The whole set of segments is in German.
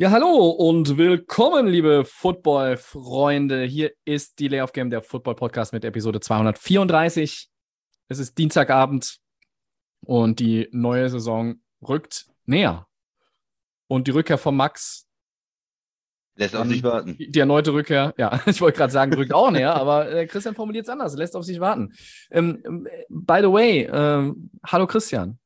Ja, hallo und willkommen, liebe Football-Freunde. Hier ist die Layoff Game, der Football-Podcast mit Episode 234. Es ist Dienstagabend und die neue Saison rückt näher. Und die Rückkehr von Max, Lässt auf Ähm, sich warten. die, erneute Rückkehr, ja, ich wollte gerade sagen, rückt auch näher, aber äh, Christian formuliert es anders, lässt auf sich warten. Ähm, ähm, by the way, ähm, hallo Christian.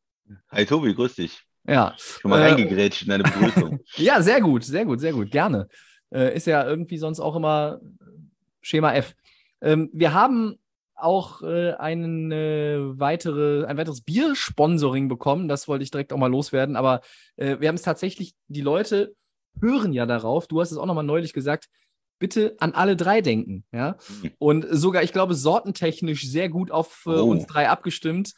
Hi Tobi, grüß dich. Ja, Schon mal Äh, reingegrätscht in deine Begrüßung. Ja, sehr gut, sehr gut, sehr gut, gerne. Äh, ist ja irgendwie sonst auch immer Schema F. Ähm, wir haben auch äh, einen, äh, weitere, ein weiteres Biersponsoring bekommen. Das wollte ich direkt auch mal loswerden. Aber äh, wir haben es tatsächlich, die Leute hören ja darauf. Du hast es auch nochmal neulich gesagt. Bitte an alle drei denken. Ja? Mhm. Und sogar, ich glaube, sortentechnisch sehr gut auf äh, Oh. uns drei abgestimmt.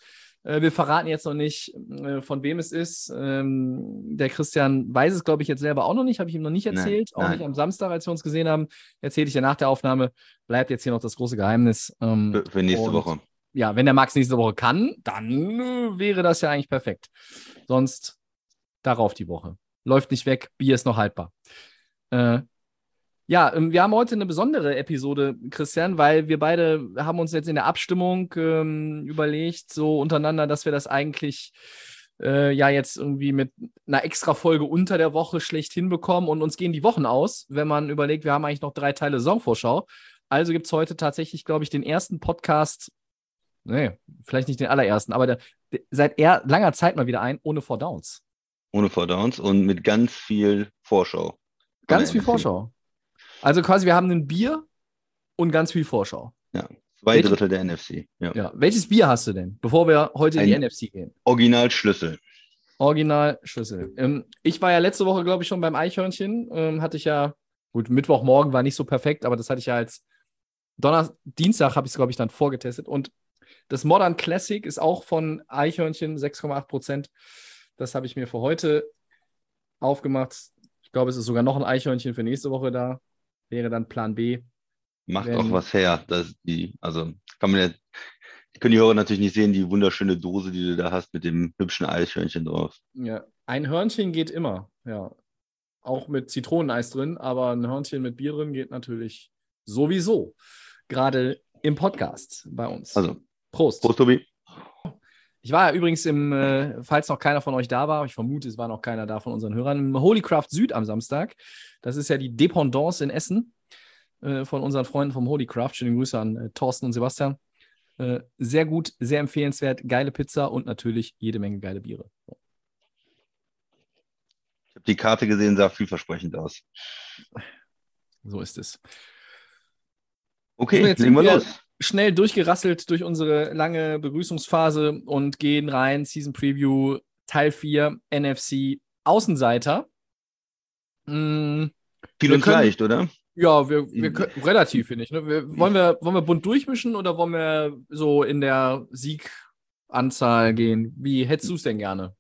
Äh, wir verraten jetzt noch nicht, äh, von wem es ist. Ähm, der Christian weiß es, glaube ich, jetzt selber auch noch nicht. Habe ich ihm noch nicht Nein, erzählt. auch nein. nicht am Samstag, als wir uns gesehen haben. Erzähle ich ja nach der Aufnahme. Bleibt jetzt hier noch das große Geheimnis. Ähm, Für, für nächste und Woche. Ja, wenn der Max nächste Woche kann, dann äh, wäre das ja eigentlich perfekt. Sonst darauf die Woche. Läuft nicht weg, Bier ist noch haltbar. Äh, ja, ähm, wir haben heute eine besondere Episode, Christian, weil wir beide haben uns jetzt in der Abstimmung ähm, überlegt, so untereinander, dass wir das eigentlich äh, ja jetzt irgendwie mit einer extra Folge unter der Woche schlecht hinbekommen und uns gehen die Wochen aus, wenn man überlegt, wir haben eigentlich noch drei Teile Saisonvorschau. Also gibt es heute tatsächlich, glaube ich, den ersten Podcast, nee, vielleicht nicht den allerersten, aber der, der, seit eher langer Zeit mal wieder ein, ohne Four Downs. Ohne Vordowns und mit ganz viel Vorschau. Ganz viel. Vorschau. Also quasi, wir haben ein Bier und ganz viel Vorschau. Zwei Welche- Drittel der NFC. Ja. Ja. Welches Bier hast du denn, bevor wir heute in die Ein- NFC gehen? Originalschlüssel. Original Schlüssel. Ähm, ich war ja letzte Woche, glaube ich, schon beim Eichhörnchen. Ähm, hatte ich ja, gut, Mittwochmorgen war nicht so perfekt, aber das hatte ich ja als Donnerstag, Dienstag habe ich es, glaube ich, dann vorgetestet. Und das Modern Classic ist auch von Eichhörnchen, 6,8 Prozent. Das habe ich mir für heute aufgemacht. Ich glaube, es ist sogar noch ein Eichhörnchen für nächste Woche da. Wäre dann Plan B. Macht Wenn- auch was her. Das die, also kann man ja, können die Hörer natürlich nicht sehen, die wunderschöne Dose, die du da hast mit dem hübschen Eichhörnchen drauf. Ja, ein Hörnchen geht immer, ja. Auch mit Zitroneneis drin, aber ein Hörnchen mit Bier drin geht natürlich sowieso. Gerade im Podcast bei uns. Also, Prost. Prost, Tobi. Ich war ja übrigens im, äh, falls noch keiner von euch da war, ich vermute, es war noch keiner da von unseren Hörern, im Holycraft Süd am Samstag. Das ist ja die Dependance in Essen äh, von unseren Freunden vom Holycraft. Schöne Grüße an äh, Thorsten und Sebastian. Äh, sehr gut, sehr empfehlenswert, geile Pizza und natürlich jede Menge geile Biere. So. Ich habe die Karte gesehen, sah vielversprechend aus. So ist es. Okay, legen wir- los. Schnell durchgerasselt durch unsere lange Begrüßungsphase und gehen rein. Season Preview Teil 4 NFC Außenseiter. Mm, Viel wir und können- leicht, oder? ja, wir, wir Mhm. können relativ, finde ich. Ne? Wir, wollen, wir, wollen wir bunt durchmischen oder wollen wir so in der Sieganzahl gehen? Wie hättest du es denn gerne?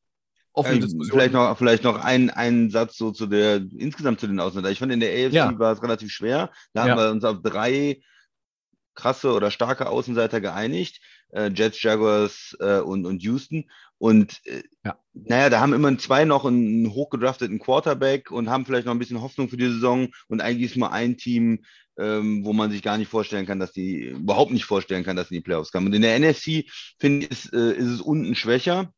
Offene Ähm, Diskussion. vielleicht noch, vielleicht noch ein, einen Satz so zu der, insgesamt zu den Außenseitern. Ich fand, in der AFC Ja. war es relativ schwer. Da Ja. haben wir uns auf drei krasse oder starke Außenseiter geeinigt. Äh, Jets, Jaguars äh, und, und Houston. Und äh, Ja. naja, da haben immer zwei noch einen hochgedrafteten Quarterback und haben vielleicht noch ein bisschen Hoffnung für die Saison. Und eigentlich ist nur ein Team, ähm, wo man sich gar nicht vorstellen kann, dass die, überhaupt nicht vorstellen kann, dass die in die Playoffs kommen. Und in der NFC, finde ich, ist, äh, ist es unten schwächer.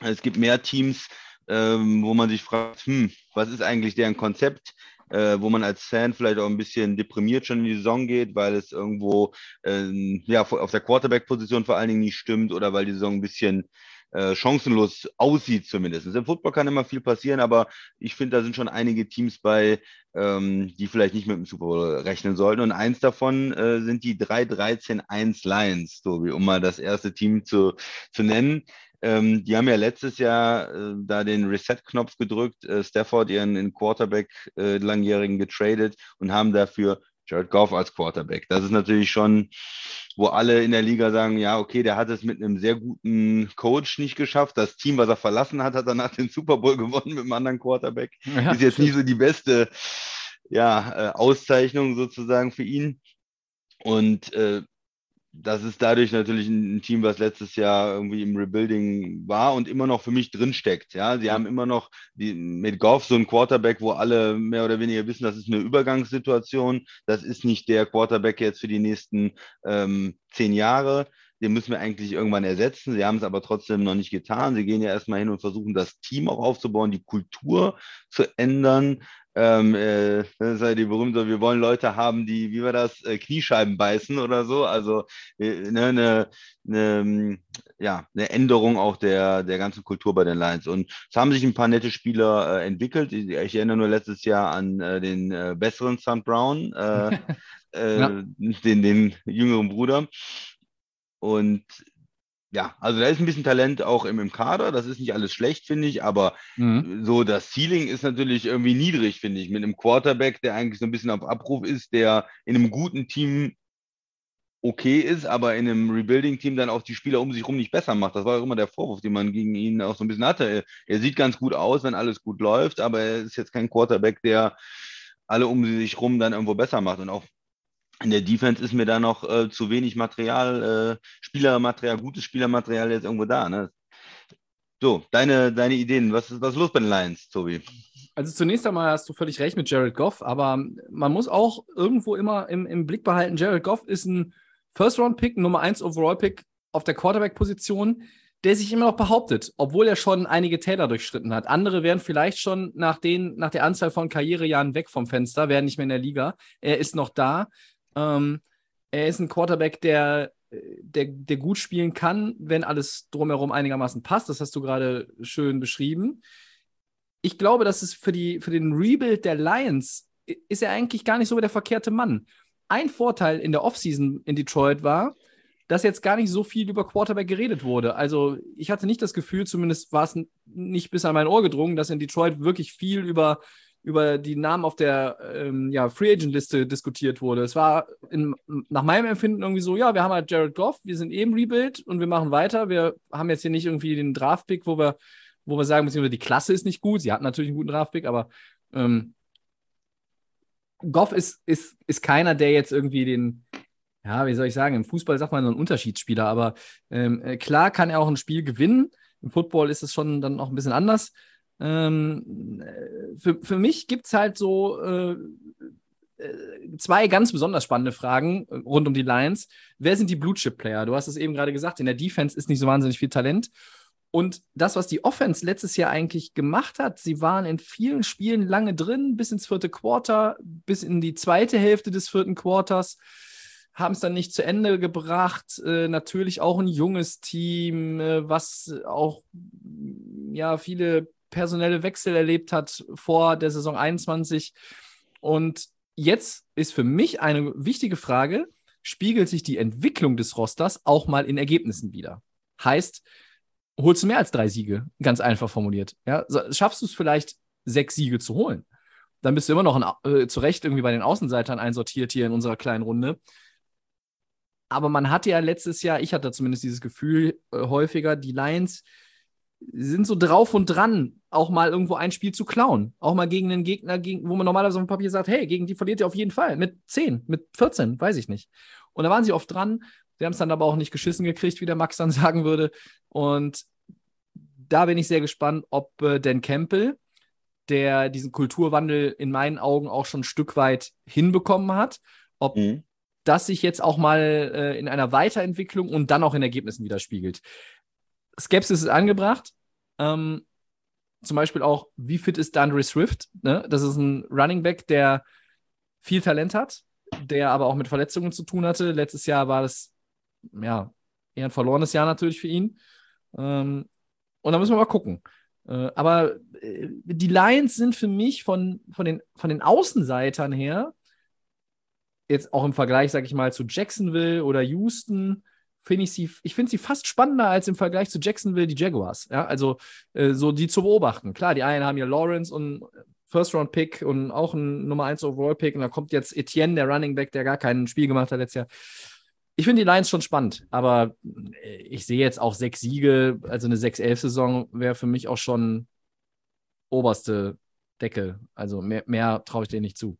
Es gibt mehr Teams, ähm, wo man sich fragt, hm, was ist eigentlich deren Konzept? Äh, wo man als Fan vielleicht auch ein bisschen deprimiert schon in die Saison geht, weil es irgendwo ähm, ja, auf der Quarterback-Position vor allen Dingen nicht stimmt oder weil die Saison ein bisschen äh, chancenlos aussieht zumindest. Im Football kann immer viel passieren, aber ich finde, da sind schon einige Teams bei, ähm, die vielleicht nicht mit dem Super Bowl rechnen sollten. Und eins davon äh, sind die 3-13-1 Lions, Tobi, um mal das erste Team zu, zu nennen. Ähm, die haben ja letztes Jahr äh, da den Reset-Knopf gedrückt, äh, Stafford ihren, ihren Quarterback äh, langjährigen getradet und haben dafür Jared Goff als Quarterback. Das ist natürlich schon, wo alle in der Liga sagen, ja, okay, der hat es mit einem sehr guten Coach nicht geschafft. Das Team, was er verlassen hat, hat danach den Super Bowl gewonnen mit einem anderen Quarterback. Ja, ist jetzt nicht so die beste ja, äh, Auszeichnung sozusagen für ihn. Und äh, das ist dadurch natürlich ein, Team, was letztes Jahr irgendwie im Rebuilding war und immer noch für mich drinsteckt. Ja, sie haben immer noch die, mit Goff so einen Quarterback, wo alle mehr oder weniger wissen, das ist eine Übergangssituation. Das ist nicht der Quarterback jetzt für die nächsten ähm, zehn Jahre. Den müssen wir eigentlich irgendwann ersetzen. Sie haben es aber trotzdem noch nicht getan. Sie gehen ja erstmal hin und versuchen, das Team auch aufzubauen, die Kultur zu ändern. Ähm, äh, das ist ja die berühmte, wir wollen Leute haben, die, wie war das, äh, Kniescheiben beißen oder so. Also äh, ne, ne, ne, ja, eine Änderung auch der, der ganzen Kultur bei den Lions. Und es haben sich ein paar nette Spieler äh, entwickelt. Ich, ich, erinnere nur letztes Jahr an äh, den äh, besseren St. Brown, ja. den, den jüngeren Bruder. Und ja, also da ist ein bisschen Talent auch im, im Kader. Das ist nicht alles schlecht, finde ich, aber mhm. so das Ceiling ist natürlich irgendwie niedrig, finde ich. Mit einem Quarterback, der eigentlich so ein bisschen auf Abruf ist, der in einem guten Team okay ist, aber in einem Rebuilding-Team dann auch die Spieler um sich herum nicht besser macht. Das war auch immer der Vorwurf, den man gegen ihn auch so ein bisschen hatte. Er, sieht ganz gut aus, wenn alles gut läuft, aber er ist jetzt kein Quarterback, der alle um sich herum dann irgendwo besser macht. Und auch in der Defense ist mir da noch äh, zu wenig Material, äh, Spielermaterial, gutes Spielermaterial jetzt irgendwo da. Ne? So, deine, deine Ideen. Was ist, was ist los bei den Lions, Tobi? Also zunächst einmal hast du völlig recht mit Jared Goff, aber man muss auch irgendwo immer im, im Blick behalten, Jared Goff ist ein First-Round-Pick, Nummer 1 Overall-Pick auf der Quarterback-Position, der sich immer noch behauptet, obwohl er schon einige Täler durchschritten hat. Andere wären vielleicht schon nach, den, nach der Anzahl von Karrierejahren weg vom Fenster, wären nicht mehr in der Liga. Er ist noch da. Ähm, er ist ein Quarterback, der, der, der gut spielen kann, wenn alles drumherum einigermaßen passt. Das hast du gerade schön beschrieben. Ich glaube, dass es für, die, für den Rebuild der Lions ist er eigentlich gar nicht so der verkehrte Mann. Ein Vorteil in der Offseason in Detroit war, dass jetzt gar nicht so viel über Quarterback geredet wurde. Also ich hatte nicht das Gefühl, zumindest war es nicht bis an mein Ohr gedrungen, dass in Detroit wirklich viel über über die Namen auf der ähm, ja, Free Agent Liste diskutiert wurde. Es war in, nach meinem Empfinden irgendwie so, ja, wir haben halt Jared Goff, wir sind eben Rebuild und wir machen weiter. Wir haben jetzt hier nicht irgendwie den Draftpick, wo wir, wo wir sagen, beziehungsweise die Klasse ist nicht gut. Sie hatten natürlich einen guten Draftpick, aber ähm, Goff ist, ist, ist keiner, der jetzt irgendwie den, ja, wie soll ich sagen, im Fußball sagt man so ein Unterschiedsspieler, aber ähm, äh, klar kann er auch ein Spiel gewinnen. Im Football ist es schon dann auch ein bisschen anders. Ähm, äh, für, für mich gibt es halt so äh, äh, zwei ganz besonders spannende Fragen äh, rund um die Lions. Wer sind die Blue Chip Player? Du hast es eben gerade gesagt, in der Defense ist nicht so wahnsinnig viel Talent. Und das, was die Offense letztes Jahr eigentlich gemacht hat, sie waren in vielen Spielen lange drin, bis ins vierte Quarter, bis in die zweite Hälfte des vierten Quarters, haben es dann nicht zu Ende gebracht. Äh, natürlich auch ein junges Team, äh, was auch ja viele personelle Wechsel erlebt hat vor der Saison 21. Und jetzt ist für mich eine wichtige Frage, spiegelt sich die Entwicklung des Rosters auch mal in Ergebnissen wieder? Heißt, holst du mehr als drei Siege? Ganz einfach formuliert. Ja, schaffst du es vielleicht, sechs Siege zu holen? Dann bist du immer noch ein, äh, zu Recht irgendwie bei den Außenseitern einsortiert hier in unserer kleinen Runde. Aber man hatte ja letztes Jahr, ich hatte zumindest dieses Gefühl äh, häufiger, die Lions sind so drauf und dran, auch mal irgendwo ein Spiel zu klauen. Auch mal gegen einen Gegner, gegen, wo man normalerweise auf dem Papier sagt, hey, gegen die verliert ihr auf jeden Fall. Mit 10, mit 14, weiß ich nicht. Und da waren sie oft dran. Sie haben es dann aber auch nicht geschissen gekriegt, wie der Max dann sagen würde. Und da bin ich sehr gespannt, ob äh, Dan Campbell, der diesen Kulturwandel in meinen Augen auch schon ein Stück weit hinbekommen hat, ob mhm. das sich jetzt auch mal äh, in einer Weiterentwicklung und dann auch in Ergebnissen widerspiegelt. Skepsis ist angebracht. Ähm, zum Beispiel auch, wie fit ist DeAndre Swift? Ne? Das ist ein Running Back, der viel Talent hat, der aber auch mit Verletzungen zu tun hatte. Letztes Jahr war das ja eher ein verlorenes Jahr natürlich für ihn. Ähm, und da müssen wir mal gucken. Äh, aber äh, die Lions sind für mich von, von, den, von den Außenseitern her, jetzt auch im Vergleich, sag ich mal, zu Jacksonville oder Houston, finde ich sie, ich finde sie fast spannender als im Vergleich zu Jacksonville die Jaguars. Ja, also äh, so die zu beobachten. Klar, die einen haben ja Lawrence und First-Round-Pick und auch ein Nummer 1 Overall-Pick. Und da kommt jetzt Etienne, der Running Back, der gar kein Spiel gemacht hat letztes Jahr. Ich finde die Lions schon spannend, aber ich sehe jetzt auch sechs Siege, also eine 6-11-Saison wäre für mich auch schon oberste Deckel. Also mehr, mehr traue ich denen nicht zu.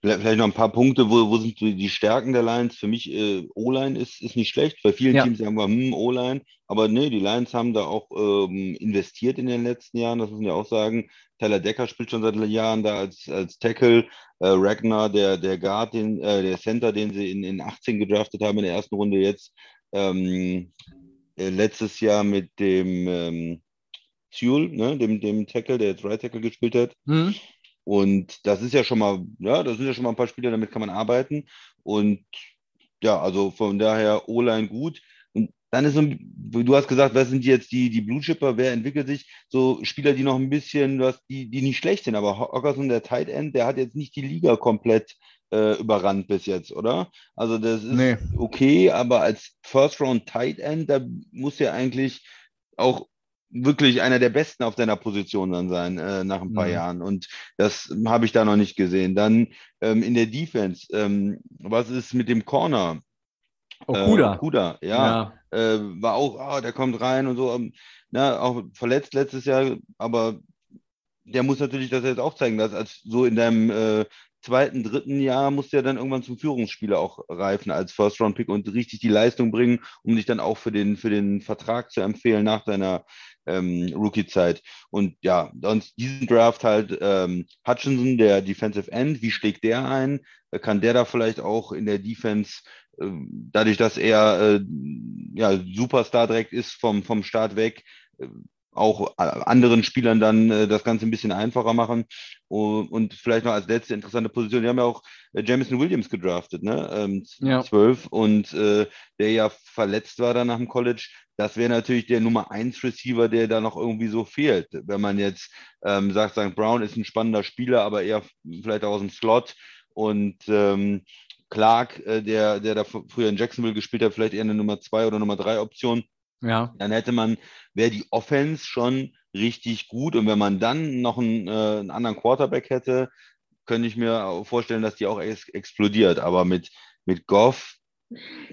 Vielleicht noch ein paar Punkte, wo, wo sind die Stärken der Lions? Für mich, äh, O-Line ist, ist nicht schlecht. Bei vielen Ja. Teams sagen wir, hm, O-Line. Aber nee, die Lions haben da auch ähm, investiert in den letzten Jahren, das muss man ja auch sagen. Tyler Decker spielt schon seit Jahren da als, als Tackle. Äh, Ragnar, der, der Guard, den, äh, der Center, den sie in, in 18 gedraftet haben in der ersten Runde jetzt. Ähm, äh, letztes Jahr mit dem ähm, Sewell, ne, dem, dem Tackle, der jetzt Right Tackle gespielt hat. Hm? Und das ist ja schon mal, ja, das sind ja schon mal ein paar Spieler, damit kann man arbeiten. Und ja, also von daher O-Line gut. Und dann ist so, du hast gesagt, wer sind jetzt die, die Blue Chipper, wer entwickelt sich? So Spieler, die noch ein bisschen, was, die, die nicht schlecht sind, aber Hockerson, der Tight End, der hat jetzt nicht die Liga komplett äh, überrannt bis jetzt, oder? Also das ist Nee. okay, aber als First Round Tight End, da muss ja eigentlich auch wirklich einer der Besten auf deiner Position dann sein, äh, nach ein paar Mhm. Jahren. Und das habe ich da noch nicht gesehen. Dann ähm, in der Defense, ähm, was ist mit dem Corner? Okuda. Äh, Okuda, ja. Äh, war auch, ah, der kommt rein und so. Ähm, na, auch verletzt letztes Jahr, aber der muss natürlich das jetzt auch zeigen, dass als so in deinem äh, zweiten, dritten Jahr musst du ja dann irgendwann zum Führungsspieler auch reifen als First-Round-Pick und richtig die Leistung bringen, um dich dann auch für den, für den Vertrag zu empfehlen nach deiner ähm, Rookie-Zeit. Und ja, sonst diesen Draft halt ähm, Hutchinson, der Defensive End, wie schlägt der ein? Äh, Kann der da vielleicht auch in der Defense, äh, dadurch, dass er äh, ja, Superstar direkt ist vom, vom Start weg, äh, auch äh, anderen Spielern dann äh, das Ganze ein bisschen einfacher machen. Und, vielleicht noch als letzte interessante Position, die haben ja auch äh, Jamison Williams gedraftet, ne? Ähm, Ja. 12 und äh, der ja verletzt war dann nach dem College. Das wäre natürlich der Nummer 1 Receiver, der da noch irgendwie so fehlt. Wenn man jetzt ähm, sagt, St. Brown ist ein spannender Spieler, aber eher vielleicht auch aus dem Slot und ähm, Clark, äh, der, der da fr- früher in Jacksonville gespielt hat, vielleicht eher eine Nummer 2 oder Nummer 3 Option Ja. dann hätte man, wäre die Offense schon richtig gut. Und wenn man dann noch einen, äh, einen anderen Quarterback hätte, könnte ich mir vorstellen, dass die auch ex explodiert. Aber mit, mit Goff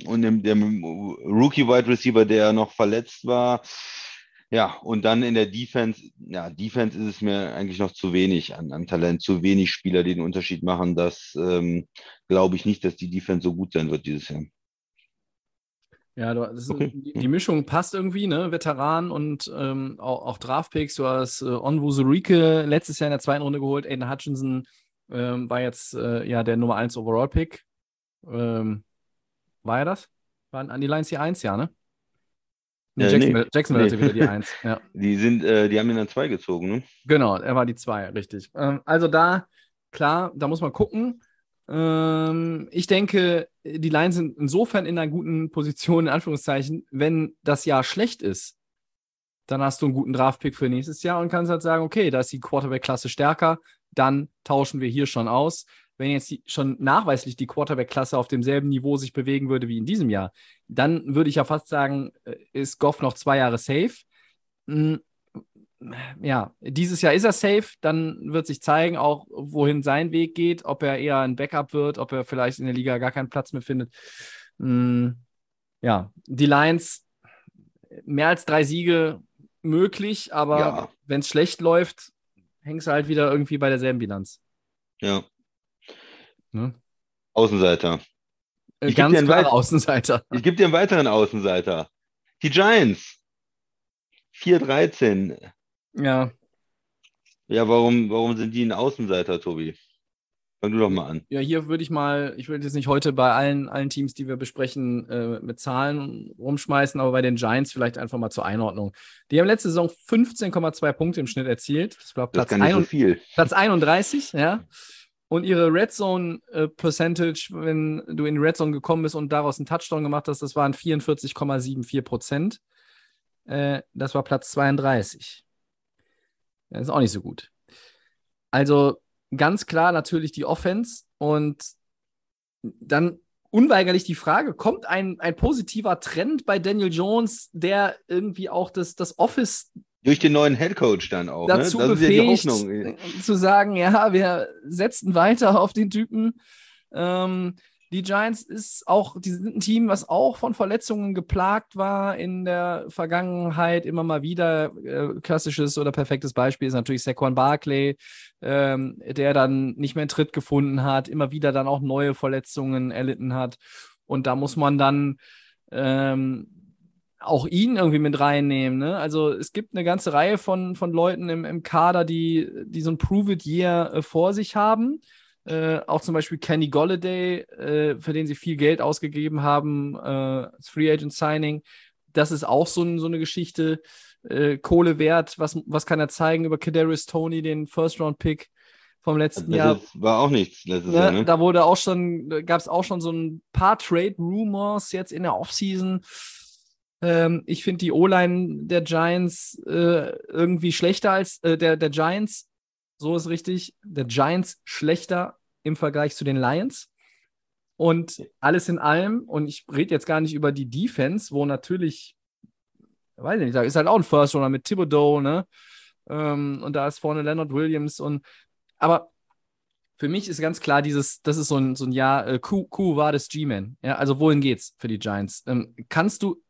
und dem, dem Rookie Wide Receiver, der noch verletzt war, ja, und dann in der Defense, ja, Defense ist es mir eigentlich noch zu wenig an, an Talent, zu wenig Spieler, die den Unterschied machen. Das ähm, glaube ich nicht, dass die Defense so gut sein wird dieses Jahr. Ja, du, ist, Okay. die, die Mischung passt irgendwie, ne? Veteran und ähm, auch, auch Draftpicks. Du hast äh, Onwuzurike letztes Jahr in der zweiten Runde geholt. Aiden Hutchinson ähm, war jetzt äh, ja der Nummer 1 Overall-Pick. Ähm, war er das? Waren an die Lions die 1, ja, ne? Nee, Äh, Jacksonville, nee. Jacksonville hatte Nee. wieder die 1. Ja. Die sind, äh, die haben ihn dann zwei gezogen, ne? Genau, er war die 2, richtig. Ähm, also da, klar, da muss man gucken. Ähm, ich denke, die Lions sind insofern in einer guten Position, in Anführungszeichen, wenn das Jahr schlecht ist, dann hast du einen guten Draftpick für nächstes Jahr und kannst halt sagen, okay, da ist die Quarterback-Klasse stärker, dann tauschen wir hier schon aus. Wenn jetzt die, schon nachweislich die Quarterback-Klasse auf demselben Niveau sich bewegen würde wie in diesem Jahr, dann würde ich ja fast sagen, äh, ist Goff noch zwei Jahre safe. Ja, dieses Jahr ist er safe, dann wird sich zeigen, auch wohin sein Weg geht, ob er eher ein Backup wird, ob er vielleicht in der Liga gar keinen Platz mehr findet. Hm, ja, die Lions, mehr als drei Siege möglich, aber Ja. wenn es schlecht läuft, hängst du halt wieder irgendwie bei derselben Bilanz. Ja. Ne? Außenseiter. Äh, Ich Ganz dir einen klare Weit- Außenseiter. Ich gebe dir einen weiteren Außenseiter. Die Giants. 4-13. Ja, Ja, warum, warum sind die ein Außenseiter, Tobi? Fang du doch mal an. Ja, hier würde ich mal, ich würde jetzt nicht heute bei allen, allen Teams, die wir besprechen, äh, mit Zahlen rumschmeißen, aber bei den Giants vielleicht einfach mal zur Einordnung. Die haben letzte Saison 15,2 Punkte im Schnitt erzielt. Das war Das Platz, kann nicht so ein, viel. Platz 31, ja. Und ihre Red Zone äh, Percentage, wenn du in die Red Zone gekommen bist und daraus einen Touchdown gemacht hast, das waren 44,74 Prozent. Äh, das war Platz 32. Das ist auch nicht so gut. Also ganz klar natürlich die Offense und dann unweigerlich die Frage, kommt ein, ein positiver Trend bei Daniel Jones, der irgendwie auch das, das Office Durch den neuen Headcoach dann auch. Dazu ne? befähigt, ja die Hoffnung. zu sagen, ja, wir setzen weiter auf den Typen. Ähm, die Giants ist auch, die sind ein Team, was auch von Verletzungen geplagt war in der Vergangenheit, immer mal wieder. Äh, klassisches oder perfektes Beispiel ist natürlich Saquon Barkley, ähm, der dann nicht mehr in Tritt gefunden hat, immer wieder dann auch neue Verletzungen erlitten hat. Und da muss man dann ähm, auch ihn irgendwie mit reinnehmen. Ne? Also es gibt eine ganze Reihe von, von Leuten im, im Kader, die, die so ein Prove-It-Year äh, vor sich haben. Äh, auch zum Beispiel Kenny Golladay, äh, für den sie viel Geld ausgegeben haben, äh, als Free Agent Signing. Das ist auch so, ein, so eine Geschichte. Äh, Kohle wert, was, was kann er zeigen über Kadarius Tony, den First-Round-Pick vom letzten das Jahr? War auch nichts letztes ne? Jahr. Ne? Da wurde auch schon, gab es auch schon so ein paar Trade-Rumors jetzt in der Offseason. Ähm, ich finde die O-Line der Giants äh, irgendwie schlechter als der, der Giants so ist richtig. Der Giants schlechter im Vergleich zu den Lions. Und alles in allem, und ich rede jetzt gar nicht über die Defense, wo natürlich, weiß ich nicht, da ist halt auch ein First Runner mit Thibodeau, ne? Ähm, und da ist vorne Leonard Williams und aber für mich ist ganz klar, dieses, das ist so ein, so ein Jahr, äh, Q, Q war das G-Man. Ja, also wohin geht's für die Giants? Ähm, kannst du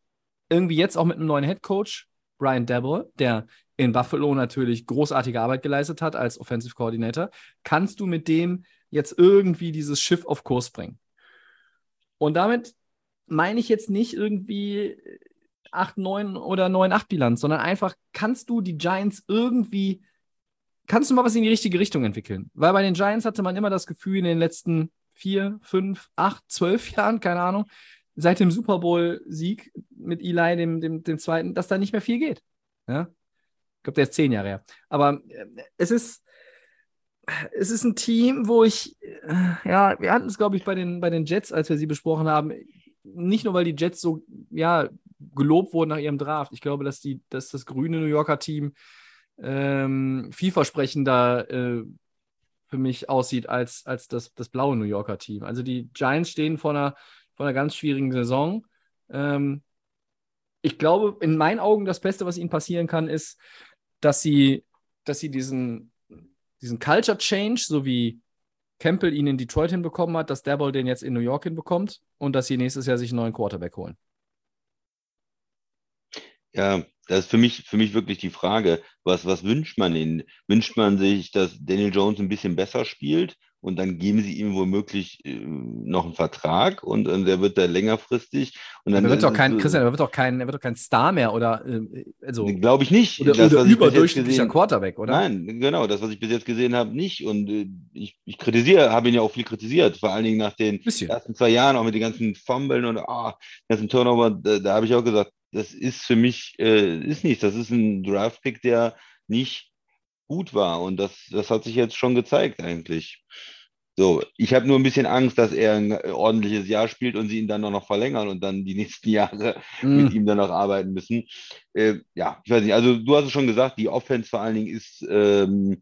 irgendwie jetzt auch mit einem neuen Head Coach, Brian Dabble, der in Buffalo natürlich großartige Arbeit geleistet hat als Offensive Coordinator, kannst du mit dem jetzt irgendwie dieses Schiff auf Kurs bringen. Und damit meine ich jetzt nicht irgendwie 8, 9 oder 9, 8 Bilanz, sondern einfach kannst du die Giants irgendwie, kannst du mal was in die richtige Richtung entwickeln. Weil bei den Giants hatte man immer das Gefühl in den letzten 4, 5, 8, 12 Jahren, keine Ahnung, seit dem Super Bowl-Sieg mit Eli, dem, dem, dem zweiten, dass da nicht mehr viel geht. Ja? Glaube, der ist zehn Jahre her. Aber äh, es ist, es ist ein Team, wo ich, äh, ja, wir hatten es, glaube ich, bei den, bei den Jets, als wir sie besprochen haben, nicht nur, weil die Jets so, ja, gelobt wurden nach ihrem Draft. Ich glaube, dass, die, dass das grüne New Yorker Team ähm, vielversprechender äh, für mich aussieht als, als das, das blaue New Yorker Team. Also die Giants stehen vor einer, vor einer ganz schwierigen Saison. Ähm, ich glaube, in meinen Augen, das Beste, was ihnen passieren kann, ist, dass sie, dass sie diesen, diesen Culture Change, so wie Campbell ihn in Detroit hinbekommen hat, dass Dabble den jetzt in New York hinbekommt und dass sie nächstes Jahr sich einen neuen Quarterback holen. Ja, das ist für mich, für mich wirklich die Frage, was, was wünscht man ihnen? Wünscht man sich, dass Daniel Jones ein bisschen besser spielt und dann geben sie ihm womöglich äh, noch einen Vertrag und äh, der wird da längerfristig. Und dann er wird doch kein, Christian, er wird doch kein, er wird doch kein Star mehr oder äh, also glaube ich nicht. Oder, das, oder überdurchschnittlicher Quarterback, oder? Nein, genau, das, was ich bis jetzt gesehen habe, nicht. Und ich, ich kritisiere, habe ihn ja auch viel kritisiert, vor allen Dingen nach den Bisschen. ersten zwei Jahren, auch mit den ganzen Fumbeln und ah, ganzen Turnover, da, da habe ich auch gesagt, das ist für mich, äh, ist nichts. Das ist ein Draft-Pick, der nicht gut war. Und das, das hat sich jetzt schon gezeigt eigentlich. So, ich habe nur ein bisschen Angst, dass er ein ordentliches Jahr spielt und sie ihn dann noch verlängern und dann die nächsten Jahre mm. mit ihm dann noch arbeiten müssen. Äh, ja, ich weiß nicht. Also du hast es schon gesagt, die Offense vor allen Dingen ist ähm,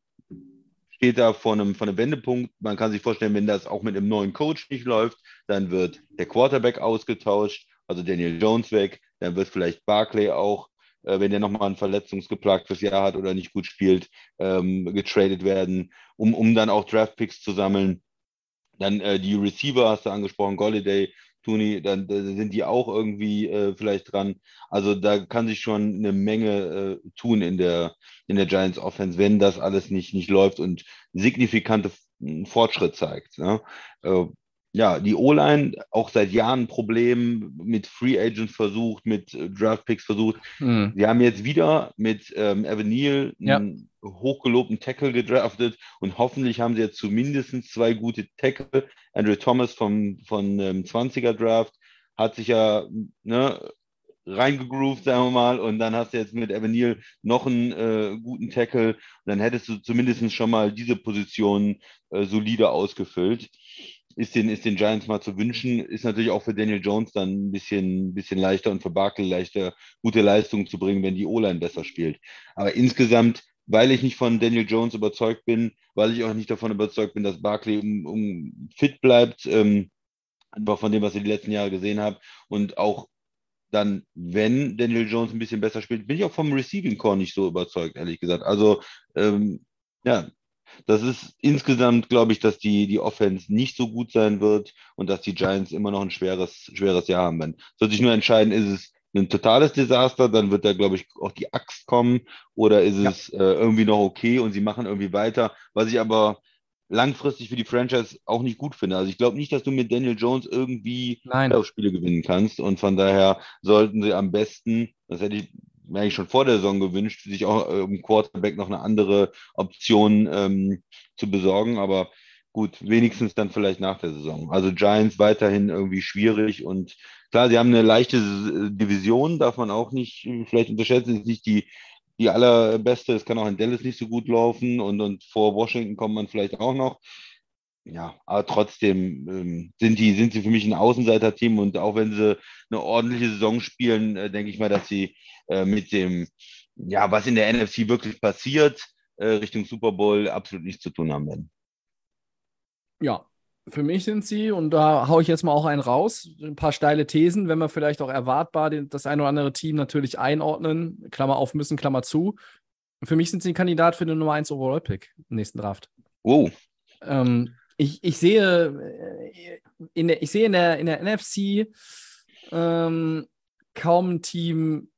steht da vor einem, vor einem Wendepunkt. Man kann sich vorstellen, wenn das auch mit einem neuen Coach nicht läuft, dann wird der Quarterback ausgetauscht, also Daniel Jones weg, dann wird vielleicht Barclay auch äh, wenn der nochmal ein verletzungsgeplagtes Jahr hat oder nicht gut spielt, ähm, getradet werden, um, um dann auch Draftpicks zu sammeln. Dann äh, die Receiver hast du angesprochen, Golliday, Tooney, dann, dann sind die auch irgendwie äh, vielleicht dran. Also da kann sich schon eine Menge äh, tun in der, in der Giants Offense, wenn das alles nicht, nicht läuft und signifikante Fortschritt zeigt. Ne? Äh, ja, die O-Line auch seit Jahren ein Problem mit Free Agents versucht, mit äh, Draft Picks versucht. Mhm. Sie haben jetzt wieder mit ähm, Evan Neal ja. einen hochgelobten Tackle gedraftet und hoffentlich haben sie jetzt zumindest zwei gute Tackle. Andrew Thomas vom, von ähm, 20er Draft hat sich ja ne, reingegroovt, sagen wir mal, und dann hast du jetzt mit Evan Neal noch einen äh, guten Tackle und dann hättest du zumindest schon mal diese Position äh, solide ausgefüllt ist den, ist den Giants mal zu wünschen. Ist natürlich auch für Daniel Jones dann ein bisschen, bisschen leichter und für Barkley leichter, gute Leistungen zu bringen, wenn die O-Line besser spielt. Aber insgesamt, weil ich nicht von Daniel Jones überzeugt bin, weil ich auch nicht davon überzeugt bin, dass Barkley um, um fit bleibt, ähm, einfach von dem, was ich die letzten Jahre gesehen habe und auch dann, wenn Daniel Jones ein bisschen besser spielt, bin ich auch vom Receiving Core nicht so überzeugt, ehrlich gesagt. Also, ähm, ja, das ist insgesamt, glaube ich, dass die, die Offense nicht so gut sein wird und dass die Giants immer noch ein schweres, schweres Jahr haben werden. Soll sich nur entscheiden, ist es ein totales Desaster, dann wird da, glaube ich, auch die Axt kommen oder ist es ja. äh, irgendwie noch okay und sie machen irgendwie weiter. Was ich aber langfristig für die Franchise auch nicht gut finde. Also ich glaube nicht, dass du mit Daniel Jones irgendwie Spiele gewinnen kannst und von daher sollten sie am besten, das hätte ich mir eigentlich schon vor der Saison gewünscht, sich auch äh, im Quarterback noch eine andere Option ähm, zu besorgen, aber gut, wenigstens dann vielleicht nach der Saison. Also Giants weiterhin irgendwie schwierig und klar, sie haben eine leichte Division, darf man auch nicht vielleicht unterschätzen, ist nicht die die allerbeste. Es kann auch in Dallas nicht so gut laufen und, und vor Washington kommt man vielleicht auch noch. Ja, aber trotzdem ähm, sind, die, sind sie für mich ein Außenseiter-Team und auch wenn sie eine ordentliche Saison spielen, äh, denke ich mal, dass sie äh, mit dem, ja, was in der NFC wirklich passiert, äh, Richtung Super Bowl absolut nichts zu tun haben werden. Ja, für mich sind sie, und da haue ich jetzt mal auch einen raus, ein paar steile Thesen, wenn wir vielleicht auch erwartbar das ein oder andere Team natürlich einordnen, Klammer auf müssen, Klammer zu. Für mich sind sie ein Kandidat für den Nummer 1 Overall-Pick im nächsten Draft. Oh. Ähm, ich, ich sehe, äh, in der, ich sehe in der, in der NFC ähm, kaum ein Team.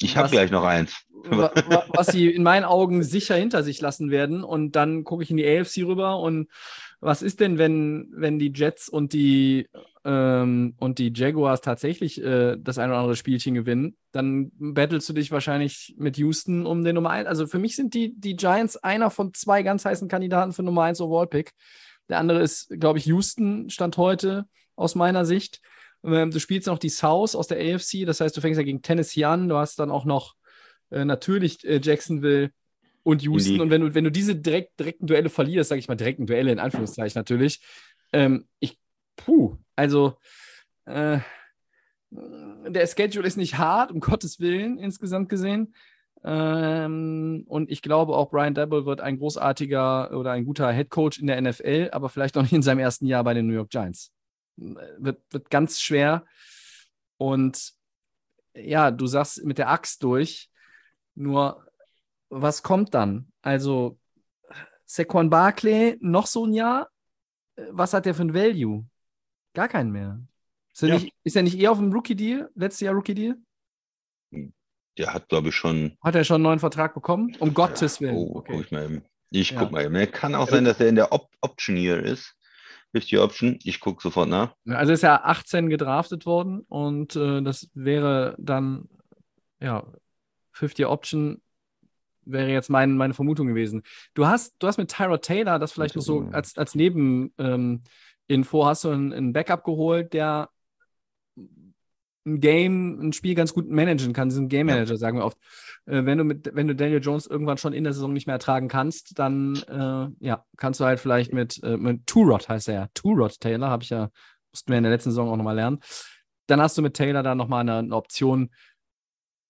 Ich habe gleich noch eins. was sie in meinen Augen sicher hinter sich lassen werden. Und dann gucke ich in die AFC rüber und was ist denn, wenn, wenn die Jets und die, ähm, und die Jaguars tatsächlich äh, das ein oder andere Spielchen gewinnen? Dann battlest du dich wahrscheinlich mit Houston um den Nummer 1. Also für mich sind die, die Giants einer von zwei ganz heißen Kandidaten für Nummer 1 Overall-Pick. Der andere ist, glaube ich, Houston, Stand heute aus meiner Sicht. Ähm, du spielst noch die South aus der AFC, das heißt, du fängst ja gegen Tennessee an. Du hast dann auch noch äh, natürlich äh, Jacksonville und Houston. Und wenn du, wenn du diese direkt, direkten Duelle verlierst, sage ich mal direkten Duelle in Anführungszeichen natürlich, ähm, ich, puh, also äh, der Schedule ist nicht hart, um Gottes Willen, insgesamt gesehen. Ähm, und ich glaube auch, Brian Dabble wird ein großartiger oder ein guter Head Coach in der NFL, aber vielleicht noch nicht in seinem ersten Jahr bei den New York Giants. Wird, wird ganz schwer. Und ja, du sagst mit der Axt durch. Nur was kommt dann? Also, Saquon Barclay noch so ein Jahr? Was hat der für ein Value? Gar keinen mehr. Ist er, ja. nicht, ist er nicht eher auf dem Rookie-Deal? Letztes Jahr Rookie-Deal? Der hat, glaube ich, schon. Hat er schon einen neuen Vertrag bekommen? Um Gottes Willen. Oh, okay. guck ich mal eben. Ich ja. guck mal eben. Kann auch sein, dass er in der Op Option Year ist. 50 Option. Ich gucke sofort nach. Also ist er 18 gedraftet worden und äh, das wäre dann, ja, 50 Option wäre jetzt mein, meine Vermutung gewesen. Du hast, du hast mit Tyra Taylor das vielleicht noch so als, als Nebeninfo, ähm, hast du einen, einen Backup geholt, der ein Game, ein Spiel ganz gut managen kann. Ist ein Game Manager, ja. sagen wir oft. Äh, wenn, du mit, wenn du Daniel Jones irgendwann schon in der Saison nicht mehr ertragen kannst, dann äh, ja, kannst du halt vielleicht mit, äh, mit Two-Rod heißt er ja. Two-Rod Taylor, habe ich ja, mussten wir in der letzten Saison auch nochmal lernen. Dann hast du mit Taylor da nochmal eine, eine Option,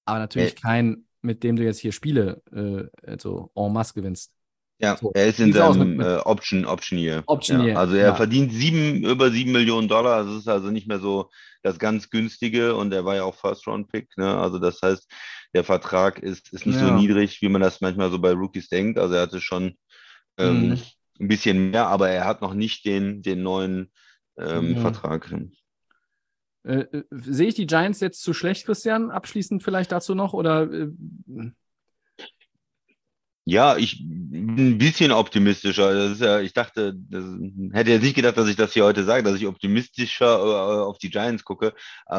aber natürlich hey. kein mit dem du jetzt hier Spiele äh, also en masse gewinnst. Ja, so. er ist in seinem äh, Option, Option Year. Option ja, Also er ja. verdient sieben, über sieben Millionen Dollar. Das ist also nicht mehr so das ganz günstige und er war ja auch First-Round-Pick. Ne? Also das heißt, der Vertrag ist, ist nicht ja. so niedrig, wie man das manchmal so bei Rookies denkt. Also er hatte schon ähm, mhm. ein bisschen mehr, aber er hat noch nicht den, den neuen ähm. Vertrag. Äh, äh, sehe ich die Giants jetzt zu schlecht, Christian? Abschließend vielleicht dazu noch? Oder äh, ja, ich bin ein bisschen optimistischer. Ja, ich dachte, das, hätte jetzt nicht gedacht, dass ich das hier heute sage, dass ich optimistischer äh, auf die Giants gucke.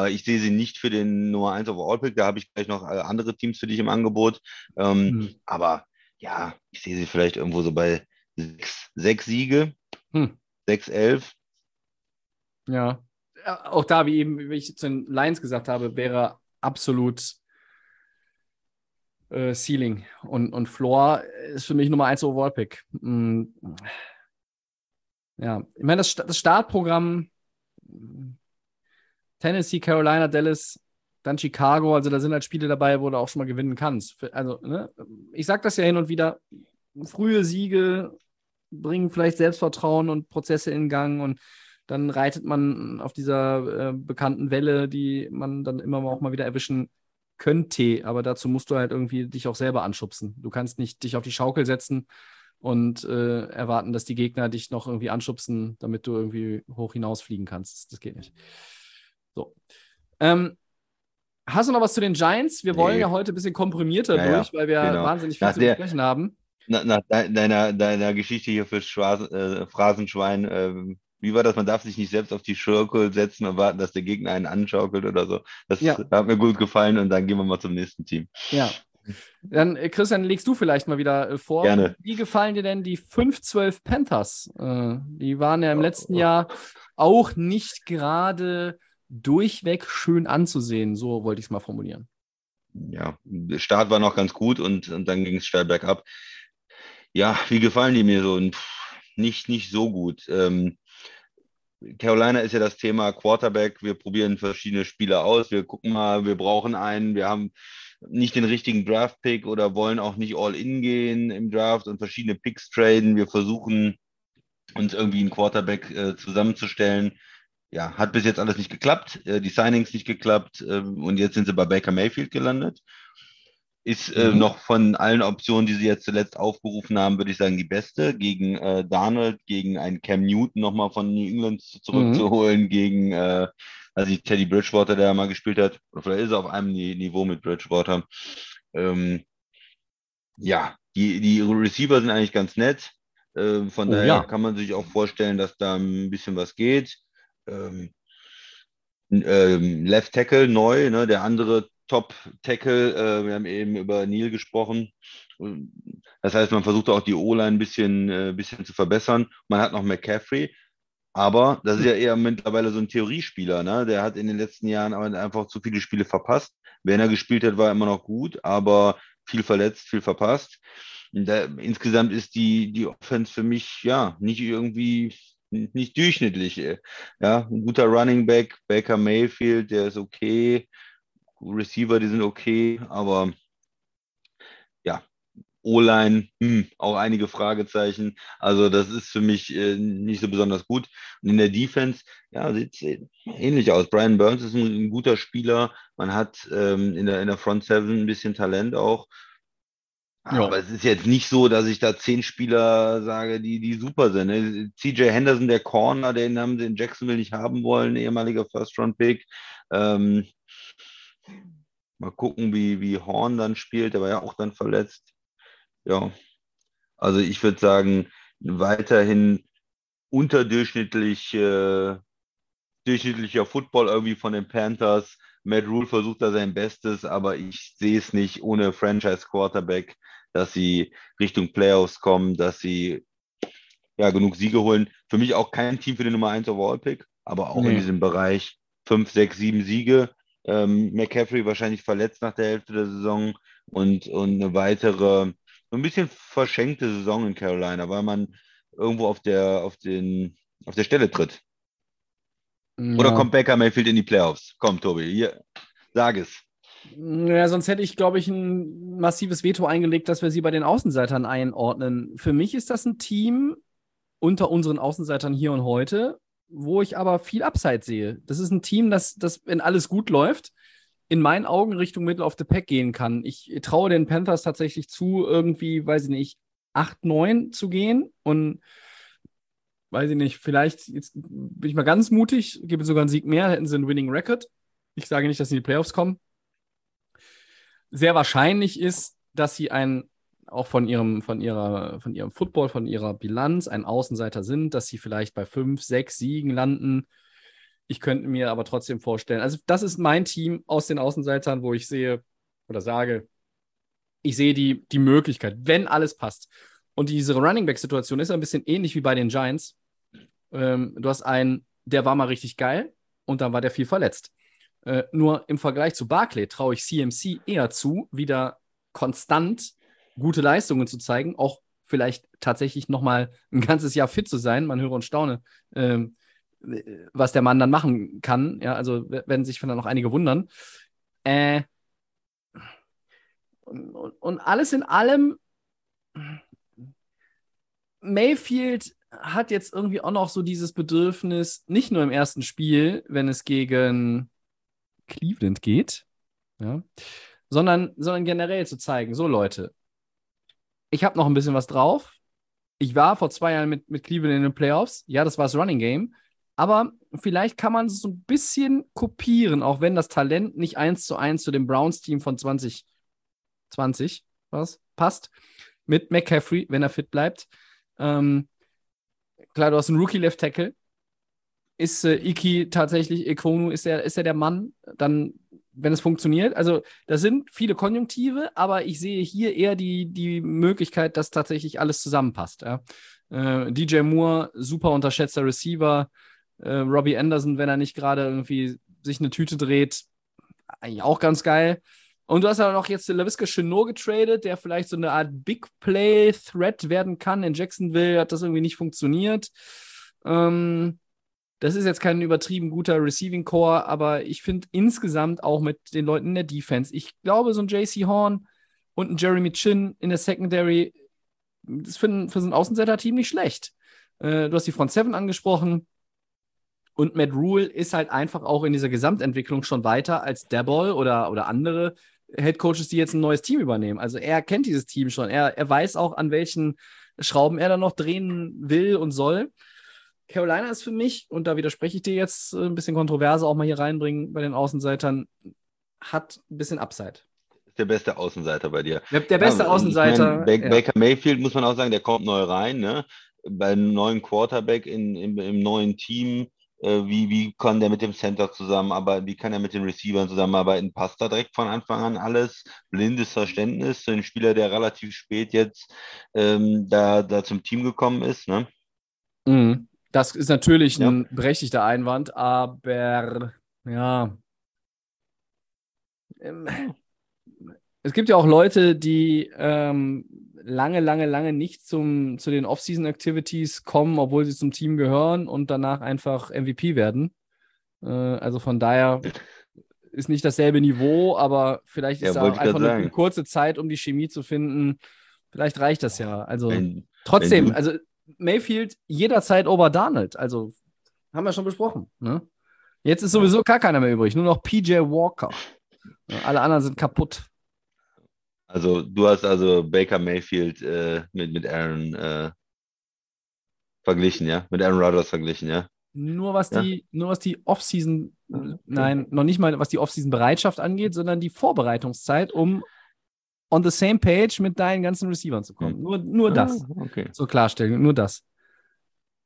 Ich sehe sie nicht für den Nummer 1 Overall Pick. Da habe ich gleich noch äh, andere Teams für dich im Angebot. Ähm, hm. Aber ja, ich sehe sie vielleicht irgendwo so bei sechs, sechs Siege, hm. sechs, elf. Ja, auch da, wie eben, wie ich zu den Lions gesagt habe, wäre absolut äh, Ceiling und, und Floor ist für mich Nummer 1 Overall-Pick. Mhm. Ja, ich meine, das, das Startprogramm Tennessee, Carolina, Dallas, dann Chicago, also da sind halt Spiele dabei, wo du auch schon mal gewinnen kannst. Also, ne? ich sage das ja hin und wieder, frühe Siege bringen vielleicht Selbstvertrauen und Prozesse in Gang und dann reitet man auf dieser äh, bekannten Welle, die man dann immer auch mal wieder erwischen könnte. Aber dazu musst du halt irgendwie dich auch selber anschubsen. Du kannst nicht dich auf die Schaukel setzen und äh, erwarten, dass die Gegner dich noch irgendwie anschubsen, damit du irgendwie hoch hinausfliegen kannst. Das geht nicht. So. Ähm, hast du noch was zu den Giants? Wir wollen Nee. ja heute ein bisschen komprimierter Ja, durch, weil wir genau. wahnsinnig viel Nach zu der- besprechen haben. Nach, nach de- deiner, deiner Geschichte hier fürs Schwas äh, Phrasenschwein, äh, wie war das? Man darf sich nicht selbst auf die Schurkel setzen und warten, dass der Gegner einen anschaukelt oder so. Das Ja. hat mir gut gefallen und dann gehen wir mal zum nächsten Team. Ja. Dann, äh, Christian, legst du vielleicht mal wieder äh, vor. Gerne. Wie gefallen dir denn die 5-12 Panthers? Äh, die waren ja im letzten Jahr auch nicht gerade durchweg schön anzusehen. So wollte ich es mal formulieren. Ja, der Start war noch ganz gut und, und dann ging es steil bergab. Ja, wie gefallen die mir so? Nicht, nicht so gut. Ähm, Carolina ist ja das Thema Quarterback. Wir probieren verschiedene Spieler aus. Wir gucken mal, wir brauchen einen. Wir haben nicht den richtigen Draft-Pick oder wollen auch nicht all-in gehen im Draft und verschiedene Picks traden. Wir versuchen uns irgendwie einen Quarterback äh, zusammenzustellen. Ja, hat bis jetzt alles nicht geklappt. Äh, die Signings nicht geklappt. ähm, und jetzt sind sie bei Baker Mayfield gelandet. Ist äh, Mhm. noch von allen Optionen, die sie jetzt zuletzt aufgerufen haben, würde ich sagen, die beste. Gegen äh, Darnold, gegen einen Cam Newton nochmal von New England zu- zurückzuholen, gegen äh, also Teddy Bridgewater, der mal gespielt hat. Oder vielleicht ist er auf einem Ni- Niveau mit Bridgewater. Ähm, ja, die, die Receiver sind eigentlich ganz nett. Ähm, von Oh, daher ja. kann man sich auch vorstellen, dass da ein bisschen was geht. Ähm, ähm, Left Tackle neu, ne, der andere Top Tackle, äh, wir haben eben über Neil gesprochen. Das heißt, man versucht auch die O-Line ein bisschen, äh, bisschen zu verbessern. Man hat noch McCaffrey, aber das ist ja eher mittlerweile so ein Theoriespieler, ne? Der hat in den letzten Jahren einfach zu viele Spiele verpasst. Wenn er gespielt hat, war er immer noch gut, aber viel verletzt, viel verpasst. Da, insgesamt ist die, die Offense für mich ja nicht irgendwie nicht durchschnittlich. äh. Ja, ein guter Running Back, Baker Mayfield, der ist okay. Receiver, die sind okay, aber ja, O-Line, hm, auch einige Fragezeichen. Also das ist für mich äh, nicht so besonders gut. Und in der Defense, ja, sieht es ähnlich aus. Brian Burns ist ein, ein guter Spieler. Man hat ähm, in, der, in der Front Seven ein bisschen Talent auch. Ja. Aber es ist jetzt nicht so, dass ich da zehn Spieler sage, die, die super sind. Ne? CJ Henderson, der Corner, den haben sie in Jacksonville nicht haben wollen, ehemaliger First-Round-Pick. Ähm, mal gucken, wie, wie Horn dann spielt. Der war ja auch dann verletzt. Ja, also ich würde sagen, weiterhin unterdurchschnittlich, äh, durchschnittlicher Football irgendwie von den Panthers. Matt Rule versucht da sein Bestes, aber ich sehe es nicht ohne Franchise Quarterback, dass sie Richtung Playoffs kommen, dass sie ja genug Siege holen. Für mich auch kein Team für den Nummer 1 Overall Pick, aber auch Nee. in diesem Bereich 5, 6, 7 Siege. Ähm, McCaffrey wahrscheinlich verletzt nach der Hälfte der Saison und, und eine weitere, so ein bisschen verschenkte Saison in Carolina, weil man irgendwo auf der, auf den, auf der Stelle tritt. Oder Ja. kommt Baker Mayfield in die Playoffs? Komm, Tobi, hier, sag es. Ja, sonst hätte ich, glaube ich, ein massives Veto eingelegt, dass wir sie bei den Außenseitern einordnen. Für mich ist das ein Team unter unseren Außenseitern hier und heute, wo ich aber viel Upside sehe. Das ist ein Team, das, das, wenn alles gut läuft, in meinen Augen Richtung Middle of the Pack gehen kann. Ich traue den Panthers tatsächlich zu, irgendwie, weiß ich nicht, 8, 9 zu gehen und weiß ich nicht, vielleicht, jetzt bin ich mal ganz mutig, gebe sogar einen Sieg mehr, hätten sie einen Winning Record. Ich sage nicht, dass sie in die Playoffs kommen. Sehr wahrscheinlich ist, dass sie ein, auch von ihrem, von ihrer, von ihrem Football, von ihrer Bilanz ein Außenseiter sind, dass sie vielleicht bei fünf, sechs Siegen landen. Ich könnte mir aber trotzdem vorstellen, also das ist mein Team aus den Außenseitern, wo ich sehe oder sage, ich sehe die, die Möglichkeit, wenn alles passt. Und diese Running Back-Situation ist ein bisschen ähnlich wie bei den Giants. Ähm, du hast einen, der war mal richtig geil und dann war der viel verletzt. Äh, nur im Vergleich zu Barclay traue ich CMC eher zu, wieder konstant gute Leistungen zu zeigen, auch vielleicht tatsächlich nochmal ein ganzes Jahr fit zu sein. Man höre und staune, ähm, was der Mann dann machen kann. Ja, also werden sich dann noch einige wundern. Äh, und, und alles in allem, Mayfield hat jetzt irgendwie auch noch so dieses Bedürfnis, nicht nur im ersten Spiel, wenn es gegen Cleveland geht, ja, sondern, sondern generell zu zeigen, so Leute, ich habe noch ein bisschen was drauf. Ich war vor zwei Jahren mit, mit Cleveland in den Playoffs. Ja, das war das Running Game. Aber vielleicht kann man es so ein bisschen kopieren, auch wenn das Talent nicht eins zu eins zu dem Browns-Team von 2020 was, passt. Mit McCaffrey, wenn er fit bleibt. Ähm, klar, du hast einen Rookie-Left Tackle. Ist äh, Iki tatsächlich, Ekonu, ist er, ist er der Mann? Dann, wenn es funktioniert. Also, das sind viele Konjunktive, aber ich sehe hier eher die, die Möglichkeit, dass tatsächlich alles zusammenpasst. Ja? Äh, DJ Moore, super unterschätzter Receiver. Äh, Robbie Anderson, wenn er nicht gerade irgendwie sich eine Tüte dreht, eigentlich auch ganz geil. Und du hast ja noch jetzt den LaVisca Chenot getradet, der vielleicht so eine Art Big Play Threat werden kann. In Jacksonville hat das irgendwie nicht funktioniert. Ähm, das ist jetzt kein übertrieben guter Receiving Core, aber ich finde insgesamt auch mit den Leuten in der Defense, ich glaube, so ein JC Horn und ein Jeremy Chin in der Secondary, das für für so ein Außenseiter-Team nicht schlecht. Äh, du hast die Front Seven angesprochen. Und Matt Rule ist halt einfach auch in dieser Gesamtentwicklung schon weiter als Dabol oder, oder andere Head Coaches, die jetzt ein neues Team übernehmen. Also er kennt dieses Team schon. Er, er weiß auch, an welchen Schrauben er dann noch drehen will und soll. Carolina ist für mich, und da widerspreche ich dir jetzt äh, ein bisschen Kontroverse auch mal hier reinbringen bei den Außenseitern, hat ein bisschen Upside. Ist der beste Außenseiter bei dir. Der, der beste ja, Außenseiter. Ich mein, Baker ja. Mayfield muss man auch sagen, der kommt neu rein, ne? Beim neuen Quarterback in, in, im neuen Team äh, wie, wie kann der mit dem Center zusammenarbeiten, wie kann er mit den Receivern zusammenarbeiten, passt da direkt von Anfang an alles, blindes Verständnis zu einem Spieler, der relativ spät jetzt ähm, da, da zum Team gekommen ist. Ne? Mhm. Das ist natürlich ja. ein berechtigter Einwand, aber ja. Ähm, es gibt ja auch Leute, die ähm, lange, lange, lange nicht zum, zu den Off-Season-Activities kommen, obwohl sie zum Team gehören und danach einfach MVP werden. Äh, also von daher ist nicht dasselbe Niveau, aber vielleicht ist ja, da einfach eine, eine, kurze Zeit, um die Chemie zu finden. Vielleicht reicht das ja. Also wenn, trotzdem, wenn also Mayfield jederzeit over Darnold. Also haben wir schon besprochen. Ne? Jetzt ist sowieso gar keiner mehr übrig, nur noch PJ Walker. Alle anderen sind kaputt. Also du hast also Baker Mayfield äh, mit, mit Aaron äh, verglichen, ja? Mit Aaron Rodgers verglichen, ja? Nur was ja? die, nur was die Offseason, nein, noch nicht mal was die Offseason-Bereitschaft angeht, sondern die Vorbereitungszeit, um on the same page mit deinen ganzen Receivern zu kommen. Hm. Nur, nur das. Ah, okay. So klarstellen, nur das.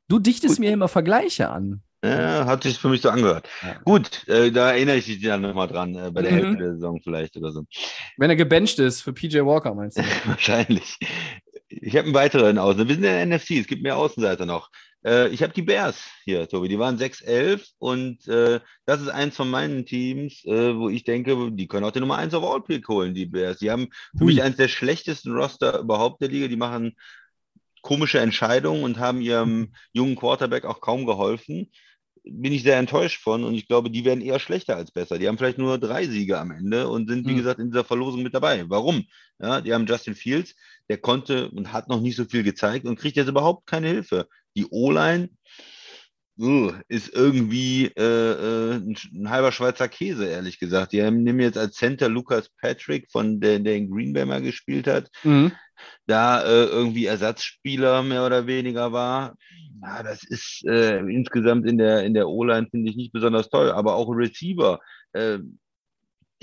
Du dichtest Gut. mir immer Vergleiche an. Ja, hat sich für mich so angehört. Ja. Gut, äh, da erinnere ich dich dann nochmal dran, äh, bei der mhm. Hälfte der Saison vielleicht oder so. Wenn er gebencht ist für PJ Walker, meinst du? Wahrscheinlich. Ich habe einen weiteren Außen. Wir sind in der NFC, es gibt mehr Außenseiter noch. Äh, ich habe die Bears hier, Tobi. Die waren 6-11 und äh, das ist eins von meinen Teams, äh, wo ich denke, die können auch die Nummer 1 auf All-Pick holen, die Bears. Die haben für Ui. mich eines der schlechtesten Roster überhaupt der Liga. Die machen komische Entscheidungen und haben ihrem jungen Quarterback auch kaum geholfen bin ich sehr enttäuscht von und ich glaube, die werden eher schlechter als besser. Die haben vielleicht nur drei Siege am Ende und sind, wie mhm. gesagt, in dieser Verlosung mit dabei. Warum? Ja, die haben Justin Fields, der konnte und hat noch nicht so viel gezeigt und kriegt jetzt überhaupt keine Hilfe. Die O-Line uh, ist irgendwie äh, äh, ein, ein, halber Schweizer Käse, ehrlich gesagt. Die haben, nehmen jetzt als Center Lucas Patrick, von der, der in Green Bay mal gespielt hat, mhm. da äh, irgendwie Ersatzspieler mehr oder weniger war ja, das ist äh, insgesamt in der, in der O-Line, finde ich, nicht besonders toll, aber auch Receiver. Äh,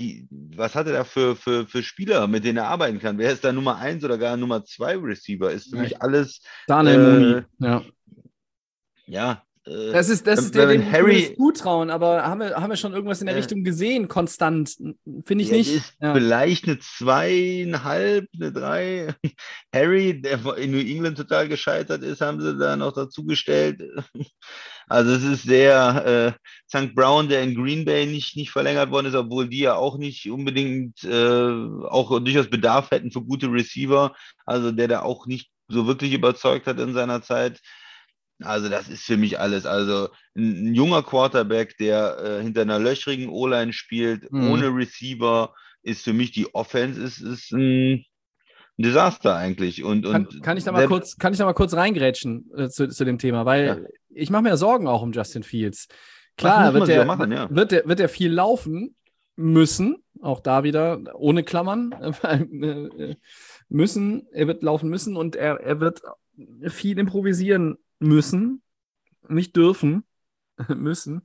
die, was hat er da für, für, für Spieler, mit denen er arbeiten kann? Wer ist da Nummer 1 oder gar Nummer 2 Receiver? Ist für mich alles. Daniel äh, ja. Ja, äh, das ist, das ist der, dem Harry zutrauen, aber haben wir, haben wir schon irgendwas in der äh, Richtung gesehen, konstant? Finde ich ja, nicht. Ja. Vielleicht eine zweieinhalb, eine drei. Harry, der in New England total gescheitert ist, haben sie da noch dazugestellt. Also es ist der äh, St. Brown, der in Green Bay nicht, nicht verlängert worden ist, obwohl die ja auch nicht unbedingt äh, auch durchaus Bedarf hätten für gute Receiver. Also der da auch nicht so wirklich überzeugt hat in seiner Zeit. Also das ist für mich alles. Also ein, ein junger Quarterback, der äh, hinter einer löchrigen O-Line spielt, mhm. ohne Receiver, ist für mich die Offense ist, ist ein ein Desaster eigentlich. Und, Kann, und kann ich da mal kurz, kann ich da mal kurz reingrätschen äh, zu, zu dem Thema, weil Ja. ich mache mir Sorgen auch um Justin Fields. Klar, wird der, machen, ja. wird, der, wird der viel laufen müssen, auch da wieder ohne Klammern, äh, müssen, er wird laufen müssen und er, er wird viel improvisieren müssen, nicht dürfen, müssen.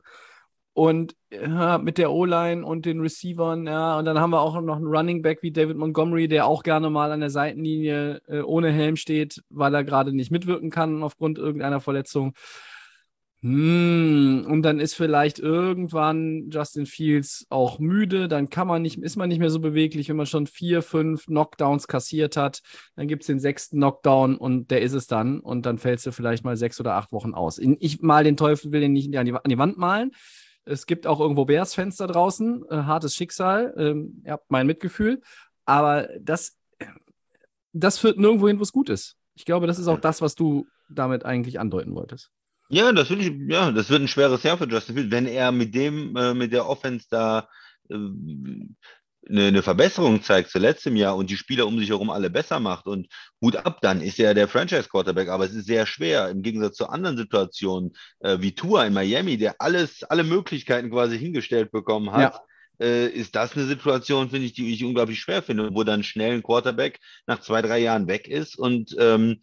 Und ja, mit der O-Line und den Receivern, ja, und dann haben wir auch noch einen Running Back wie David Montgomery, der auch gerne mal an der Seitenlinie äh, ohne Helm steht, weil er gerade nicht mitwirken kann aufgrund irgendeiner Verletzung. Hm, und dann ist vielleicht irgendwann Justin Fields auch müde, dann kann man nicht, ist man nicht mehr so beweglich, wenn man schon vier, fünf Knockdowns kassiert hat. Dann gibt es den sechsten Knockdown und der ist es dann. Und dann fällst du vielleicht mal sechs oder acht Wochen aus. Ich mal den Teufel will den nicht an die, an die Wand malen. Es gibt auch irgendwo Bears-Fans da draußen. Äh, hartes Schicksal. Ähm, ihr habt mein Mitgefühl. Aber das, das führt nirgendwo hin, wo es gut ist. Ich glaube, das ist auch das, was du damit eigentlich andeuten wolltest. Ja, das will ich, ja, das wird ein schweres Jahr für Justin Fields, wenn er mit dem, äh, mit der Offense da äh, eine, eine Verbesserung zeigt zu letztem Jahr und die Spieler um sich herum alle besser macht und Hut ab, dann ist er der Franchise-Quarterback, aber es ist sehr schwer im Gegensatz zu anderen Situationen äh, wie Tua in Miami, der alles, alle Möglichkeiten quasi hingestellt bekommen hat. Äh, ist das eine Situation, finde ich, die ich unglaublich schwer finde, wo dann schnell ein Quarterback nach zwei, drei Jahren weg ist und ähm,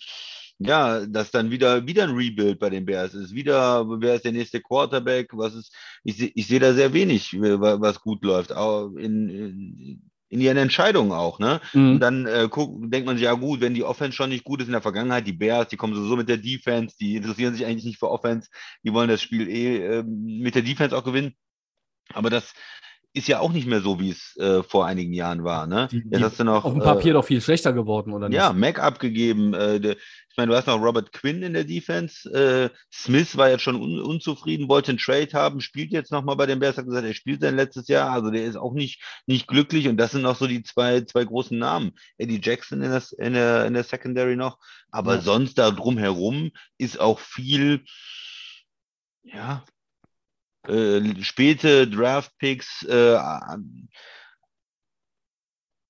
ja, dass dann wieder, wieder ein Rebuild bei den Bears ist. Wieder, wer ist der nächste Quarterback? Was ist, ich, seh- ich sehe da sehr wenig, äh, wa- was gut läuft. Auch in, in, in ihren Entscheidungen auch, ne? Und dann äh, guck, denkt man sich, ja gut, wenn die Offense schon nicht gut ist in der Vergangenheit, die Bears, die kommen sowieso mit der Defense, die interessieren sich eigentlich nicht für Offense, die wollen das Spiel eh äh, mit der Defense auch gewinnen. Aber das ist ja auch nicht mehr so, wie es äh, vor einigen Jahren war, ne? Die- Jetzt die hast du noch Auf dem Papier äh, doch viel schlechter geworden, oder nicht? ja, Mac abgegeben. Äh, der, ich meine, du hast noch Robert Quinn in der Defense. Äh, Smith war jetzt schon un unzufrieden, wollte einen Trade haben, spielt jetzt nochmal bei den Bears, hat gesagt, er spielt sein letztes Jahr. Also der ist auch nicht, nicht glücklich. Und das sind noch so die zwei, zwei großen Namen. Eddie Jackson in, das, in, der, in der Secondary noch. Aber Ja. sonst da drumherum ist auch viel, ja, äh, späte Draft-Picks, äh,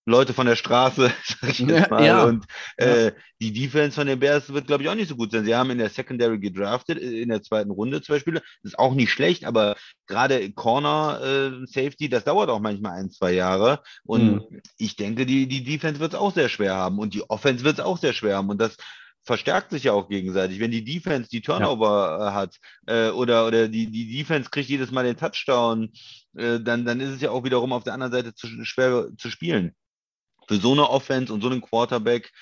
Leute von der Straße, sag ich jetzt Ja, mal. ja. Und äh, die Defense von den Bears wird, glaube ich, auch nicht so gut sein. Sie haben in der Secondary gedraftet, äh, in der zweiten Runde zwei Spieler. Das ist auch nicht schlecht, aber gerade Corner äh, Safety, das dauert auch manchmal ein, zwei Jahre. Und Mhm. ich denke, die, die Defense wird es auch sehr schwer haben und die Offense wird es auch sehr schwer haben. Und das verstärkt sich ja auch gegenseitig. Wenn die Defense die Turnover äh, hat äh, oder, oder die, die Defense kriegt jedes Mal den Touchdown, äh, dann, dann ist es ja auch wiederum auf der anderen Seite zu, schwer zu spielen. Für so eine Offense und so einen Quarterback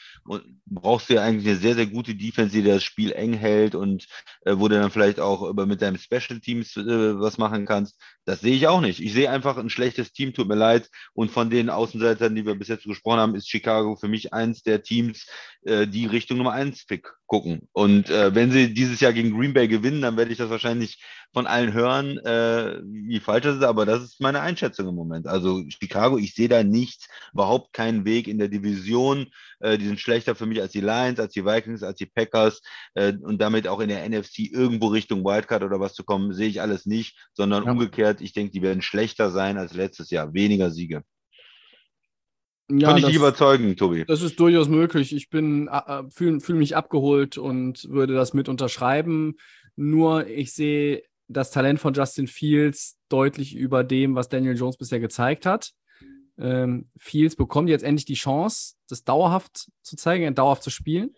brauchst du ja eigentlich eine sehr, sehr gute Defense, die das Spiel eng hält und äh, wo du dann vielleicht auch über mit deinem Special Teams äh, was machen kannst. Das sehe ich auch nicht. Ich sehe einfach ein schlechtes Team, tut mir leid. Und von den Außenseitern, die wir bis jetzt gesprochen haben, ist Chicago für mich eins der Teams, äh, die Richtung Nummer eins Pick gucken. Und äh, wenn sie dieses Jahr gegen Green Bay gewinnen, dann werde ich das wahrscheinlich von allen hören, äh, wie falsch das ist, aber das ist meine Einschätzung im Moment. Also Chicago, ich sehe da nichts, überhaupt keinen Weg in der Division. Äh, die sind schlechter für mich als die Lions, als die Vikings, als die Packers äh, und damit auch in der NFC irgendwo Richtung Wildcard oder was zu kommen, sehe ich alles nicht, sondern Ja. umgekehrt, ich denke, die werden schlechter sein als letztes Jahr, weniger Siege. Ja, Kann ich dich überzeugen, Tobi? Das ist durchaus möglich. Ich bin äh, fühle fühl mich abgeholt und würde das mit unterschreiben. Nur ich sehe das Talent von Justin Fields deutlich über dem, was Daniel Jones bisher gezeigt hat. Ähm, Fields bekommt jetzt endlich die Chance, das dauerhaft zu zeigen, dauerhaft zu spielen.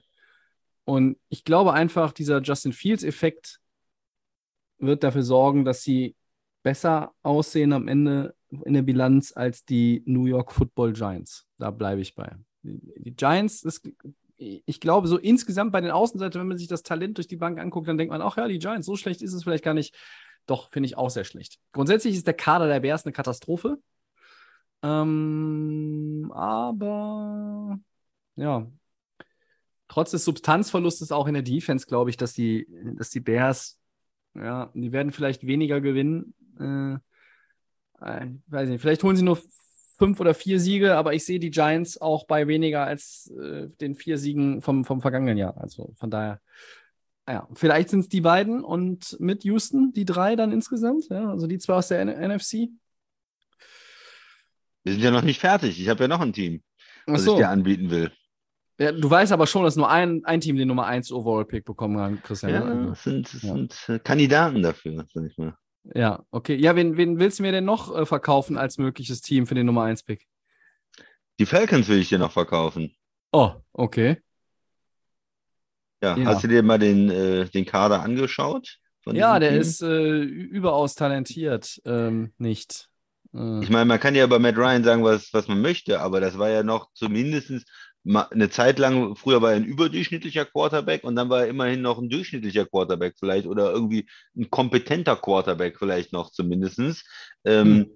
Und ich glaube einfach, dieser Justin Fields-Effekt wird dafür sorgen, dass sie besser aussehen am Ende in der Bilanz als die New York Football Giants. Da bleibe ich bei. Die, die Giants ist, ich glaube, so insgesamt bei den Außenseitern, wenn man sich das Talent durch die Bank anguckt, dann denkt man, ach ja, die Giants, so schlecht ist es vielleicht gar nicht. Doch, finde ich auch sehr schlecht. Grundsätzlich ist der Kader der Bears eine Katastrophe. Ähm, aber ja, trotz des Substanzverlustes auch in der Defense glaube ich, dass die, dass die Bears, ja, die werden vielleicht weniger gewinnen. Äh, äh, weiß nicht, vielleicht holen sie nur fünf oder vier Siege, aber ich sehe die Giants auch bei weniger als äh, den vier Siegen vom, vom vergangenen Jahr. Also von daher, ja, vielleicht sind es die beiden und mit Houston die drei dann insgesamt, ja, also die zwei aus der N NFC. Wir sind ja noch nicht fertig. Ich habe ja noch ein Team, was so. ich dir anbieten will. Ja, du weißt aber schon, dass nur ein, ein Team den Nummer 1 Overall-Pick bekommen kann, Christian. Ja, ne? das sind, das Ja. sind Kandidaten dafür, sag ich mal. Ja, okay. Ja, wen, wen willst du mir denn noch äh, verkaufen als mögliches Team für den Nummer 1-Pick? Die Falcons will ich dir noch verkaufen. Oh, okay. Ja, Ja. hast du dir mal den, äh, den Kader angeschaut? Ja, der Team? ist äh, überaus talentiert. Ähm, nicht. Äh, Ich meine, man kann ja bei Matt Ryan sagen, was, was man möchte, aber das war ja noch zumindest eine Zeit lang, früher war er ein überdurchschnittlicher Quarterback und dann war er immerhin noch ein durchschnittlicher Quarterback vielleicht oder irgendwie ein kompetenter Quarterback vielleicht noch zumindest. Ähm, Hm.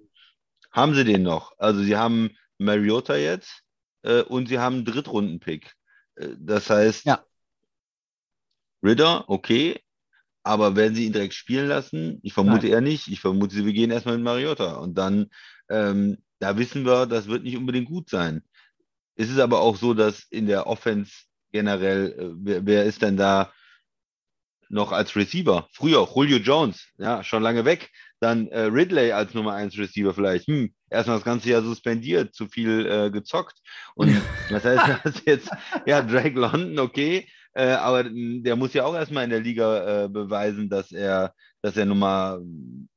Haben sie den noch? Also sie haben Mariota jetzt äh, und sie haben einen Drittrunden-Pick. Äh, das heißt, Ja. Ridder, okay, aber werden sie ihn direkt spielen lassen? Ich vermute Nein. eher nicht. Ich vermute, sie beginnen erstmal mit Mariota. Und dann, ähm, da wissen wir, das wird nicht unbedingt gut sein. Es ist aber auch so, dass in der Offense generell, äh, wer, wer ist denn da noch als Receiver? Früher Julio Jones, ja, schon lange weg. Dann äh, Ridley als Nummer 1 Receiver vielleicht. Hm, erstmal das ganze Jahr suspendiert, zu viel äh, gezockt. Und das heißt, du hast jetzt, ja, Drake London, okay, äh, aber mh, der muss ja auch erstmal in der Liga äh, beweisen, dass er, dass er Nummer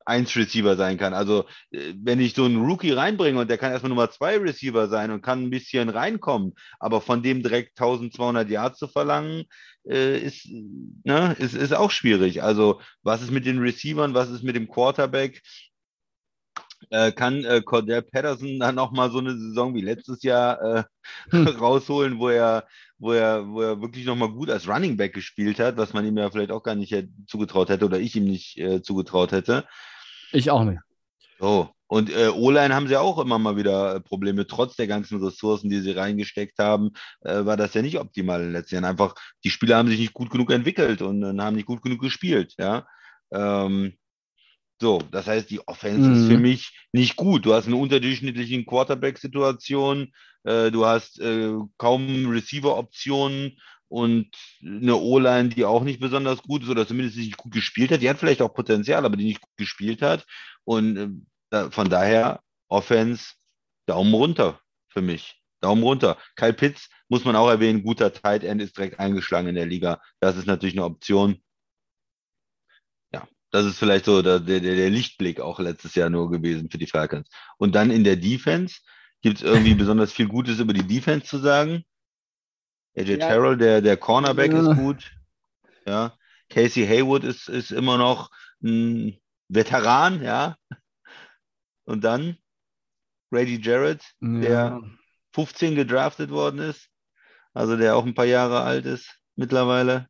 1 Receiver sein kann. Also, äh, wenn ich so einen Rookie reinbringe und der kann erstmal Nummer 2 Receiver sein und kann ein bisschen reinkommen, aber von dem direkt 1200 Yards zu verlangen, äh, ist, ne, ist, ist auch schwierig. Also, was ist mit den Receivern, was ist mit dem Quarterback? Äh, kann äh, Cordell Patterson dann noch mal so eine Saison wie letztes Jahr äh, rausholen, wo er, wo er, wo er wirklich noch mal gut als Running Back gespielt hat, was man ihm ja vielleicht auch gar nicht zugetraut hätte oder ich ihm nicht äh, zugetraut hätte. ich auch nicht. So. Und äh, O-Line haben sie auch immer mal wieder äh, Probleme. Trotz der ganzen Ressourcen, die sie reingesteckt haben, äh, war das ja nicht optimal in den letzten Jahren. Einfach, die Spieler haben sich nicht gut genug entwickelt und, äh, haben nicht gut genug gespielt. Ja. Ähm, so, das heißt, die Offense ist Mhm. für mich nicht gut. Du hast eine unterdurchschnittliche Quarterback-Situation, äh, du hast äh, kaum Receiver-Optionen und eine O-Line, die auch nicht besonders gut ist oder zumindest nicht gut gespielt hat. Die hat vielleicht auch Potenzial, aber die nicht gut gespielt hat. Und äh, von daher, Offense, Daumen runter für mich. Daumen runter. Kyle Pitts, muss man auch erwähnen, guter Tight End ist direkt eingeschlagen in der Liga. Das ist natürlich eine Option. Ja, das ist vielleicht so der, der, der Lichtblick auch letztes Jahr nur gewesen für die Falcons. Und dann in der Defense, gibt es irgendwie besonders viel Gutes über die Defense zu sagen? AJ Ja. Terrell, der, der Cornerback Ja. ist gut. Ja. Casey Haywood ist, ist immer noch ein Veteran, ja. Und dann Grady Jarrett, der 15 gedraftet worden ist, also der auch ein paar Jahre alt ist mittlerweile.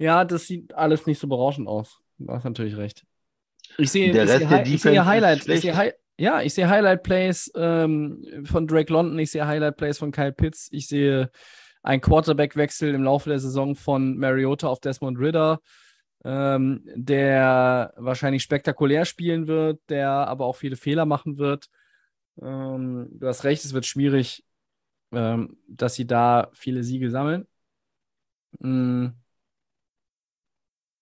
Ja, das sieht alles nicht so berauschend aus. Du hast natürlich recht. Ich sehe, Der ich Rest sehe, der ich sehe ist Highlight, ich sehe Hi ja, ich sehe Highlight Plays ähm, von Drake London, ich sehe Highlight Plays von Kyle Pitts, ich sehe einen Quarterback-Wechsel im Laufe der Saison von Mariota auf Desmond Ritter, ähm, der wahrscheinlich spektakulär spielen wird, der aber auch viele Fehler machen wird. Ähm, du hast recht, es wird schwierig, ähm, dass sie da viele Siege sammeln. Mm.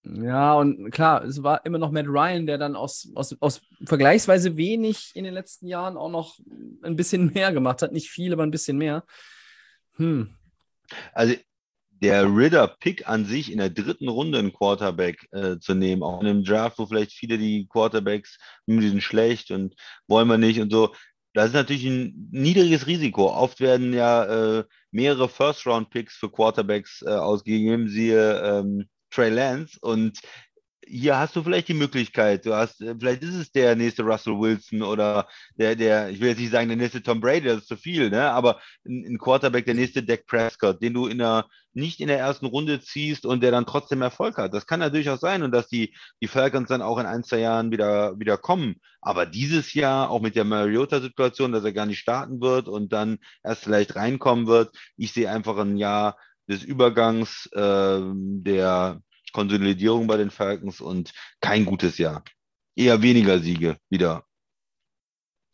Ja, und klar, es war immer noch Matt Ryan, der dann aus, aus, aus vergleichsweise wenig in den letzten Jahren auch noch ein bisschen mehr gemacht hat. Nicht viel, aber ein bisschen mehr. Hm. Also der Ridder-Pick an sich in der dritten Runde einen Quarterback äh, zu nehmen, auch in einem Draft, wo vielleicht viele die Quarterbacks, die sind schlecht und wollen wir nicht und so. Das ist natürlich ein niedriges Risiko. Oft werden ja äh, mehrere First-Round-Picks für Quarterbacks äh, ausgegeben, siehe ähm, Trey Lance. Und hier hast du vielleicht die Möglichkeit, du hast, äh, vielleicht ist es der nächste Russell Wilson oder der, der, ich will jetzt nicht sagen, der nächste Tom Brady, das ist zu viel, ne? Aber ein, Quarterback, der nächste Dak Prescott, den du in der, nicht in der ersten Runde ziehst und der dann trotzdem Erfolg hat. Das kann ja durchaus sein und dass die, die Falcons dann auch in ein, zwei Jahren wieder, wieder kommen. Aber dieses Jahr, auch mit der Mariota-Situation, dass er gar nicht starten wird und dann erst vielleicht reinkommen wird, ich sehe einfach ein Jahr des Übergangs, ähm, der Konsolidierung bei den Falcons und kein gutes Jahr. Eher weniger Siege wieder.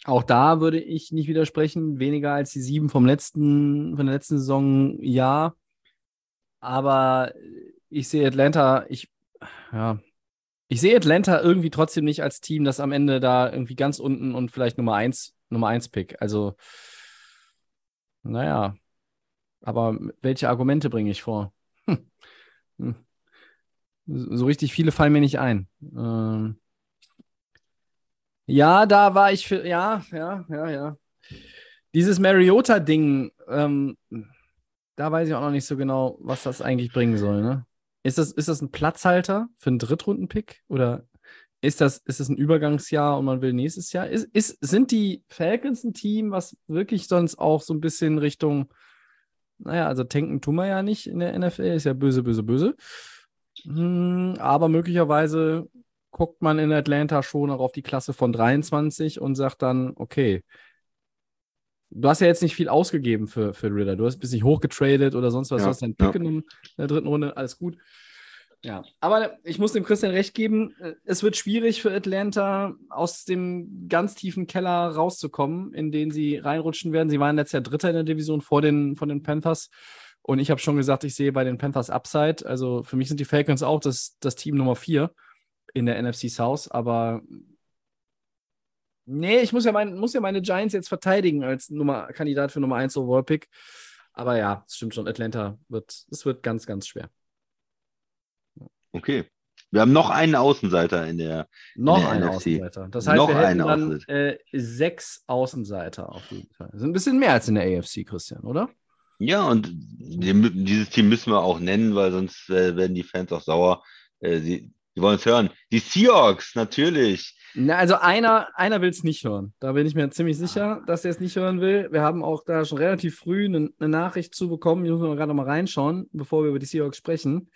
Auch da würde ich nicht widersprechen. Weniger als die sieben vom letzten, von der letzten Saison, ja. Aber ich sehe Atlanta, ich, ja, ich sehe Atlanta irgendwie trotzdem nicht als Team, das am Ende da irgendwie ganz unten und vielleicht Nummer eins, Nummer eins Pick. Also, naja. Aber welche Argumente bringe ich vor? Hm. Hm. So richtig viele fallen mir nicht ein. Ähm ja, da war ich für, ja, ja, ja, ja. Dieses Mariota-Ding, ähm, da weiß ich auch noch nicht so genau, was das eigentlich bringen soll. Ne? Ist, das, ist das ein Platzhalter für einen Drittrunden-Pick? Oder ist das, ist das ein Übergangsjahr und man will nächstes Jahr? Ist, ist, sind die Falcons ein Team, was wirklich sonst auch so ein bisschen Richtung, naja, also tanken tun wir ja nicht in der NFL, ist ja böse, böse, böse. Hm, aber möglicherweise guckt man in Atlanta schon auch auf die Klasse von 23 und sagt dann, okay, du hast ja jetzt nicht viel ausgegeben für, für Ritter. Du hast ein bisschen hochgetradet oder sonst was. Ja, du hast deinen Pick ja. genommen in der dritten Runde, alles gut. Ja, aber ich muss dem Christian recht geben, es wird schwierig für Atlanta aus dem ganz tiefen Keller rauszukommen, in den sie reinrutschen werden. Sie waren letztes Jahr Dritter in der Division vor den, von den Panthers. Und ich habe schon gesagt, ich sehe bei den Panthers Upside. Also für mich sind die Falcons auch das, das Team Nummer vier in der NFC South. Aber nee, ich muss ja, mein, muss ja meine Giants jetzt verteidigen als Nummer, Kandidat für Nummer 1 Overall Pick. Aber ja, es stimmt schon, Atlanta wird, es wird ganz, ganz schwer. Okay. Wir haben noch einen Außenseiter in der Noch in der einen NFC. Außenseiter. Das heißt, Noch wir hätten dann Außenseiter. äh, sechs Außenseiter auf jeden Fall. Das ist ein bisschen mehr als in der AFC, Christian, oder? Ja, und die, dieses Team müssen wir auch nennen, weil sonst äh, werden die Fans auch sauer. Äh, sie, sie wollen es hören. Die Seahawks, natürlich. Na, also einer, einer will es nicht hören. Da bin ich mir ziemlich sicher, dass er es nicht hören will. Wir haben auch da schon relativ früh eine, eine Nachricht zu bekommen. Die müssen wir gerade noch mal reinschauen, bevor wir über die Seahawks sprechen.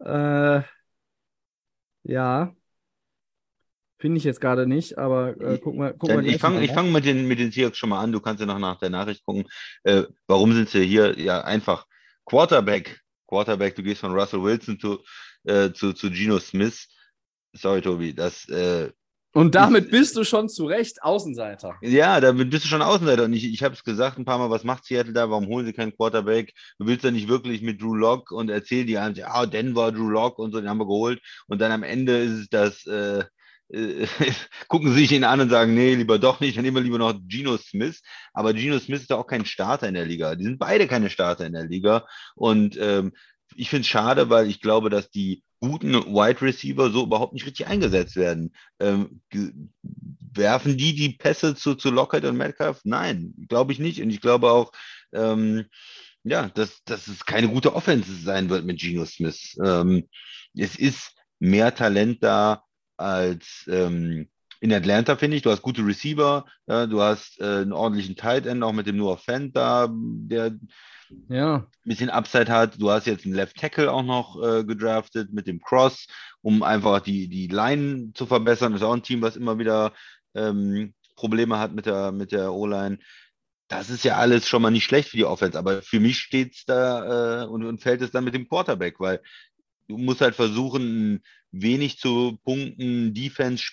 Äh, ja. Finde ich jetzt gerade nicht, aber äh, wir, gucken Dann wir ich fange fang mit, den, mit den Seahawks schon mal an. Du kannst ja noch nach der Nachricht gucken. Äh, warum sind sie hier? Ja, einfach Quarterback. Quarterback, du gehst von Russell Wilson zu, äh, zu, zu Geno Smith. Sorry, Tobi, das äh, Und damit bist du schon zu Recht Außenseiter. Ja, damit bist du schon Außenseiter. Und ich, ich habe es gesagt ein paar Mal, was macht Seattle da? Warum holen sie keinen Quarterback? Du willst ja nicht wirklich mit Drew Lock und erzähl die einem, ja, Denver, Drew Lock und so, den haben wir geholt. Und dann am Ende ist es das, äh, äh, gucken sie sich ihn an und sagen, nee, lieber doch nicht, dann nehmen wir lieber noch Geno Smith. Aber Geno Smith ist doch auch kein Starter in der Liga. Die sind beide keine Starter in der Liga. Und ähm, ich finde es schade, weil ich glaube, dass die guten Wide Receiver so überhaupt nicht richtig eingesetzt werden. Ähm, werfen die die Pässe zu, zu Lockett und Metcalf? Nein, glaube ich nicht. Und ich glaube auch, ähm, ja, dass, dass es keine gute Offense sein wird mit Geno Smith. Ähm, es ist mehr Talent da als ähm, in Atlanta, finde ich. Du hast gute Receiver, ja, du hast äh, einen ordentlichen Tight End, auch mit dem Noah Fant da, der Ja. ein bisschen Upside hat. Du hast jetzt einen Left Tackle auch noch äh, gedraftet mit dem Cross, um einfach die, die Line zu verbessern. Das ist auch ein Team, was immer wieder ähm, Probleme hat mit der, mit der O-Line. Das ist ja alles schon mal nicht schlecht für die Offense, aber für mich steht es da äh, und, und fällt es dann mit dem Quarterback, weil du musst halt versuchen, wenig zu punkten, Defense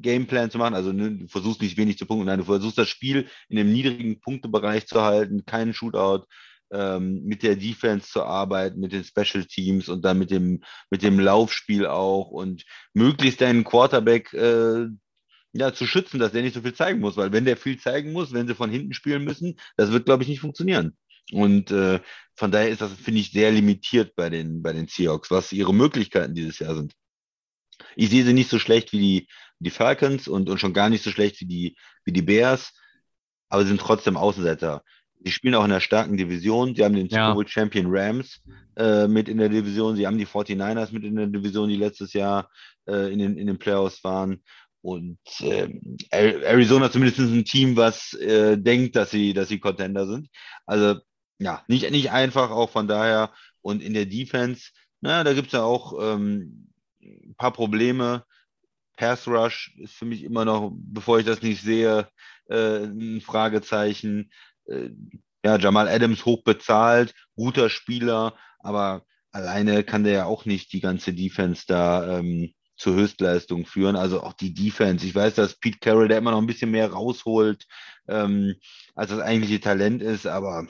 Gameplan zu machen. Also ne, du versuchst nicht wenig zu punkten, nein, du versuchst das Spiel in einem niedrigen Punktebereich zu halten, keinen Shootout, ähm, mit der Defense zu arbeiten, mit den Special Teams und dann mit dem, mit dem Laufspiel auch und möglichst deinen Quarterback äh, ja, zu schützen, dass der nicht so viel zeigen muss, weil wenn der viel zeigen muss, wenn sie von hinten spielen müssen, das wird, glaube ich, nicht funktionieren. Und äh, von daher ist das, finde ich, sehr limitiert bei den, bei den Seahawks, was ihre Möglichkeiten dieses Jahr sind. Ich sehe sie nicht so schlecht wie die, die Falcons und, und schon gar nicht so schlecht wie die, wie die Bears, aber sie sind trotzdem Außenseiter. Die spielen auch in einer starken Division. Sie haben den Ja. Super Bowl Champion Rams äh, mit in der Division. Sie haben die 49ers mit in der Division, die letztes Jahr äh, in, den, in den Playoffs waren. Und Ari- Arizona zumindest ein Team, was äh, denkt, dass sie, dass sie Contender sind. Also ja, nicht, nicht einfach auch von daher. Und in der Defense, na, da gibt es ja auch ähm, ein paar Probleme. Pass Rush ist für mich immer noch, bevor ich das nicht sehe, äh, ein Fragezeichen. Äh, ja, Jamal Adams hoch bezahlt, guter Spieler, aber alleine kann der ja auch nicht die ganze Defense da ähm, zur Höchstleistung führen. Also auch die Defense. Ich weiß, dass Pete Carroll da immer noch ein bisschen mehr rausholt, ähm, als das eigentliche Talent ist, aber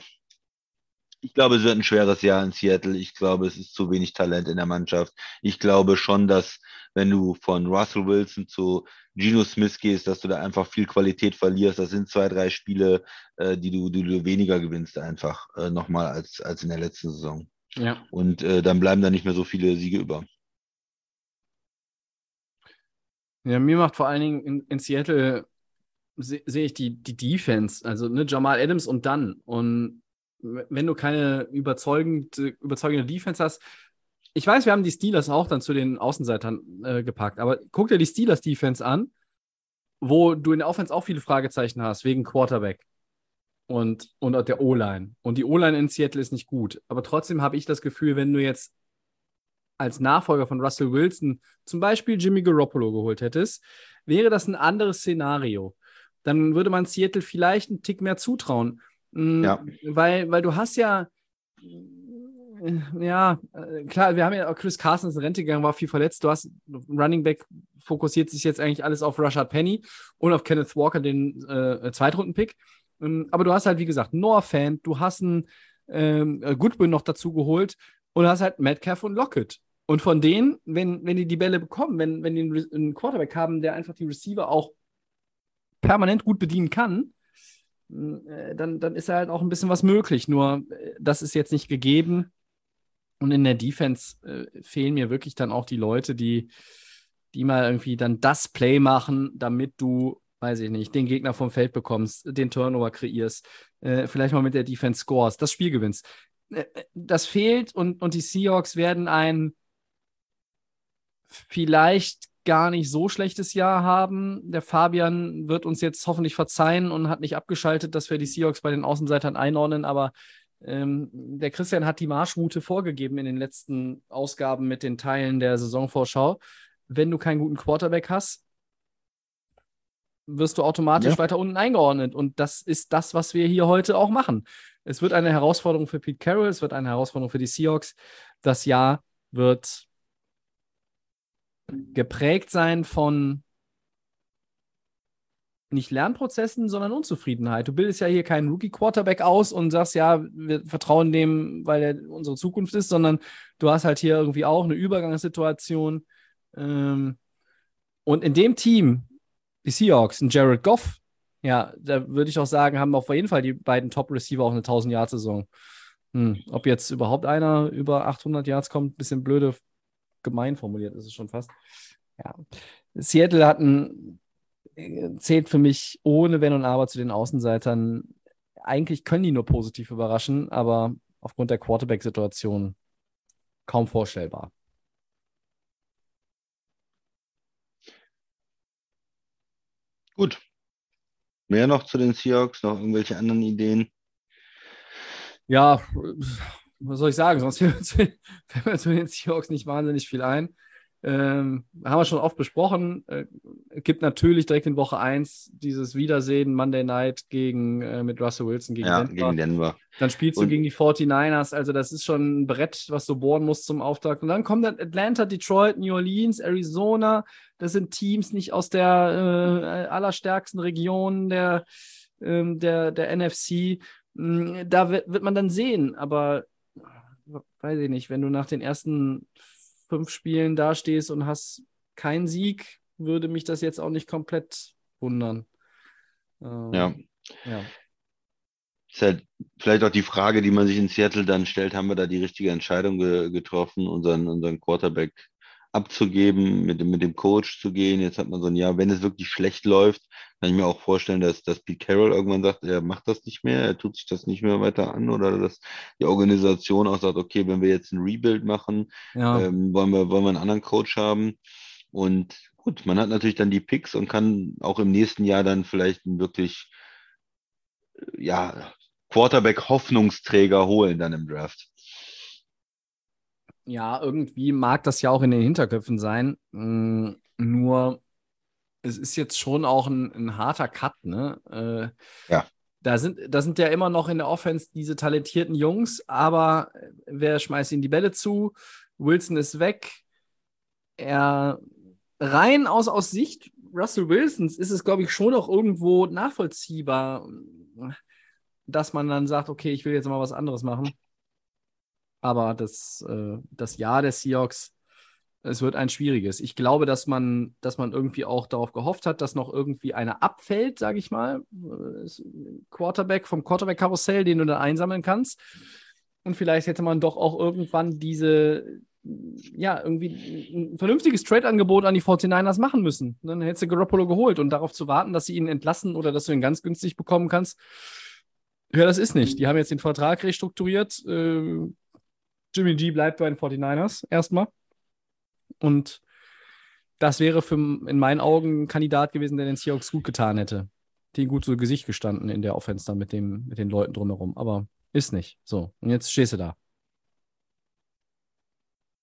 ich glaube, es wird ein schweres Jahr in Seattle. Ich glaube, es ist zu wenig Talent in der Mannschaft. Ich glaube schon, dass wenn du von Russell Wilson zu Geno Smith gehst, dass du da einfach viel Qualität verlierst. Das sind zwei, drei Spiele, äh, die, du, die du weniger gewinnst einfach äh, nochmal als, als in der letzten Saison. Ja. Und äh, dann bleiben da nicht mehr so viele Siege über. Ja, mir macht vor allen Dingen in, in Seattle sehe seh ich die, die Defense, also ne, Jamal Adams und dann. Und wenn du keine überzeugende, überzeugende Defense hast, ich weiß, wir haben die Steelers auch dann zu den Außenseitern äh, gepackt, aber guck dir die Steelers Defense an, wo du in der Offense auch viele Fragezeichen hast, wegen Quarterback und, und der O-Line. Und die O-Line in Seattle ist nicht gut. Aber trotzdem habe ich das Gefühl, wenn du jetzt als Nachfolger von Russell Wilson zum Beispiel Jimmy Garoppolo geholt hättest, wäre das ein anderes Szenario. Dann würde man Seattle vielleicht einen Tick mehr zutrauen. Mm, Ja. Weil, weil du hast ja, ja, äh, klar, wir haben ja auch Chris Carson ist in Rente gegangen, war viel verletzt. Du hast Running Back fokussiert sich jetzt eigentlich alles auf Rashad Penny und auf Kenneth Walker, den äh, Zweitrunden-Pick. Ähm, aber du hast halt, wie gesagt, Noah Fan, du hast einen ähm, äh, Goodwin noch dazu geholt und hast halt Metcalf und Lockett. Und von denen, wenn, wenn die die Bälle bekommen, wenn, wenn die einen, einen Quarterback haben, der einfach die Receiver auch permanent gut bedienen kann, äh, dann, dann ist halt auch ein bisschen was möglich. Nur äh, das ist jetzt nicht gegeben. Und in der Defense äh, fehlen mir wirklich dann auch die Leute, die, die mal irgendwie dann das Play machen, damit du, weiß ich nicht, den Gegner vom Feld bekommst, den Turnover kreierst, äh, vielleicht mal mit der Defense scores, das Spiel gewinnst. Äh, äh, Das fehlt und, und die Seahawks werden ein vielleicht gar nicht so schlechtes Jahr haben. Der Fabian wird uns jetzt hoffentlich verzeihen und hat nicht abgeschaltet, dass wir die Seahawks bei den Außenseitern einordnen, aber ähm, der Christian hat die Marschroute vorgegeben in den letzten Ausgaben mit den Teilen der Saisonvorschau. Wenn du keinen guten Quarterback hast, wirst du automatisch Ja. weiter unten eingeordnet. Und das ist das, was wir hier heute auch machen. Es wird eine Herausforderung für Pete Carroll, es wird eine Herausforderung für die Seahawks. Das Jahr wird geprägt sein von nicht Lernprozessen, sondern Unzufriedenheit. Du bildest ja hier keinen Rookie-Quarterback aus und sagst, ja, wir vertrauen dem, weil er unsere Zukunft ist, sondern du hast halt hier irgendwie auch eine Übergangssituation. Ähm, und in dem Team, die Seahawks, ein Jared Goff, ja, da würde ich auch sagen, haben auf jeden Fall die beiden Top-Receiver auch eine 1000-Yard-Saison. Hm. Ob jetzt überhaupt einer über 800 Yards kommt, bisschen blöde, gemein formuliert ist es schon fast. Ja. Seattle hat ein, zählt für mich ohne Wenn und Aber zu den Außenseitern. Eigentlich können die nur positiv überraschen, aber aufgrund der Quarterback-Situation kaum vorstellbar. Gut. Mehr noch zu den Seahawks? Noch irgendwelche anderen Ideen? Ja, was soll ich sagen? Sonst fällt mir zu den Seahawks nicht wahnsinnig viel ein. Ähm, haben wir schon oft besprochen. Äh, gibt natürlich direkt in Woche 1 dieses Wiedersehen Monday Night gegen, äh, mit Russell Wilson gegen ja, Denver. gegen Denver. Dann spielst du Und- gegen die 49ers. Also, das ist schon ein Brett, was du bohren musst zum Auftakt. Und dann kommt dann Atlanta, Detroit, New Orleans, Arizona. Das sind Teams nicht aus der äh, allerstärksten Region der, ähm, der, der NFC. Mm, Da wird, wird man dann sehen. Aber weiß ich nicht, wenn du nach den ersten fünf Spielen dastehst und hast keinen Sieg, würde mich das jetzt auch nicht komplett wundern. Ähm, Ja. ja. Ist halt vielleicht auch die Frage, die man sich in Seattle dann stellt, haben wir da die richtige Entscheidung ge getroffen, unseren, unseren Quarterback abzugeben, mit dem, mit dem Coach zu gehen. Jetzt hat man so ein Jahr, wenn es wirklich schlecht läuft, kann ich mir auch vorstellen, dass, dass Pete Carroll irgendwann sagt, er macht das nicht mehr, er tut sich das nicht mehr weiter an oder dass die Organisation auch sagt, okay, wenn wir jetzt ein Rebuild machen, Ja. ähm, wollen wir, wollen wir einen anderen Coach haben. Und gut, man hat natürlich dann die Picks und kann auch im nächsten Jahr dann vielleicht einen wirklich, äh, ja, Quarterback-Hoffnungsträger holen dann im Draft. Ja, irgendwie mag das ja auch in den Hinterköpfen sein. Mm, nur, es ist jetzt schon auch ein, ein harter Cut, ne? Äh, Ja. Da sind, da sind ja immer noch in der Offense diese talentierten Jungs, aber wer schmeißt ihnen die Bälle zu? Wilson ist weg. Er rein aus, aus Sicht Russell Wilsons ist es, glaube ich, schon auch irgendwo nachvollziehbar, dass man dann sagt, okay, ich will jetzt mal was anderes machen. Aber das, äh, das Jahr der Seahawks Es wird ein schwieriges. Ich glaube, dass man, dass man irgendwie auch darauf gehofft hat, dass noch irgendwie einer abfällt, sage ich mal. Äh, Quarterback vom Quarterback-Karussell, den du dann einsammeln kannst. Und vielleicht hätte man doch auch irgendwann diese, ja, irgendwie ein vernünftiges Trade-Angebot an die 49ers machen müssen. Dann hättest du Garoppolo geholt und darauf zu warten, dass sie ihn entlassen oder dass du ihn ganz günstig bekommen kannst. Ja, das ist nicht. Die haben jetzt den Vertrag restrukturiert. Äh, Jimmy G bleibt bei den 49ers erstmal. Und das wäre für, in meinen Augen ein Kandidat gewesen, der den Seahawks gut getan hätte. Den gut zu Gesicht gestanden in der Offense dann mit, dem, mit den Leuten drumherum. Aber ist nicht. So. Und jetzt stehst du da.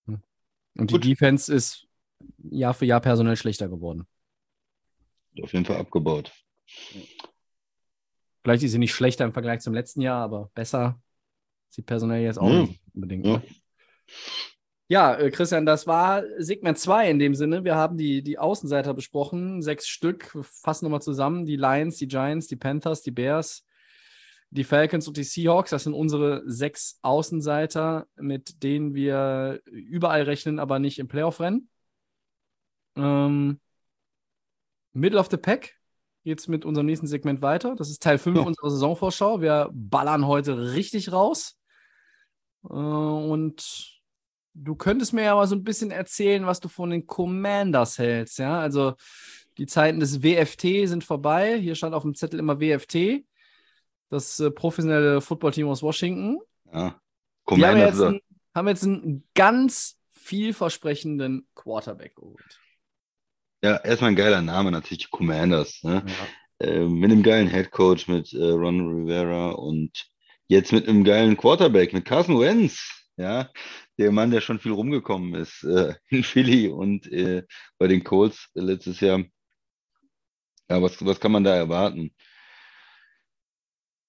Hm. Und gut. die Defense ist Jahr für Jahr personell schlechter geworden. Auf jeden Fall abgebaut. Vielleicht ist sie nicht schlechter im Vergleich zum letzten Jahr, aber besser sieht personell jetzt auch ja. nicht unbedingt. Ja. Ne? Ja, äh, Christian, das war Segment 2 in dem Sinne. Wir haben die, die Außenseiter besprochen, sechs Stück. Wir fassen nochmal zusammen. Die Lions, die Giants, die Panthers, die Bears, die Falcons und die Seahawks. Das sind unsere sechs Außenseiter, mit denen wir überall rechnen, aber nicht im Playoff-Rennen. Ähm, Middle of the Pack geht es mit unserem nächsten Segment weiter. Das ist Teil 5 ja. unserer Saisonvorschau. Wir ballern heute richtig raus. Äh, und du könntest mir ja mal so ein bisschen erzählen, was du von den Commanders hältst, ja? Also die Zeiten des WFT sind vorbei. Hier stand auf dem Zettel immer WFT, das äh, professionelle Footballteam aus Washington. Ja. Die haben jetzt, einen, haben jetzt einen ganz vielversprechenden Quarterback geholt. Ja, erstmal ein geiler Name, natürlich die Commanders. Ne? Ja. Äh, mit einem geilen Headcoach, mit äh, Ron Rivera und jetzt mit einem geilen Quarterback, mit Carson Wentz. Ja, der Mann, der schon viel rumgekommen ist äh, in Philly und äh, bei den Colts letztes Jahr. Ja, was, was kann man da erwarten?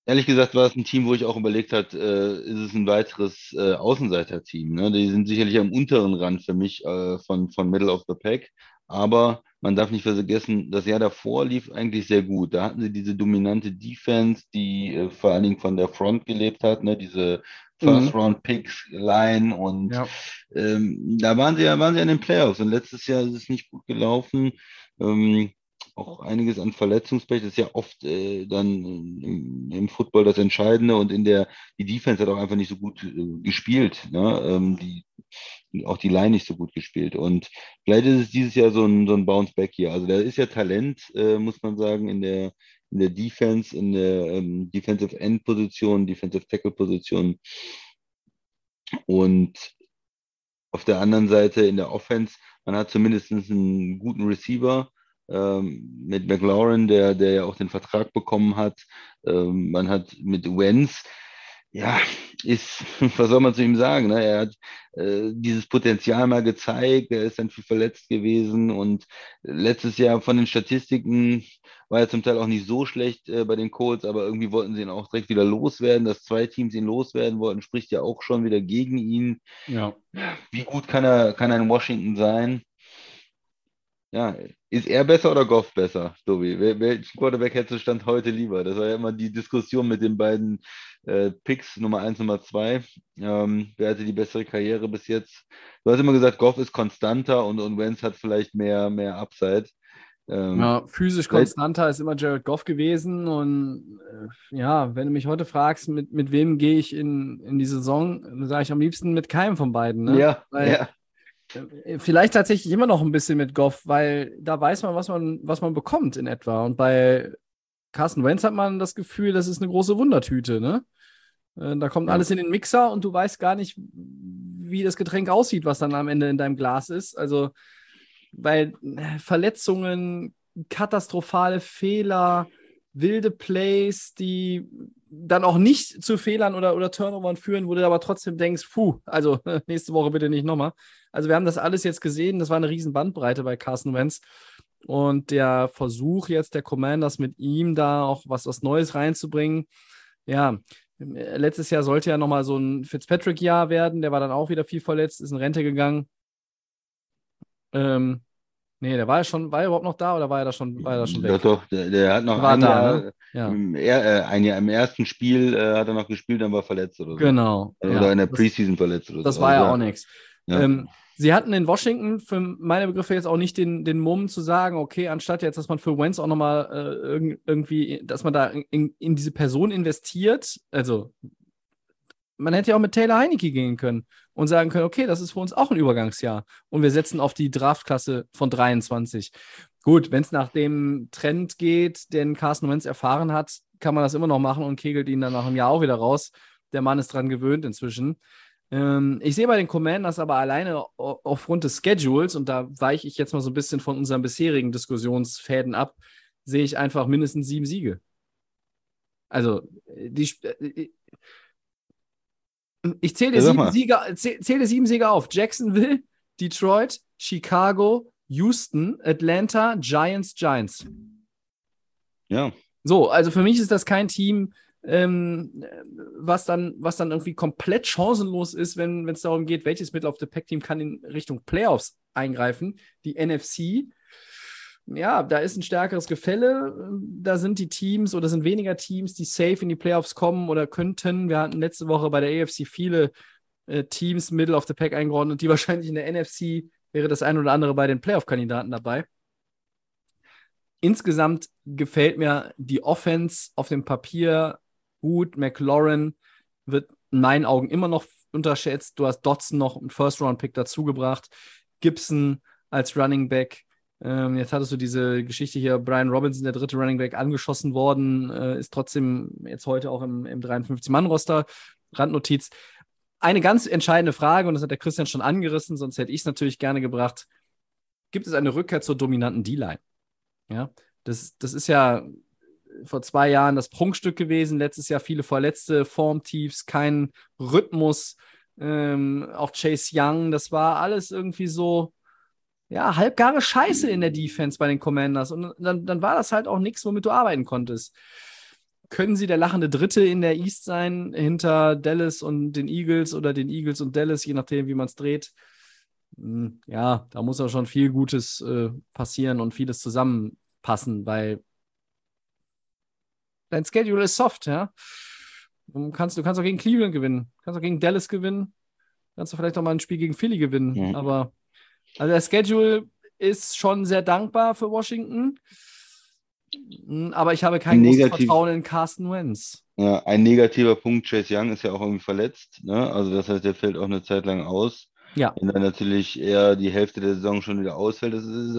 Ehrlich gesagt war es ein Team, wo ich auch überlegt habe, äh, ist es ein weiteres äh, Außenseiter-Team. Ne? Die sind sicherlich am unteren Rand für mich äh, von, von Middle of the Pack. Aber man darf nicht vergessen, das Jahr davor lief eigentlich sehr gut. Da hatten sie diese dominante Defense, die äh, vor allen Dingen von der Front gelebt hat, ne? diese First mhm. Round Picks Line und ja. ähm, da waren sie ja waren sie in den Playoffs und letztes Jahr ist es nicht gut gelaufen. Ähm, auch einiges an Verletzungspech, das ist ja oft äh, dann im, im, Football das Entscheidende und in der, die Defense hat auch einfach nicht so gut äh, gespielt, ne? ähm, die, auch die Line nicht so gut gespielt. Und vielleicht ist es dieses Jahr so ein, so ein Bounce-Back hier, also da ist ja Talent, äh, muss man sagen, in der, in der Defense, in der ähm, Defensive End Position, Defensive Tackle Position. Und auf der anderen Seite in der Offense, man hat zumindest einen guten Receiver, ähm, mit McLaurin, der, der ja auch den Vertrag bekommen hat. Ähm, man hat mit Wenz, ja, ist, was soll man zu ihm sagen? Ne? Er hat äh, dieses Potenzial mal gezeigt, er ist dann viel verletzt gewesen und letztes Jahr von den Statistiken war er zum Teil auch nicht so schlecht äh, bei den Colts, aber irgendwie wollten sie ihn auch direkt wieder loswerden, dass zwei Teams ihn loswerden wollten, spricht ja auch schon wieder gegen ihn. Ja. Wie gut kann er, kann er in Washington sein? Ja, ist er besser oder Goff besser, Tobi? Welchen Quarterback hättest du Stand heute lieber? Das war ja immer die Diskussion mit den beiden äh, Picks, Nummer 1, Nummer 2. Ähm, wer hatte die bessere Karriere bis jetzt? Du hast immer gesagt, Goff ist konstanter und, und Wentz hat vielleicht mehr, mehr Upside. Ähm, ja, physisch konstanter ist immer Jared Goff gewesen. Und äh, ja, wenn du mich heute fragst, mit, mit wem gehe ich in, in die Saison, dann sage ich am liebsten mit keinem von beiden. Ne? Ja, Weil ja. Äh, vielleicht tatsächlich immer noch ein bisschen mit Goff, weil da weiß man, was man, was man bekommt in etwa. Und bei Carsten Wentz hat man das Gefühl, das ist eine große Wundertüte, ne? Äh, da kommt alles in den Mixer und du weißt gar nicht, wie das Getränk aussieht, was dann am Ende in deinem Glas ist. Also, weil äh, Verletzungen, katastrophale Fehler, wilde Plays, die dann auch nicht zu Fehlern oder, oder Turnovern führen, wo du aber trotzdem denkst, puh, also nächste Woche bitte nicht nochmal. Also wir haben das alles jetzt gesehen, das war eine riesen Bandbreite bei Carson Wentz. Und der Versuch jetzt der Commanders mit ihm da auch was, was Neues reinzubringen, ja, letztes Jahr sollte ja nochmal so ein Fitzpatrick-Jahr werden, der war dann auch wieder viel verletzt, ist in Rente gegangen. Ähm, Nee, der war ja schon, war er überhaupt noch da oder war er da schon, war er da schon weg? Doch, doch, der, der hat noch war ein, da, Jahr, ne? ja. im, äh, ein Jahr im ersten Spiel äh, hat er noch gespielt, dann war verletzt oder so. Genau. Oder ja. in der Preseason verletzt oder das so. Das war ja also, auch nichts. Ja. Ähm, sie hatten in Washington für meine Begriffe jetzt auch nicht den, den Mumm zu sagen, okay, anstatt jetzt, dass man für Wentz auch nochmal äh, irg- irgendwie, dass man da in, in diese Person investiert, also man hätte ja auch mit Taylor Heinecke gehen können und sagen können, okay, das ist für uns auch ein Übergangsjahr und wir setzen auf die Draftklasse von 23. Gut, wenn es nach dem Trend geht, den Carson Wentz erfahren hat, kann man das immer noch machen und kegelt ihn dann nach einem Jahr auch wieder raus. Der Mann ist dran gewöhnt inzwischen. Ähm, ich sehe bei den Commanders aber alleine au- aufgrund des Schedules, und da weiche ich jetzt mal so ein bisschen von unseren bisherigen Diskussionsfäden ab, sehe ich einfach mindestens sieben Siege. Also, äh, die, Sp- äh, ich zähle Ja, sieben, mal. Siege, zäh- zähle sieben Siege auf. Jacksonville, Detroit, Chicago, Houston, Atlanta, Giants, Giants. Ja, So, also für mich ist das kein Team, ähm, was, dann, was dann irgendwie komplett chancenlos ist, wenn es darum geht, welches Mittel auf the Pack-Team kann in Richtung Playoffs eingreifen. Die NFC, ja, da ist ein stärkeres Gefälle. Da sind die Teams oder sind weniger Teams, die safe in die Playoffs kommen oder könnten. Wir hatten letzte Woche bei der AFC viele äh, Teams Middle of the Pack eingeordnet, die wahrscheinlich in der NFC wäre das ein oder andere bei den Playoff-Kandidaten dabei. Insgesamt gefällt mir die Offense auf dem Papier gut. McLaurin wird in meinen Augen immer noch unterschätzt. Du hast Dotson noch einen First-Round-Pick dazugebracht. Gibson als Running Back. Ähm, jetzt hattest du diese Geschichte hier, Brian Robinson, der dritte Running Back, angeschossen worden, äh, ist trotzdem jetzt heute auch im, im 53-Mann-Roster. Randnotiz. Eine ganz entscheidende Frage, und das hat der Christian schon angerissen, sonst hätte ich es natürlich gerne gebracht. Gibt es eine Rückkehr zur dominanten D-Line? Ja, das, das ist ja vor zwei Jahren das Prunkstück gewesen. Letztes Jahr viele Verletzte, Formtiefs, kein Rhythmus. Ähm, auch Chase Young, das war alles irgendwie so, ja, halbgare Scheiße in der Defense bei den Commanders. Und dann, dann war das halt auch nichts, womit du arbeiten konntest. Können sie der lachende Dritte in der East sein, hinter Dallas und den Eagles oder den Eagles und Dallas, je nachdem, wie man es dreht? Hm, Ja, da muss auch schon viel Gutes äh, passieren und vieles zusammenpassen, weil dein Schedule ist soft, ja. Du kannst, du kannst auch gegen Cleveland gewinnen, du kannst auch gegen Dallas gewinnen, kannst du vielleicht auch mal ein Spiel gegen Philly gewinnen, Mhm. aber also der Schedule ist schon sehr dankbar für Washington, Hm, aber ich habe kein großes. Vertrauen in Carsten Wentz. ja, ein negativer Punkt, Chase Young ist ja auch irgendwie verletzt, ne? Also das heißt, der fällt auch eine Zeit lang aus. Ja. Wenn dann natürlich eher die Hälfte der Saison schon wieder ausfällt. Das ist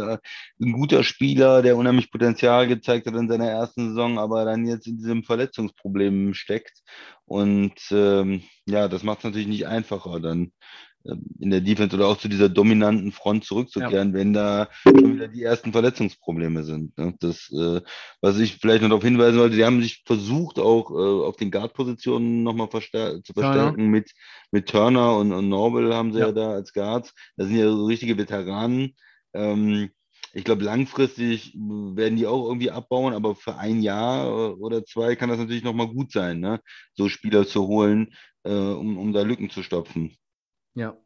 ein guter Spieler, der unheimlich Potenzial gezeigt hat in seiner ersten Saison, aber dann jetzt in diesem Verletzungsproblem steckt. Und ähm, ja, das macht es natürlich nicht einfacher, dann in der Defense oder auch zu dieser dominanten Front zurückzukehren, wenn da schon wieder die ersten Verletzungsprobleme sind. Ne? Das, äh, was ich vielleicht noch darauf hinweisen wollte, die haben sich versucht, auch äh, auf den Guard-Positionen nochmal verstär zu verstärken mit, mit Turner und, und Norbel haben sie ja. Ja. da als Guards. Das sind ja so richtige Veteranen. Ähm, ich glaube, langfristig werden die auch irgendwie abbauen, aber für ein Jahr oder zwei kann das natürlich nochmal gut sein, ne? so Spieler zu holen, äh, um, um da Lücken zu stopfen. Ja.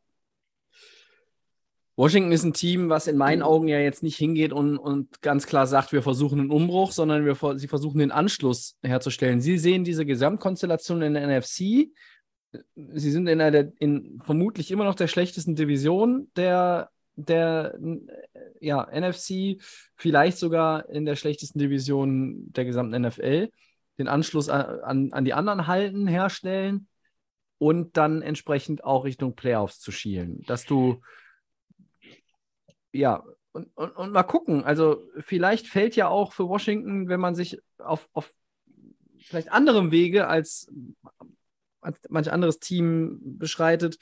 Washington ist ein Team, was in meinen Augen ja jetzt nicht hingeht und, und ganz klar sagt, wir versuchen einen Umbruch, sondern wir, sie versuchen den Anschluss herzustellen. Sie sehen diese Gesamtkonstellation in der NFC. Sie sind in einer, in vermutlich immer noch der schlechtesten Division der, der ja, NFC, vielleicht sogar in der schlechtesten Division der gesamten NFL. Den Anschluss an, an, an die anderen halten, herstellen und dann entsprechend auch Richtung Playoffs zu schielen. Dass du, ja, und, und, und mal gucken. Also, vielleicht fällt ja auch für Washington, wenn man sich auf, auf vielleicht anderem Wege als, als manch anderes Team beschreitet,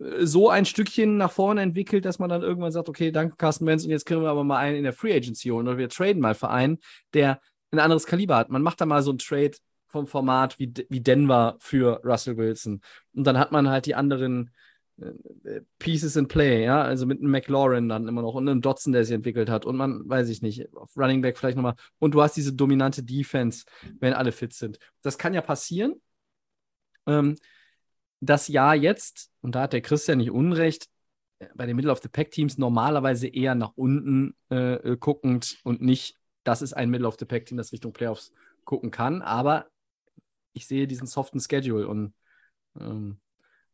äh, so ein Stückchen nach vorne entwickelt, dass man dann irgendwann sagt, okay, danke Carsten Wentz und jetzt können wir aber mal einen in der Free Agency holen oder wir traden mal für einen, der ein anderes Kaliber hat. Man macht da mal so einen Trade vom Format wie, wie Denver für Russell Wilson. Und dann hat man halt die anderen äh, Pieces in Play, ja, also mit einem McLaurin dann immer noch und einem Dotson, der sich entwickelt hat und man, weiß ich nicht, auf Running Back vielleicht nochmal und du hast diese dominante Defense, wenn alle fit sind. Das kann ja passieren. Ähm, das Jahr jetzt, und da hat der Christian nicht unrecht, äh, bei den Middle of the Pack Teams normalerweise eher nach unten äh, äh, guckend und nicht, das ist ein Middle of the Pack Team, das Richtung Playoffs gucken kann, aber ich sehe diesen soften Schedule und ähm,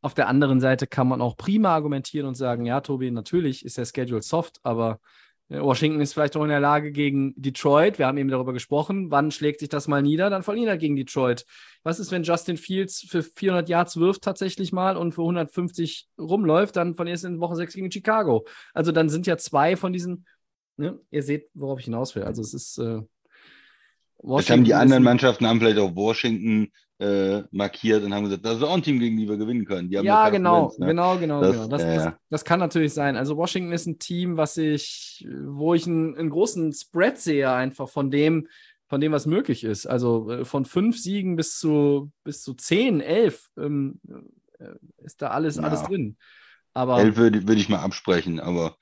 Auf der anderen Seite kann man auch prima argumentieren und sagen, ja, Tobi, natürlich ist der Schedule soft, aber äh, Washington ist vielleicht auch in der Lage gegen Detroit. Wir haben eben darüber gesprochen. Wann schlägt sich das mal nieder? Dann verlieren er gegen Detroit. Was ist, wenn Justin Fields für 400 Yards wirft tatsächlich mal und für 150 rumläuft? Dann verlierst du in Woche 6 gegen Chicago. Also dann sind ja zwei von diesen, ne? ihr seht, worauf ich hinaus will. Also es ist. Äh, das haben die anderen Mannschaften haben vielleicht auch Washington äh, markiert und haben gesagt, das ist auch ein Team, gegen die wir gewinnen können. ja, genau, Wins, ne? genau, genau, das, genau. Das, äh, das, das, kann natürlich sein. Also Washington ist ein Team, was ich, wo ich einen, einen, großen Spread sehe, einfach von dem, von dem, was möglich ist. Also äh, von fünf Siegen bis zu, bis zu zehn, elf ähm, äh, ist da alles, ja. alles drin. Aber, elf würde, würde ich mal absprechen, aber.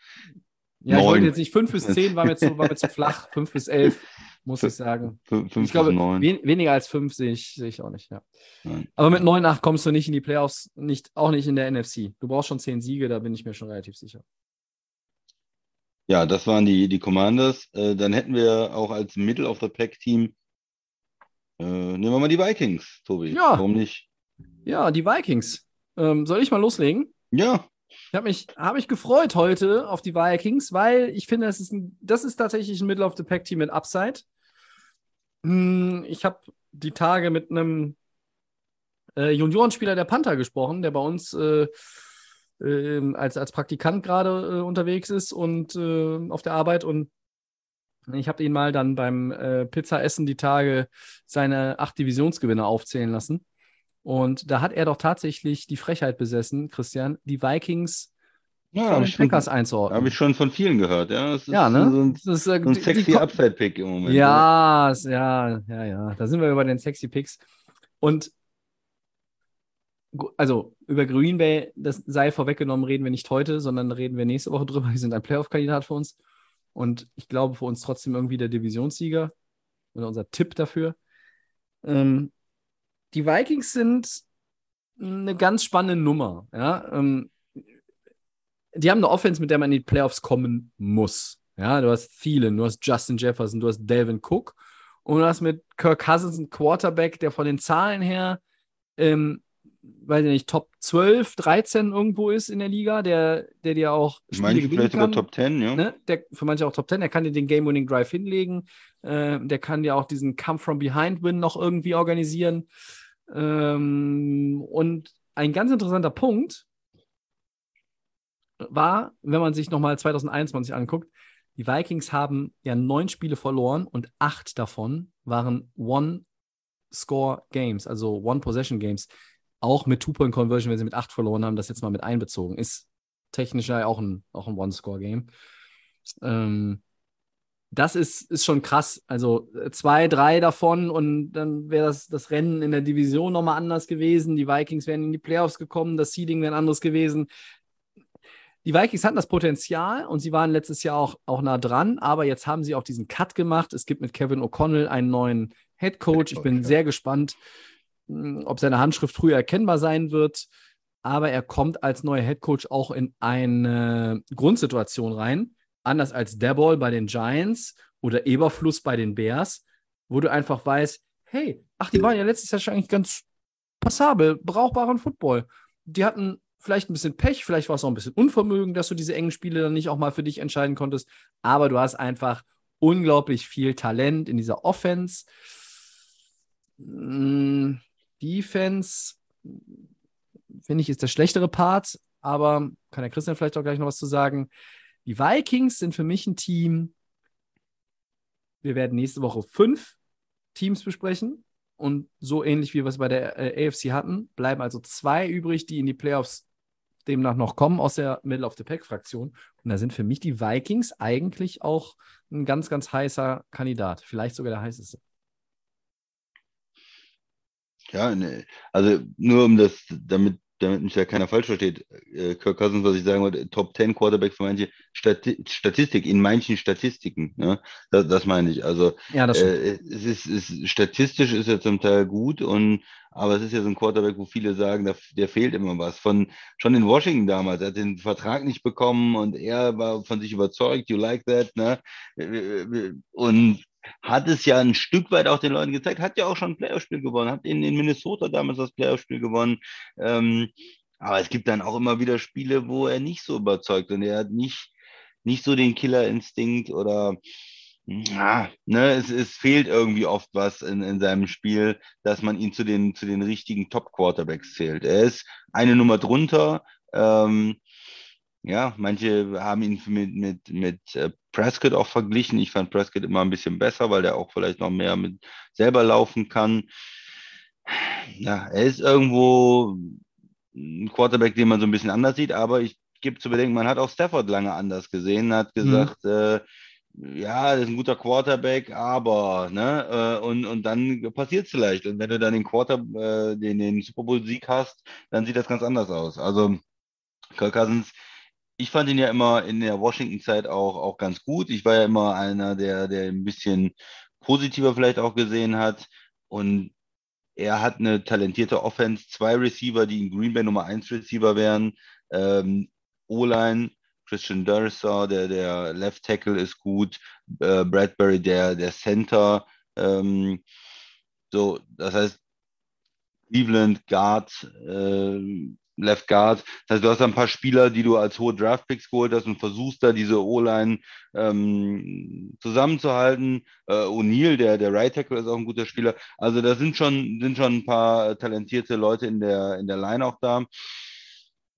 Ja, neun. ich wollte jetzt nicht fünf bis zehn, war mir zu, war mir zu flach. Fünf bis elf muss ich sagen. Fünf ich glaube, wen, weniger als fünf sehe ich, sehe ich auch nicht, ja. Aber mit 9-8 kommst du nicht in die Playoffs, nicht, auch nicht in der NFC. Du brauchst schon zehn Siege, da bin ich mir schon relativ sicher. Ja, das waren die, die Commanders. Äh, dann hätten wir auch als Middle of the Pack Team, äh, nehmen wir mal die Vikings, Tobi. Ja. Warum nicht? Ja, die Vikings. Ähm, soll ich mal loslegen? Ja. Ich habe mich, hab mich gefreut heute auf die Vikings, weil ich finde, das ist, ein, das ist tatsächlich ein Middle of the Pack Team mit Upside. Hm, ich habe die Tage mit einem äh, Juniorenspieler der Panther gesprochen, der bei uns äh, äh, als, als Praktikant gerade äh, unterwegs ist und äh, auf der Arbeit. Und ich habe ihn mal dann beim äh, Pizzaessen die Tage seine acht Divisionsgewinne aufzählen lassen. Und da hat er doch tatsächlich die Frechheit besessen, Christian, die Vikings ja, Packers einzuordnen. Habe ich schon von vielen gehört, ja. Das ist ja, ne? so ein, das ist, äh, so ein sexy Upside-Pick im Moment. Ja, ja, ja, ja. Da sind wir über den sexy Picks. Und also über Green Bay, das sei vorweggenommen, reden wir nicht heute, sondern reden wir nächste Woche drüber. Die sind ein Playoff-Kandidat für uns. Und ich glaube, für uns trotzdem irgendwie der Divisionssieger oder unser Tipp dafür. Ähm, die Vikings sind eine ganz spannende Nummer. Ja? Ähm, die haben eine Offense, mit der man in die Playoffs kommen muss. Ja, du hast Thielen, du hast Justin Jefferson, du hast Delvin Cook und du hast mit Kirk Cousins einen Quarterback, der von den Zahlen her, ähm, weiß ich nicht, Top 12, 13 irgendwo ist in der Liga, der, der dir auch Spiele manche gewinnen kann. Top 10, ja. Ne? Der, für manche auch Top 10, der kann dir den Game-Winning Drive hinlegen, äh, der kann dir auch diesen Come-from-Behind-Win noch irgendwie organisieren. Ähm, und ein ganz interessanter Punkt, war, wenn man sich nochmal 2021 anguckt, die Vikings haben ja neun Spiele verloren und acht davon waren One-Score-Games, also One-Possession-Games. Auch mit Two-Point-Conversion, wenn sie mit acht verloren haben, das jetzt mal mit einbezogen. Ist technisch ja auch ein, auch ein One-Score-Game. Ähm, das ist, ist schon krass. Also zwei, drei davon und dann wäre das, das Rennen in der Division nochmal anders gewesen. Die Vikings wären in die Playoffs gekommen, das Seeding wäre anderes gewesen die Vikings hatten das Potenzial und sie waren letztes Jahr auch, auch nah dran, aber jetzt haben sie auch diesen Cut gemacht. Es gibt mit Kevin O'Connell einen neuen Head Coach. Ich bin sehr gespannt, hm, ob seine Handschrift früher erkennbar sein wird. Aber er kommt als neuer Head Coach auch in eine Grundsituation rein, anders als Debol bei den Giants oder Eberfluss bei den Bears, wo du einfach weißt, hey, ach, die waren ja letztes Jahr schon eigentlich ganz passabel, brauchbaren Football. Die hatten vielleicht ein bisschen Pech, vielleicht war es auch ein bisschen Unvermögen, dass du diese engen Spiele dann nicht auch mal für dich entscheiden konntest. Aber du hast einfach unglaublich viel Talent in dieser Offense. Mm, Defense, finde ich, ist der schlechtere Part, aber kann der Christian vielleicht auch gleich noch was zu sagen. Die Vikings sind für mich ein Team. Wir werden nächste Woche fünf Teams besprechen. Und so ähnlich wie wir es bei der äh, AFC hatten, bleiben also zwei übrig, die in die Playoffs demnach noch kommen aus der Middle of the Pack-Fraktion. Und da sind für mich die Vikings eigentlich auch ein ganz, ganz heißer Kandidat. Vielleicht sogar der heißeste. Ja, ne, also nur um das, damit, damit mich ja keiner falsch versteht, äh, Kirk Cousins, was ich sagen wollte, Top 10 Quarterback für manche Stati Statistik, in manchen Statistiken, ne? das, das meine ich. Also ja, äh, es ist, es, statistisch ist er zum Teil gut und aber es ist ja so ein Quarterback, wo viele sagen, der, der fehlt immer was. Von, schon in Washington damals, er hat den Vertrag nicht bekommen und er war von sich überzeugt, you like that, ne? Und hat es ja ein Stück weit auch den Leuten gezeigt, hat ja auch schon ein Playoff-Spiel gewonnen, hat in, in Minnesota damals das Playoff-Spiel gewonnen. Ähm, Aber es gibt dann auch immer wieder Spiele, wo er nicht so überzeugt und er hat nicht, nicht so den Killerinstinkt oder ja, ne, es, es fehlt irgendwie oft was in, in seinem Spiel, dass man ihn zu den, zu den richtigen Top-Quarterbacks zählt. Er ist eine Nummer drunter. Ähm, ja, manche haben ihn mit, mit, mit äh, Prescott auch verglichen. Ich fand Prescott immer ein bisschen besser, weil der auch vielleicht noch mehr mit selber laufen kann. Ja, er ist irgendwo ein Quarterback, den man so ein bisschen anders sieht, aber ich gebe zu bedenken, man hat auch Stafford lange anders gesehen, hat gesagt, mhm. äh, ja, das ist ein guter Quarterback, aber, ne, äh, und, und dann passiert es vielleicht. Und wenn du dann den Quarter, äh, den, den Super Bowl-Sieg hast, dann sieht das ganz anders aus. Also, Kirk Cousins, ich fand ihn ja immer in der Washington-Zeit auch, auch ganz gut. Ich war ja immer einer, der, der ein bisschen positiver vielleicht auch gesehen hat. Und er hat eine talentierte Offense, zwei Receiver, die in Green Bay Nummer 1 Receiver wären. Ähm, O-Line, Christian Dursa, der, der Left Tackle ist gut, äh, Bradbury, der, der Center. Ähm, so, das heißt, Cleveland, Guard, äh, Left Guard. Das heißt, du hast ein paar Spieler, die du als hohe Draftpicks geholt hast und versuchst da diese O-Line ähm, zusammenzuhalten. Äh, O'Neill, der, der Right Tackle, ist auch ein guter Spieler. Also da sind schon, sind schon ein paar talentierte Leute in der, in der Line auch da.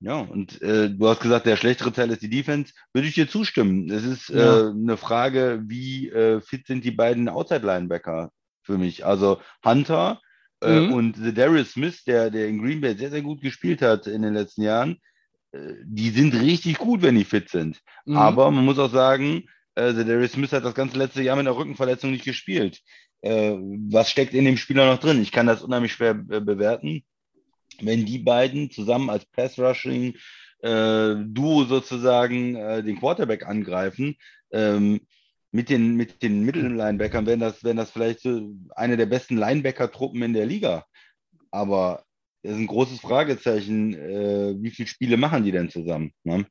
Ja, und äh, du hast gesagt, der schlechtere Teil ist die Defense. Würde ich dir zustimmen. Es ist ja. äh, eine Frage, wie äh, fit sind die beiden Outside-Linebacker für mich. Also Hunter äh, mhm. und The Darius Smith, der, der in Green Bay sehr, sehr gut gespielt hat in den letzten Jahren, äh, die sind richtig gut, wenn die fit sind. Mhm. Aber man muss auch sagen, äh, The Darius Smith hat das ganze letzte Jahr mit einer Rückenverletzung nicht gespielt. was steckt in dem Spieler noch drin? Ich kann das unheimlich schwer bewerten wenn die beiden zusammen als Pass-Rushing äh, Duo sozusagen äh, den Quarterback angreifen, ähm, mit den, mit den Mittellinebackern wären das, wären das vielleicht so eine der besten Linebacker-Truppen in der Liga. Aber es ist ein großes Fragezeichen, äh, wie viele Spiele machen die denn zusammen? Ne?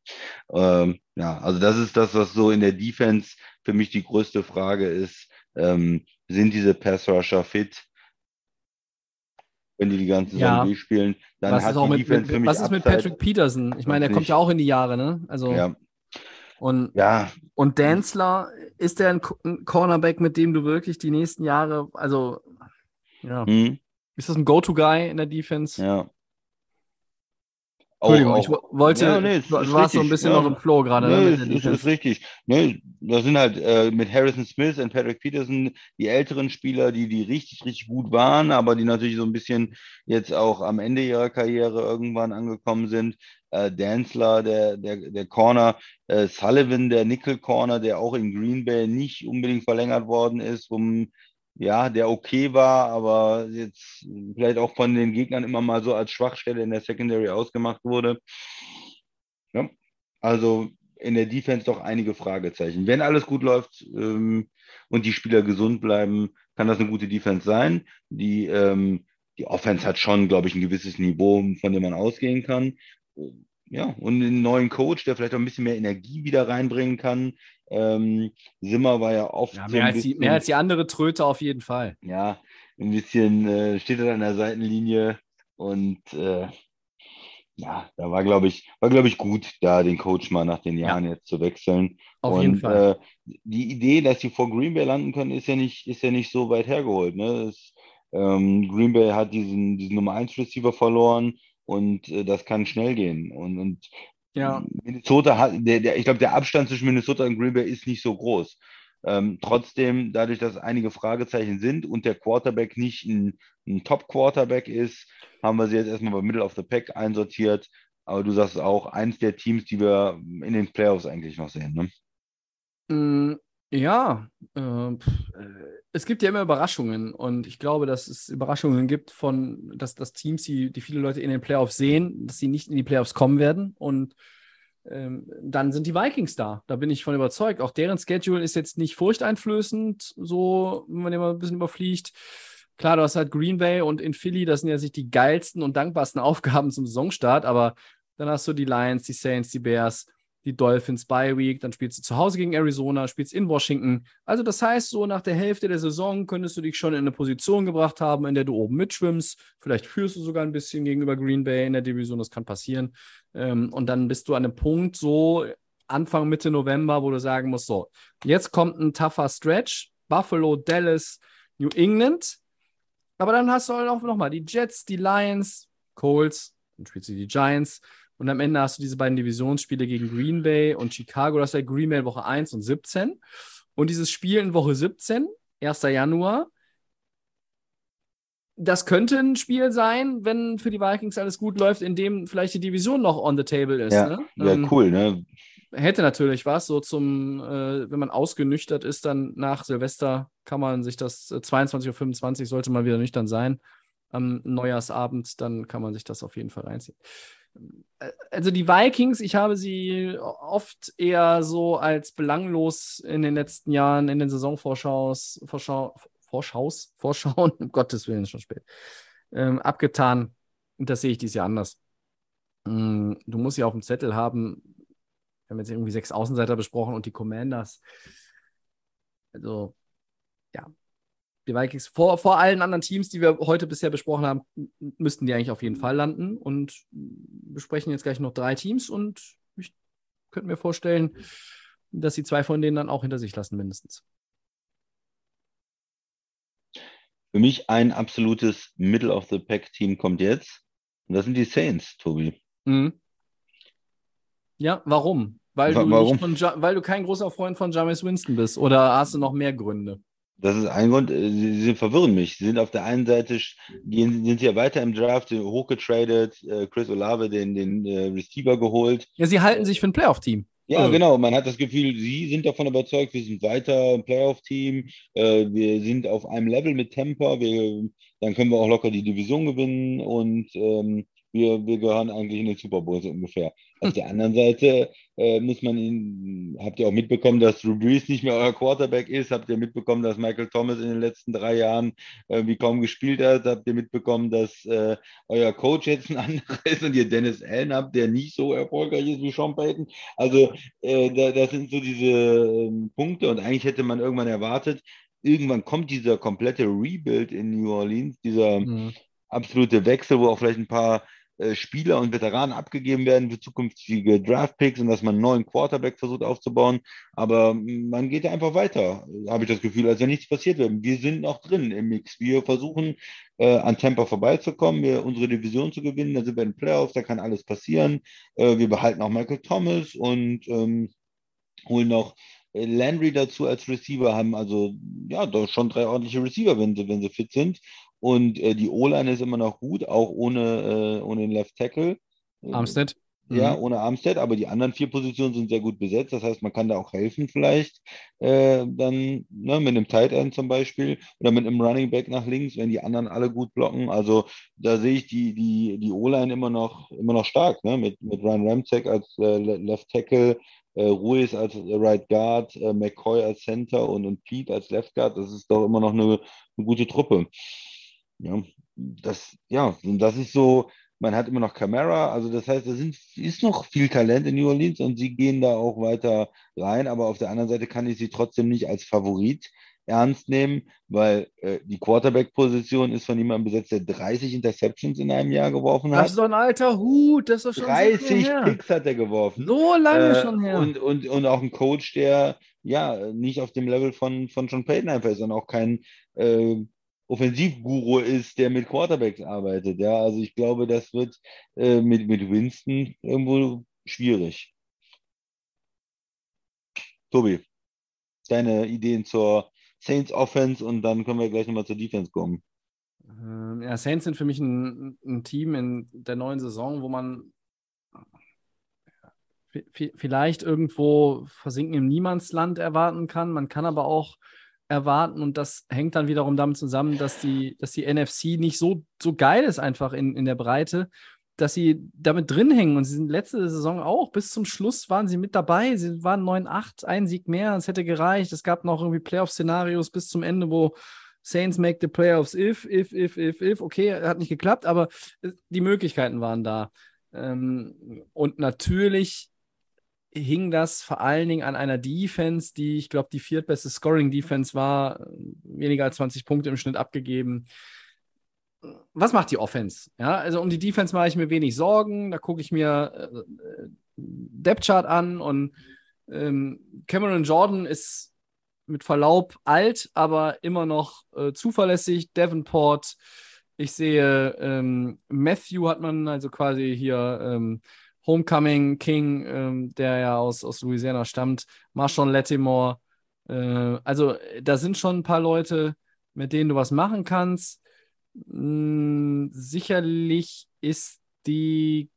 Ähm, ja, also das ist das, was so in der Defense für mich die größte Frage ist. Ähm, sind diese Pass-Rusher fit? wenn die die ganze Saison ja. durchspielen. Dann was hat die mit, Defense mit, für mich Was ist mit Patrick Peterson? Ich meine, der kommt ja auch in die Jahre, ne? Also, ja. Und, ja. und Danzler, ist der ein, ein, Cornerback, mit dem du wirklich die nächsten Jahre, also, ja. Hm. Ist das ein Go-To-Guy in der Defense? Ja. Entschuldigung, auch, ich wollte, ja, nee, du warst so ein bisschen ja. noch im Flow gerade. Ne, nee, ne, ist, ist, richtig. Nee, das sind halt äh, mit Harrison Smith und Patrick Peterson die älteren Spieler, die, die richtig, richtig gut waren, aber die natürlich so ein bisschen jetzt auch am Ende ihrer Karriere irgendwann angekommen sind. Äh, Danzler, der, der, der Corner, äh, Sullivan, der Nickel Corner, der auch in Green Bay nicht unbedingt verlängert worden ist, um ja, der okay war, aber jetzt vielleicht auch von den Gegnern immer mal so als Schwachstelle in der Secondary ausgemacht wurde. Ja, also in der Defense doch einige Fragezeichen. Wenn alles gut läuft ähm, und die Spieler gesund bleiben, kann das eine gute Defense sein. Die, ähm, die Offense hat schon, glaube ich, ein gewisses Niveau, von dem man ausgehen kann. Ja, und einen neuen Coach, der vielleicht auch ein bisschen mehr Energie wieder reinbringen kann, ähm, Simmer war ja oft. Ja, mehr, so als bisschen, die, mehr, als die, andere Tröte auf jeden Fall. Ja, ein bisschen äh, steht er an der Seitenlinie und äh, ja, da war, glaube ich, war, glaube ich, gut, da den Coach mal nach den Jahren ja. jetzt zu wechseln. Auf und, jeden Fall. Äh, die Idee, dass sie vor Green Bay landen können, ist ja nicht, ist ja nicht so weit hergeholt. Ne? Das, ähm, Green Bay hat diesen, diesen Nummer 1 Receiver verloren und äh, das kann schnell gehen. Und, und ja. Minnesota hat, der, der, ich glaube, der Abstand zwischen Minnesota und Green Bay ist nicht so groß. Ähm, trotzdem, dadurch, dass einige Fragezeichen sind und der Quarterback nicht ein, ein Top-Quarterback ist, haben wir sie jetzt erstmal bei Middle of the Pack einsortiert. Aber du sagst auch, eins der Teams, die wir in den Playoffs eigentlich noch sehen. Ne? Ja, äh, es gibt ja immer Überraschungen und ich glaube, dass es Überraschungen gibt von, dass, dass Teams, die, die viele Leute in den Playoffs sehen, dass sie nicht in die Playoffs kommen werden und ähm, dann sind die Vikings da. Da bin ich von überzeugt. Auch deren Schedule ist jetzt nicht furchteinflößend, so, wenn man mal ein bisschen überfliegt. Klar, du hast halt Green Bay und in Philly, das sind ja sich die geilsten und dankbarsten Aufgaben zum Saisonstart, aber dann hast du die Lions, die Saints, die Bears, die Dolphins Bye Week, dann spielst du zu Hause gegen Arizona, spielst in Washington. Also das heißt, so nach der Hälfte der Saison könntest du dich schon in eine Position gebracht haben, in der du oben mitschwimmst. Vielleicht führst du sogar ein bisschen gegenüber Green Bay in der Division, das kann passieren. Ähm, und dann bist du an einem Punkt so Anfang, Mitte November, wo du sagen musst, so, jetzt kommt ein tougher Stretch, Buffalo, Dallas, New England. Aber dann hast du halt auch nochmal die Jets, die Lions, Colts, dann spielst du die Giants. Und am Ende hast du diese beiden Divisionsspiele gegen Green Bay und Chicago. Das ist ja Green Bay Woche 1 und 17. Und dieses Spiel in Woche 17, 1. Januar, das könnte ein Spiel sein, wenn für die Vikings alles gut läuft, in dem vielleicht die Division noch on the table ist. Ja, ne? ja Ähm, cool, ne? hätte natürlich was, so zum, äh, wenn man ausgenüchtert ist, dann nach Silvester kann man sich das, äh, 22.25 Uhr sollte mal wieder nüchtern sein, am Neujahrsabend, dann kann man sich das auf jeden Fall reinziehen. Also die Vikings, ich habe sie oft eher so als belanglos in den letzten Jahren in den Saisonvorschaus, Vorschau, Vorschaus, Vorschauen, um Gottes Willen schon spät, ähm, abgetan. Und das sehe ich dieses Jahr anders. Mm, Du musst ja auf dem Zettel haben, wir haben jetzt irgendwie sechs Außenseiter besprochen und die Commanders. Also, ja. Die Vikings vor, vor allen anderen Teams, die wir heute bisher besprochen haben, müssten die eigentlich auf jeden Fall landen. Und besprechen jetzt gleich noch drei Teams und ich könnte mir vorstellen, dass sie zwei von denen dann auch hinter sich lassen, mindestens. Für mich ein absolutes Middle-of-the-Pack-Team kommt jetzt. Und das sind die Saints, Tobi. Mhm. Ja, warum? Weil Wa- du, warum? Von ja weil du kein großer Freund von Jameis Winston bist. Oder hast du noch mehr Gründe? Das ist ein Grund, äh, sie, sie verwirren mich. Sie sind auf der einen Seite, gehen, sind sie ja weiter im Draft, hochgetradet, äh, Chris Olave den, den äh, Receiver geholt. Ja, sie halten sich für ein Playoff-Team. Ja, Äh. genau. Man hat das Gefühl, sie sind davon überzeugt, wir sind weiter im Playoff-Team, äh, wir sind auf einem Level mit Tampa, wir, dann können wir auch locker die Division gewinnen und ähm, wir, wir gehören eigentlich in den Super Bowl so ungefähr. Auf der anderen Seite äh, muss man ihn, habt ihr auch mitbekommen, dass Drew Brees nicht mehr euer Quarterback ist? Habt ihr mitbekommen, dass Michael Thomas in den letzten drei Jahren äh, wie kaum gespielt hat? Habt ihr mitbekommen, dass äh, euer Coach jetzt ein anderer ist und ihr Dennis Allen habt, der nicht so erfolgreich ist wie Sean Payton? Also äh, da, das sind so diese ähm, Punkte und eigentlich hätte man irgendwann erwartet, irgendwann kommt dieser komplette Rebuild in New Orleans, dieser Mhm. absolute Wechsel, wo auch vielleicht ein paar äh, Spieler und Veteranen abgegeben werden für zukünftige Draftpicks und dass man einen neuen Quarterback versucht aufzubauen. Aber man geht einfach weiter, habe ich das Gefühl, als wenn nichts passiert wäre. Wir sind noch drin im Mix. Wir versuchen äh, an Tampa vorbeizukommen, wir, unsere Division zu gewinnen. Da sind wir in den Playoffs, da kann alles passieren. Äh, wir behalten auch Michael Thomas und ähm, holen noch äh, Landry dazu als Receiver, haben also ja doch schon drei ordentliche Receiver, wenn sie, wenn sie fit sind. Und äh, die O-Line ist immer noch gut, auch ohne, äh, ohne den Left Tackle. Äh, Armstead. Ja, Mhm. ohne Armstead, aber die anderen vier Positionen sind sehr gut besetzt. Das heißt, man kann da auch helfen, vielleicht äh, dann ne, mit einem Tight End zum Beispiel oder mit einem Running Back nach links, wenn die anderen alle gut blocken. Also da sehe ich die, die, die O-Line immer noch, immer noch stark, ne? Mit, mit Ryan Ramczek als äh, Le- Left Tackle, äh, Ruiz als Right Guard, äh, McCoy als Center und, und Pete als Left Guard. Das ist doch immer noch eine, eine gute Truppe. Ja, das, ja, und das ist so, man hat immer noch Camara, also das heißt, da sind, ist noch viel Talent in New Orleans und sie gehen da auch weiter rein, aber auf der anderen Seite kann ich sie trotzdem nicht als Favorit ernst nehmen, weil äh, die Quarterback-Position ist von jemandem besetzt, der 30 Interceptions in einem Jahr geworfen Das hat. ist doch ein alter Hut, das ist doch schon so lange 30 her. Picks hat er geworfen. So lange Äh, schon her. Und, und, und auch ein Coach, der ja nicht auf dem Level von, von Sean Payton einfach ist und auch kein äh, Offensivguru ist, der mit Quarterbacks arbeitet. Ja, also ich glaube, das wird äh, mit, mit Winston irgendwo schwierig. Tobi, deine Ideen zur Saints Offense und dann können wir gleich nochmal zur Defense kommen. Ähm, ja, Saints sind für mich ein, ein Team in der neuen Saison, wo man vielleicht irgendwo versinken im Niemandsland erwarten kann. Man kann aber auch erwarten, und das hängt dann wiederum damit zusammen, dass die, dass die NFC nicht so, so geil ist, einfach in, in der Breite, dass sie damit drin hängen. Und sie sind letzte Saison auch, bis zum Schluss waren sie mit dabei. Sie waren 9-8, ein Sieg mehr, es hätte gereicht. Es gab noch irgendwie Playoff-Szenarios bis zum Ende, wo Saints make the playoffs if, if, if, if, if. Okay, hat nicht geklappt, aber äh, die Möglichkeiten waren da. Ähm, und natürlich hing das vor allen Dingen an einer Defense, die, ich glaube, die viertbeste Scoring-Defense war, weniger als 20 Punkte im Schnitt abgegeben. Was macht die Offense? Ja, also um die Defense mache ich mir wenig Sorgen. Da gucke ich mir äh, Depth Chart an und ähm, Cameron Jordan ist mit Verlaub alt, aber immer noch äh, zuverlässig. Davenport, ich sehe ähm, Matthew hat man also quasi hier ähm, Homecoming King, ähm, der ja aus, aus Louisiana stammt, Marshawn Lattimore. Äh, also da sind schon ein paar Leute, mit denen du was machen kannst. Hm, sicherlich ist die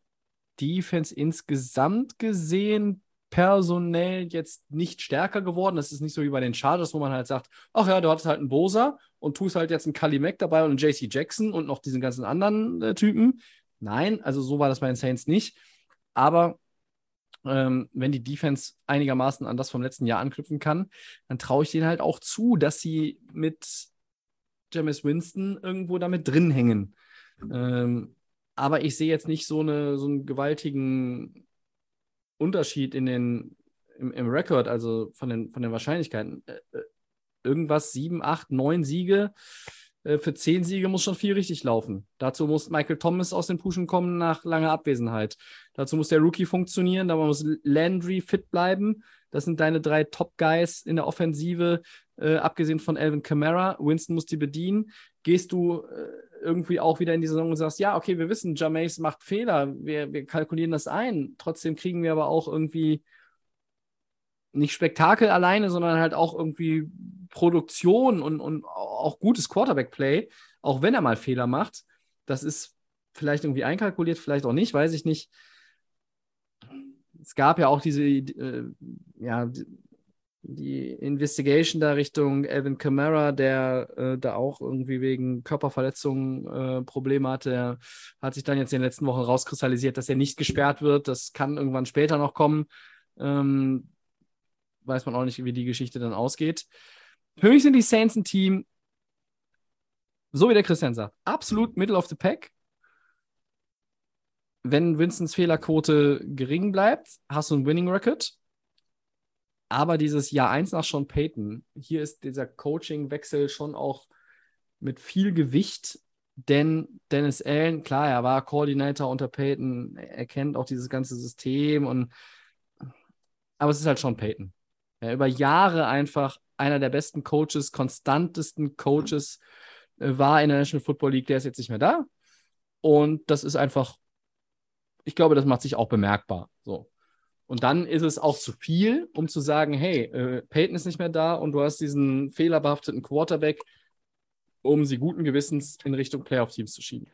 Defense insgesamt gesehen personell jetzt nicht stärker geworden. Das ist nicht so wie bei den Chargers, wo man halt sagt, ach ja, du hattest halt einen Bosa und tust halt jetzt einen Kali Mack dabei und einen JC Jackson und noch diesen ganzen anderen äh, Typen. Nein, also so war das bei den Saints nicht. Aber ähm, wenn die Defense einigermaßen an das vom letzten Jahr anknüpfen kann, dann traue ich denen halt auch zu, dass sie mit James Winston irgendwo damit drin hängen. Ähm, aber ich sehe jetzt nicht so, eine, so einen gewaltigen Unterschied in den, im, im Rekord, also von den, von den Wahrscheinlichkeiten. Äh, äh, irgendwas, sieben, acht, neun Siege. Äh, für zehn Siege muss schon viel richtig laufen. Dazu muss Michael Thomas aus den Puschen kommen nach langer Abwesenheit. Dazu muss der Rookie funktionieren, da muss Landry fit bleiben. Das sind deine drei Top-Guys in der Offensive, äh, abgesehen von Alvin Kamara. Winston muss die bedienen. Gehst du äh, irgendwie auch wieder in die Saison und sagst, ja, okay, wir wissen, Jameis macht Fehler, wir, wir kalkulieren das ein. Trotzdem kriegen wir aber auch irgendwie nicht Spektakel alleine, sondern halt auch irgendwie Produktion und, und auch gutes Quarterback-Play, auch wenn er mal Fehler macht. Das ist vielleicht irgendwie einkalkuliert, vielleicht auch nicht, weiß ich nicht. Es gab ja auch diese, äh, ja, die Investigation da Richtung Alvin Kamara, der äh, da auch irgendwie wegen Körperverletzungen äh, Probleme hatte. Hat sich dann jetzt in den letzten Wochen rauskristallisiert, dass er nicht gesperrt wird. Das kann irgendwann später noch kommen. Ähm, weiß man auch nicht, wie die Geschichte dann ausgeht. Für mich sind die Saints ein Team, so wie der Christian sagt, absolut middle of the pack. Wenn Vincents Fehlerquote gering bleibt, hast du ein Winning Record. Aber dieses Jahr 1 nach Sean Payton, hier ist dieser Coaching-Wechsel schon auch mit viel Gewicht, denn Dennis Allen, klar, er war Koordinator unter Payton, er kennt auch dieses ganze System und aber es ist halt Sean Payton. Er über Jahre einfach einer der besten Coaches, konstantesten Coaches äh, war in der National Football League, der ist jetzt nicht mehr da. Und das ist einfach, ich glaube, das macht sich auch bemerkbar. So. Und dann ist es auch zu viel, um zu sagen, hey, äh, Peyton ist nicht mehr da und du hast diesen fehlerbehafteten Quarterback, um sie guten Gewissens in Richtung Playoff-Teams zu schieben.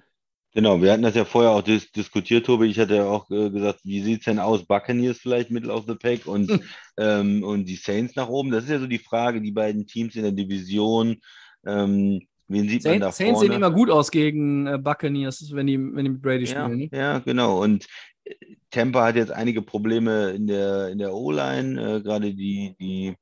Genau, wir hatten das ja vorher auch dis diskutiert, Tobi. Ich hatte ja auch äh, gesagt, wie sieht es denn aus? Buccaneers vielleicht Middle of the Pack und, hm. ähm, und die Saints nach oben. Das ist ja so die Frage, die beiden Teams in der Division. Ähm, wen sieht Saints, man da Saints sehen immer gut aus gegen äh, Buccaneers, wenn die, wenn die mit Brady ja, spielen. Ne? Ja, genau. Und Tampa hat jetzt einige Probleme in der, in der O-Line, äh, gerade die, die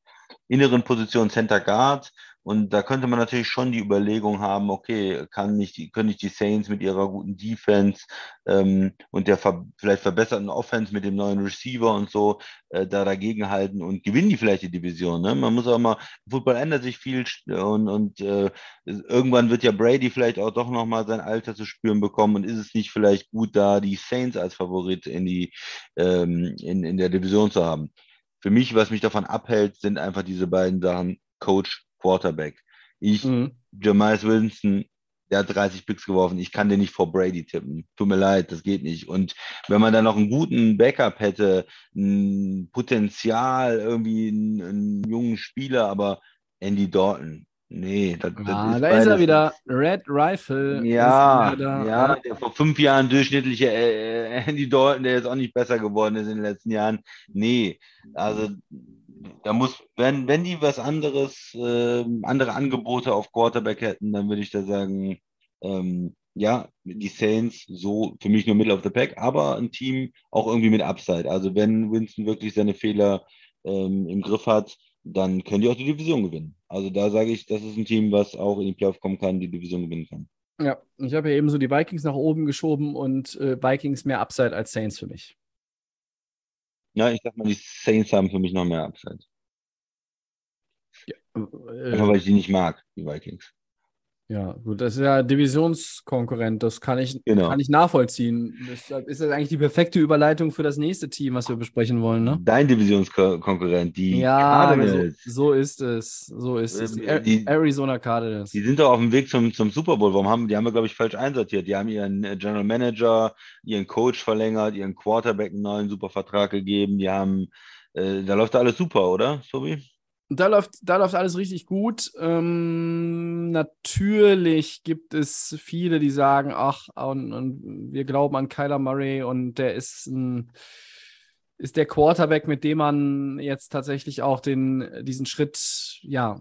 inneren Positionen Center Guard. Und da könnte man natürlich schon die Überlegung haben, okay, kann nicht die, können nicht die Saints mit ihrer guten Defense ähm, und der ver vielleicht verbesserten Offense mit dem neuen Receiver und so äh, da dagegen halten und gewinnen die vielleicht die Division. Ne? Man muss auch mal, Football ändert sich viel und, und äh, irgendwann wird ja Brady vielleicht auch doch nochmal sein Alter zu spüren bekommen und ist es nicht vielleicht gut, da die Saints als Favorit in, die, ähm, in, in der Division zu haben. Für mich, was mich davon abhält, sind einfach diese beiden Sachen, Coach Quarterback. Ich, mhm. Jameis Winston, der hat 30 Picks geworfen. Ich kann den nicht vor Brady tippen. Tut mir leid, das geht nicht. Und wenn man dann noch einen guten Backup hätte, ein Potenzial, irgendwie einen, einen jungen Spieler, aber Andy Dalton, Nee, das, das ah, ist da ist er wieder. Red Rifle. Ja, ja, der vor fünf Jahren durchschnittliche äh, äh, Andy Dalton, der jetzt auch nicht besser geworden ist in den letzten Jahren. Nee, also da muss, wenn, wenn die was anderes, äh, andere Angebote auf Quarterback hätten, dann würde ich da sagen, ähm, ja, die Saints so für mich nur Middle of the Pack, aber ein Team auch irgendwie mit Upside. Also wenn Winston wirklich seine Fehler ähm, im Griff hat, dann können die auch die Division gewinnen. Also da sage ich, das ist ein Team, was auch in die Playoff kommen kann, die Division gewinnen kann. Ja, ich habe ja eben so die Vikings nach oben geschoben und äh, Vikings mehr Upside als Saints für mich. Ja, ich sag mal, die Saints haben für mich noch mehr Upside. Einfach weil Äh, ich die nicht mag, die Vikings. Ja, gut, das ist ja Divisionskonkurrent, das kann ich, Genau. kann ich nachvollziehen. Deshalb ist das eigentlich die perfekte Überleitung für das nächste Team, was wir besprechen wollen, ne? Dein Divisionskonkurrent, die Ja, aber so, Cardinals. so ist es. So ist es. Die, Ähm, die- Arizona Cardinals. Die sind doch auf dem Weg zum, zum Super Bowl. Warum haben, die haben wir, glaube ich, falsch einsortiert. Die haben ihren äh, General Manager, ihren Coach verlängert, ihren Quarterback einen neuen Supervertrag gegeben. Die haben, äh, da läuft da alles super, oder, Tobi? Da läuft, da läuft alles richtig gut. Ähm, natürlich gibt es viele, die sagen, ach, und, und wir glauben an Kyler Murray und der ist ein, ist der Quarterback, mit dem man jetzt tatsächlich auch den, diesen Schritt, ja,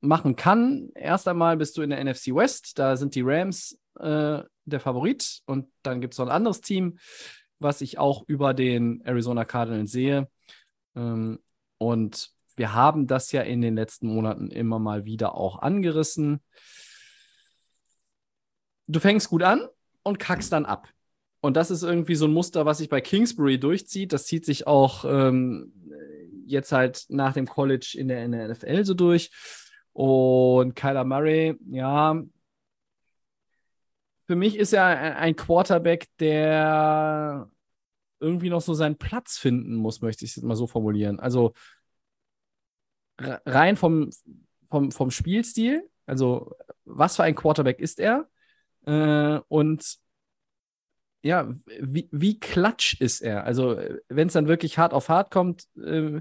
machen kann. Erst einmal bist du in der NFC West, da sind die Rams äh, der Favorit und dann gibt es noch ein anderes Team, was ich auch über den Arizona Cardinals sehe. Ähm, und wir haben das ja in den letzten Monaten immer mal wieder auch angerissen. Du fängst gut an und kackst dann ab. Und das ist irgendwie so ein Muster, was sich bei Kingsbury durchzieht. Das zieht sich auch ähm, jetzt halt nach dem College in der, in der NFL so durch. Und Kyler Murray, ja, für mich ist er ein Quarterback, der irgendwie noch so seinen Platz finden muss, möchte ich es mal so formulieren. Also rein vom, vom, vom Spielstil, also was für ein Quarterback ist er? Äh, und ja, wie, wie klatsch ist er? Also, wenn es dann wirklich hart auf hart kommt, äh,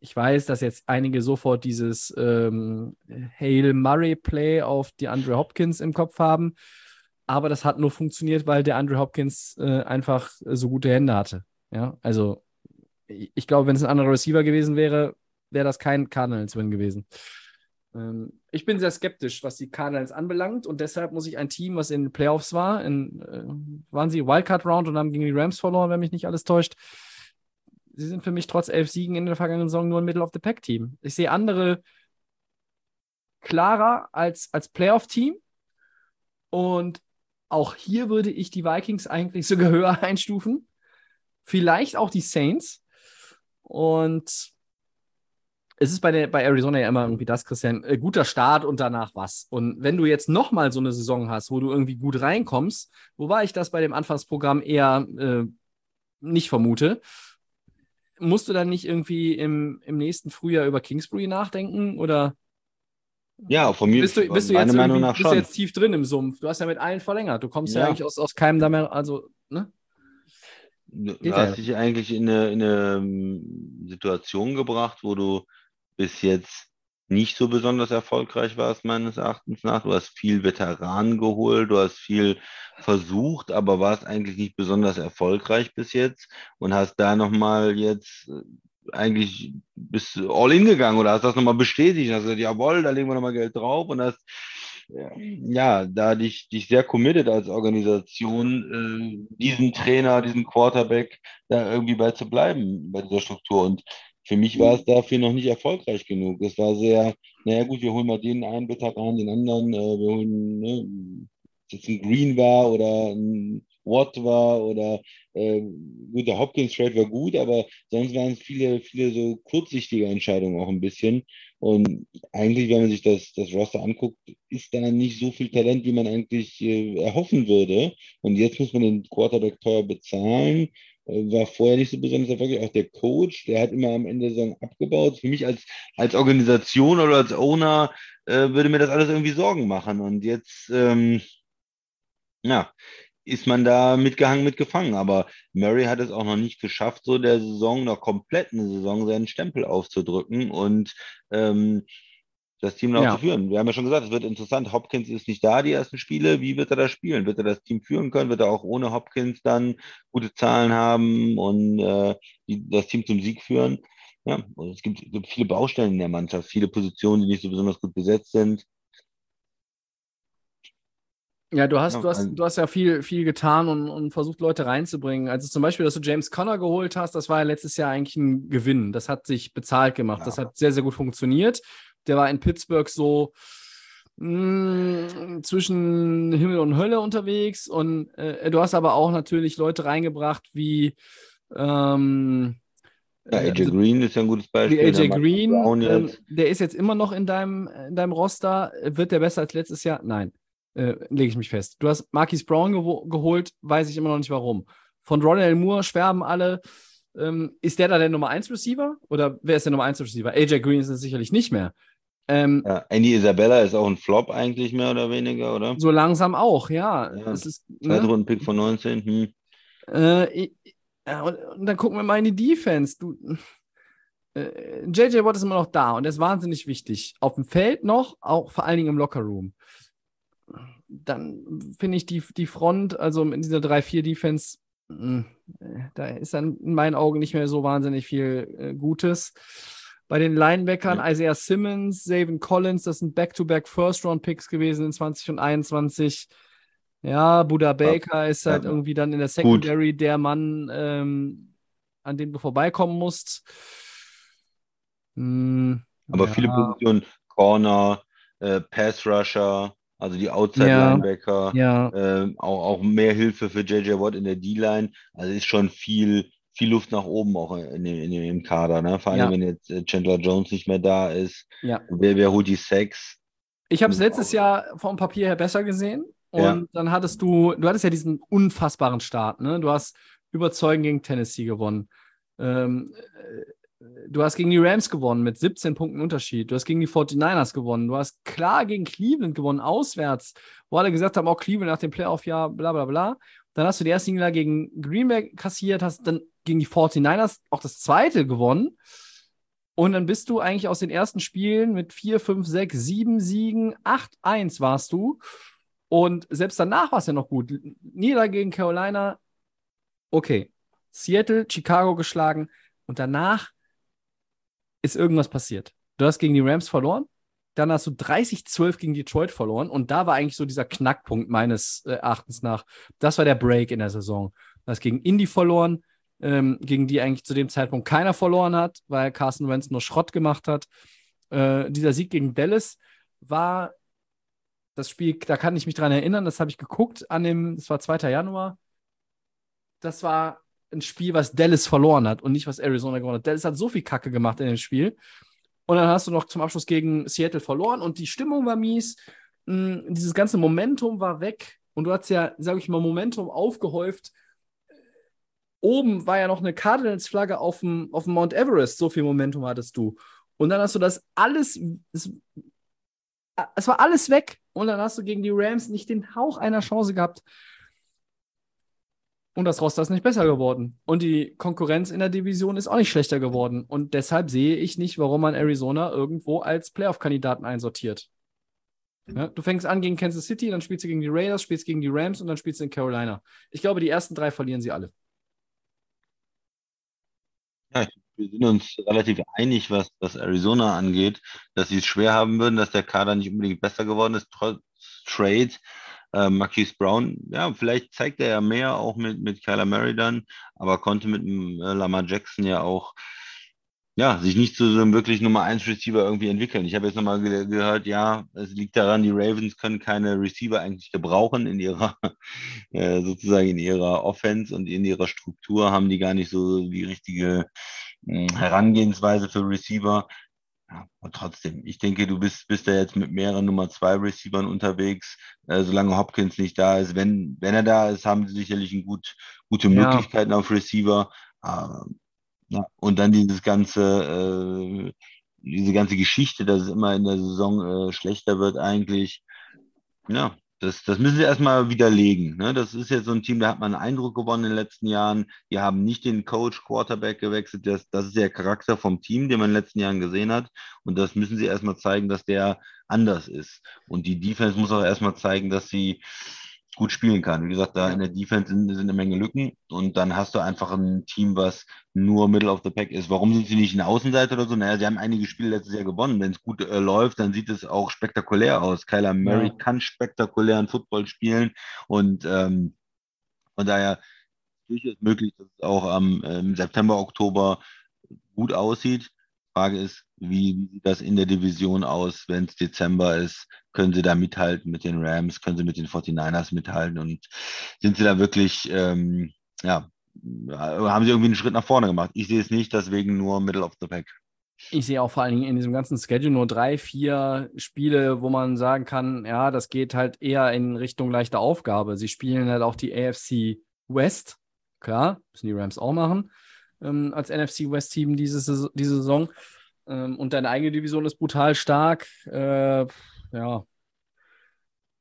ich weiß, dass jetzt einige sofort dieses ähm, Hail Murray Play auf die Andre Hopkins im Kopf haben. Aber das hat nur funktioniert, weil der Andre Hopkins äh, einfach so gute Hände hatte. Ja, also ich glaube, wenn es ein anderer Receiver gewesen wäre, wäre das kein Cardinals-Win gewesen. Ähm, ich bin sehr skeptisch, was die Cardinals anbelangt und deshalb muss ich ein Team, was in den Playoffs war, in, äh, waren sie Wildcard-Round und haben gegen die Rams verloren, wenn mich nicht alles täuscht. Sie sind für mich trotz elf Siegen in der vergangenen Saison nur ein Middle-of-the-Pack-Team. Ich sehe andere klarer als, als Playoff-Team und auch hier würde ich die Vikings eigentlich sogar höher einstufen. Vielleicht auch die Saints. Und es ist bei, der, bei Arizona ja immer irgendwie das, Christian, äh, guter Start und danach was. Und wenn du jetzt nochmal so eine Saison hast, wo du irgendwie gut reinkommst, wobei ich das bei dem Anfangsprogramm eher äh, nicht vermute, musst du dann nicht irgendwie im, im nächsten Frühjahr über Kingsbury nachdenken? Oder Ja, von mir, bist du, bist du jetzt, bist du jetzt tief drin im Sumpf? Du hast ja mit allen verlängert. Du kommst ja, Ja. eigentlich aus, aus keinem da mehr, also, ne? Du hast ja. dich eigentlich in eine, in eine ähm, Situation gebracht, wo du bis jetzt nicht so besonders erfolgreich warst, meines Erachtens nach. Du hast viel Veteranen geholt, du hast viel versucht, aber warst eigentlich nicht besonders erfolgreich bis jetzt und hast da nochmal jetzt äh, eigentlich bist du all in gegangen oder hast das nochmal bestätigt, hast gesagt, jawohl, da legen wir nochmal Geld drauf und hast ja, da dich, dich sehr committed als Organisation, äh, diesen Trainer, diesen Quarterback da irgendwie bei zu bleiben, bei dieser Struktur. Und für mich war es dafür noch nicht erfolgreich genug. Es war sehr, naja gut, wir holen mal den einen Veteran, den anderen, äh, wir holen, ne, jetzt ein Green war oder ein Watt war oder äh, gut, der Hopkins Trade war gut, aber sonst waren es viele, viele so kurzsichtige Entscheidungen auch ein bisschen. Und eigentlich, wenn man sich das, das Roster anguckt, ist da nicht so viel Talent, wie man eigentlich äh, erhoffen würde. Und jetzt muss man den Quarterback teuer bezahlen. Äh, war vorher nicht so besonders erfolgreich. Auch der Coach, der hat immer am Ende der Saison abgebaut. Für mich als, als Organisation oder als Owner äh, würde mir das alles irgendwie Sorgen machen. Und jetzt, ähm, ja, ist man da mitgehangen, mitgefangen. Aber Murray hat es auch noch nicht geschafft, so der Saison, der kompletten Saison, seinen Stempel aufzudrücken und ähm, das Team noch Ja. zu führen. Wir haben ja schon gesagt, es wird interessant. Hopkins ist nicht da, die ersten Spiele. Wie wird er das spielen? Wird er das Team führen können? Wird er auch ohne Hopkins dann gute Zahlen haben und äh, die, das Team zum Sieg führen? Ja, und es gibt, gibt viele Baustellen in der Mannschaft, viele Positionen, die nicht so besonders gut besetzt sind. Ja, du hast, Ja, du hast, also- du hast ja viel, viel getan und, und versucht, Leute reinzubringen. Also zum Beispiel, dass du James Conner geholt hast, das war ja letztes Jahr eigentlich ein Gewinn. Das hat sich bezahlt gemacht. Das Ja. hat sehr, sehr gut funktioniert. Der war in Pittsburgh so mh, zwischen Himmel und Hölle unterwegs. Und äh, du hast aber auch natürlich Leute reingebracht wie Ähm, Ja, äh, AJ also Green ist ja ein gutes Beispiel. AJ Green, ähm, der ist jetzt immer noch in deinem, in deinem Roster. Wird der besser als letztes Jahr? Nein. Äh, Lege ich mich fest. Du hast Marquis Brown gewo- geholt, weiß ich immer noch nicht warum. Von Ronald Moore schwärmen alle. Ähm, ist der da der Nummer 1 Receiver? Oder wer ist der Nummer 1 Receiver? AJ Green ist es sicherlich nicht mehr. Ähm, Ja, Andy Isabella ist auch ein Flop eigentlich mehr oder weniger, oder? So langsam auch, ja. Ja, Es ist, ne? Zweitrunden-Pick von 19. Hm. Äh, ich- ja, und, und dann gucken wir mal in die Defense. Du, äh, JJ Watt ist immer noch da und der ist wahnsinnig wichtig. Auf dem Feld noch, auch vor allen Dingen im Lockerroom. Dann finde ich die, die Front, also in dieser 3-4-Defense, mh, äh, da ist dann in meinen Augen nicht mehr so wahnsinnig viel äh, Gutes. Bei den Linebackern, Ja. Isaiah Simmons, Savin Collins, das sind Back-to-Back First-Round-Picks gewesen in 20 und 21. Ja, Buda Baker ist halt Ja. irgendwie dann in der Secondary der Mann, ähm, an dem du vorbeikommen musst. Hm, Aber ja, viele Positionen, Corner, äh, Pass Rusher, also die Outside Ja. Linebacker, Ja, ähm, auch, auch mehr Hilfe für JJ Watt in der D-Line. Also ist schon viel, viel Luft nach oben auch in dem, in dem, im Kader. Ne? Vor allem, Ja. wenn jetzt äh, Chandler Jones nicht mehr da ist. ja. Wer, wer holt die Sacks? Ich habe es letztes Jahr vom Papier her besser gesehen. Und Ja. dann hattest du, du hattest ja diesen unfassbaren Start, ne? Du hast überzeugend gegen Tennessee gewonnen. Ähm, äh, du hast gegen die Rams gewonnen mit 17 Punkten Unterschied. Du hast gegen die 49ers gewonnen. Du hast klar gegen Cleveland gewonnen, auswärts, wo alle gesagt haben, auch Cleveland nach dem Playoff-Jahr, bla bla bla. Dann hast du die erste Niederlage gegen Green Bay kassiert, hast dann gegen die 49ers auch das zweite gewonnen. Und dann bist du eigentlich aus den ersten Spielen mit 4, 5, 6, 7 Siegen, 8, 1 warst du. Und selbst danach war es ja noch gut. Niederlage gegen Carolina, okay. Seattle, Chicago geschlagen und danach ist irgendwas passiert. Du hast gegen die Rams verloren, dann hast du 30-12 gegen Detroit verloren und da war eigentlich so dieser Knackpunkt meines äh, Erachtens nach. Das war der Break in der Saison. Du hast gegen Indy verloren, ähm, gegen die eigentlich zu dem Zeitpunkt keiner verloren hat, weil Carson Wentz nur Schrott gemacht hat. Äh, dieser Sieg gegen Dallas war das Spiel, da kann ich mich dran erinnern, das habe ich geguckt an dem, das war 2. Januar. Das war ein Spiel, was Dallas verloren hat und nicht, was Arizona gewonnen hat. Dallas hat so viel Kacke gemacht in dem Spiel. Und dann hast du noch zum Abschluss gegen Seattle verloren und die Stimmung war mies. Mm, Dieses ganze Momentum war weg und du hast ja, sage ich mal, Momentum aufgehäuft. Oben war ja noch eine Cardinals-Flagge auf dem, auf dem Mount Everest, so viel Momentum hattest du. Und dann hast du das alles, es, es war alles weg und dann hast du gegen die Rams nicht den Hauch einer Chance gehabt. Und das Roster ist nicht besser geworden. Und die Konkurrenz in der Division ist auch nicht schlechter geworden. Und deshalb sehe ich nicht, warum man Arizona irgendwo als Playoff-Kandidaten einsortiert. Ja, du fängst an gegen Kansas City, dann spielst du gegen die Raiders, spielst gegen die Rams und dann spielst du in Carolina. Ich glaube, die ersten drei verlieren sie alle. Wir sind uns relativ einig, was, was Arizona angeht, dass sie es schwer haben würden, dass der Kader nicht unbedingt besser geworden ist, trotz Trade. Äh, Marquise Brown, ja, vielleicht zeigt er ja mehr auch mit, mit Kyler Murray dann, aber konnte mit äh, Lamar Jackson ja auch ja, sich nicht zu so einem wirklich Nummer 1 Receiver irgendwie entwickeln. Ich habe jetzt nochmal ge gehört, ja, es liegt daran, die Ravens können keine Receiver eigentlich gebrauchen in ihrer, äh, sozusagen in ihrer Offense und in ihrer Struktur haben die gar nicht so die richtige mh, Herangehensweise für Receiver. Ja, und trotzdem, ich denke, du bist, bist da jetzt mit mehreren Nummer 2 Receivern unterwegs, äh, solange Hopkins nicht da ist. Wenn, wenn er da ist, haben sie sicherlich ein gut, gute Ja. Möglichkeiten auf Receiver. Ja, und dann dieses ganze, äh, diese ganze Geschichte, dass es immer in der Saison äh, schlechter wird eigentlich. Ja, das, das müssen sie erstmal widerlegen. Ne? Das ist jetzt so ein Team, da hat man einen Eindruck gewonnen in den letzten Jahren. Die haben nicht den Coach, Quarterback gewechselt. Das, das ist der Charakter vom Team, den man in den letzten Jahren gesehen hat. Und das müssen sie erstmal zeigen, dass der anders ist. Und die Defense muss auch erstmal zeigen, dass sie gut spielen kann. Wie gesagt, da in der Defense sind, sind eine Menge Lücken und dann hast du einfach ein Team, was nur Middle of the Pack ist. Warum sind sie nicht ein Außenseiter oder so? Naja, sie haben einige Spiele letztes Jahr gewonnen. Wenn es gut äh, läuft, dann sieht es auch spektakulär aus. Kyler Murray Ja. kann spektakulären Football spielen und ähm, von daher durchaus möglich, dass es auch am ähm, September, Oktober gut aussieht. Frage ist, wie, wie sieht das in der Division aus, wenn es Dezember ist? Können sie da mithalten mit den Rams? Können sie mit den 49ers mithalten? Und sind sie da wirklich, ähm, ja, haben sie irgendwie einen Schritt nach vorne gemacht. Ich sehe es nicht, deswegen nur Middle of the Pack. Ich sehe auch vor allen Dingen in diesem ganzen Schedule nur drei, vier Spiele, wo man sagen kann, ja, das geht halt eher in Richtung leichte Aufgabe. Sie spielen halt auch die AFC West. Klar, müssen die Rams auch machen, ähm, als NFC West Team diese, diese Saison. Ähm, und deine eigene Division ist brutal stark. Äh, ja.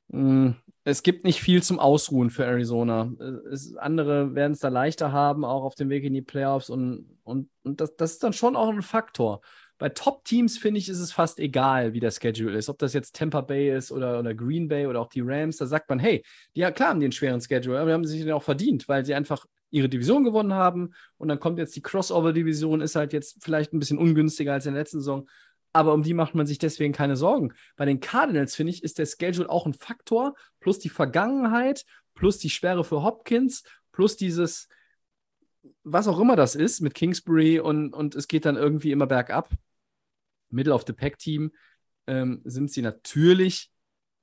Mm, es gibt nicht viel zum Ausruhen für Arizona. Es, andere werden es da leichter haben, auch auf dem Weg in die Playoffs. Und, und, und das, das ist dann schon auch ein Faktor. Bei Top-Teams finde ich, ist es fast egal, wie der Schedule ist. Ob das jetzt Tampa Bay ist oder, oder Green Bay oder auch die Rams. Da sagt man, hey, die, ja, klar haben einen schweren Schedule, aber die haben sich den auch verdient, weil sie einfach ihre Division gewonnen haben. Und dann kommt jetzt die Crossover-Division, ist halt jetzt vielleicht ein bisschen ungünstiger als in der letzten Saison aber um die macht man sich deswegen keine Sorgen. Bei den Cardinals, finde ich, ist der Schedule auch ein Faktor, plus die Vergangenheit, plus die Sperre für Hopkins, plus dieses, was auch immer das ist, mit Kingsbury und, und es geht dann irgendwie immer bergab. Middle of the Pack Team ähm, sind sie natürlich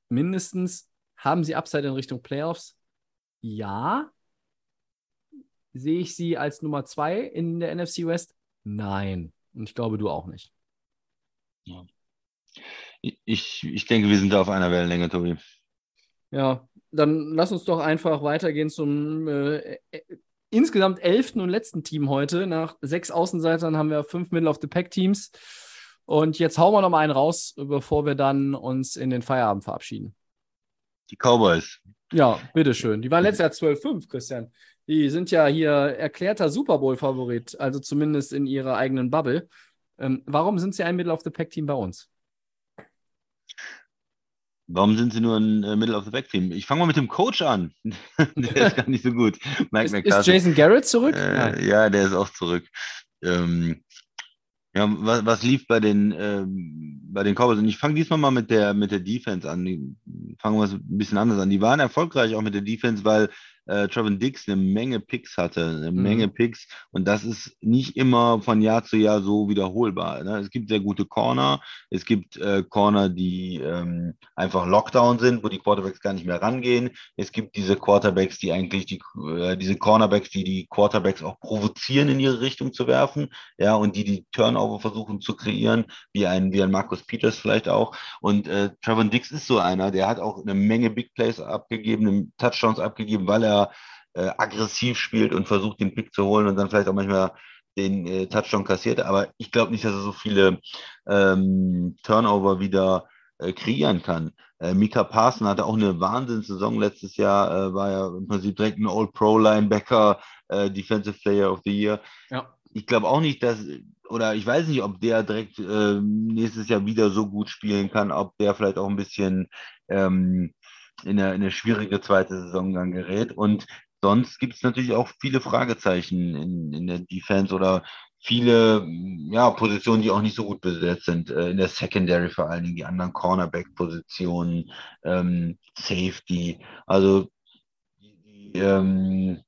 mindestens, haben sie Upside in Richtung Playoffs? Ja. Sehe ich sie als Nummer zwei in der NFC West? Nein. Und ich glaube, du auch nicht. Ja. Ich, ich denke, wir sind da auf einer Wellenlänge, Tobi. Ja, dann lass uns doch einfach weitergehen zum äh, äh, insgesamt elften und letzten Team heute. Nach sechs Außenseitern haben wir fünf Middle of the Pack Teams. Und jetzt hauen wir noch mal einen raus, bevor wir dann uns in den Feierabend verabschieden. Die Cowboys. Ja, bitteschön. Die waren letztes Jahr 12-5, Christian. Die sind ja hier erklärter Super Bowl-Favorit, also zumindest in ihrer eigenen Bubble. Ähm, warum sind Sie ein Middle of the Pack Team bei uns? Warum sind Sie nur ein äh, Middle of the Pack Team? Ich fange mal mit dem Coach an. der ist gar nicht so gut. Mike ist, ist Jason Garrett zurück? Äh, ja. der ist auch zurück. Ähm, ja, was, was lief bei den, ähm, bei den Cowboys? Und ich fange diesmal mal mit der, mit der Defense an. Fangen wir ein bisschen anders an. Die waren erfolgreich auch mit der Defense, weil äh, Trevin Dix eine Menge Picks hatte, eine mhm. Menge Picks und das ist nicht immer von Jahr zu Jahr so wiederholbar. Ne? Es gibt sehr gute Corner, es gibt äh, Corner, die ähm, einfach Lockdown sind, wo die Quarterbacks gar nicht mehr rangehen. Es gibt diese Quarterbacks, die eigentlich die, äh, diese Cornerbacks, die die Quarterbacks auch provozieren, in ihre Richtung zu werfen, ja, und die die Turnover versuchen zu kreieren, wie ein, wie ein Marcus Peters vielleicht auch. Und äh, Trevin Dix ist so einer, der hat auch eine Menge Big Plays abgegeben, Touchdowns abgegeben, weil er er äh, aggressiv spielt und versucht, den Pick zu holen und dann vielleicht auch manchmal den äh, Touchdown kassiert. Aber ich glaube nicht, dass er so viele ähm, Turnover wieder äh, kreieren kann. Äh, Mika Parson hatte auch eine Wahnsinnssaison letztes Jahr, äh, war ja im Prinzip direkt ein All-Pro-Linebacker, äh, Defensive Player of the Year. Ja. Ich glaube auch nicht, dass, oder ich weiß nicht, ob der direkt äh, nächstes Jahr wieder so gut spielen kann, ob der vielleicht auch ein bisschen ähm, in eine, in eine schwierige zweite Saison gerät. Und sonst gibt es natürlich auch viele Fragezeichen in, in der Defense oder viele ja, Positionen, die auch nicht so gut besetzt sind. Äh, in der Secondary vor allen Dingen, die anderen Cornerback-Positionen, ähm, Safety. Also die, ähm,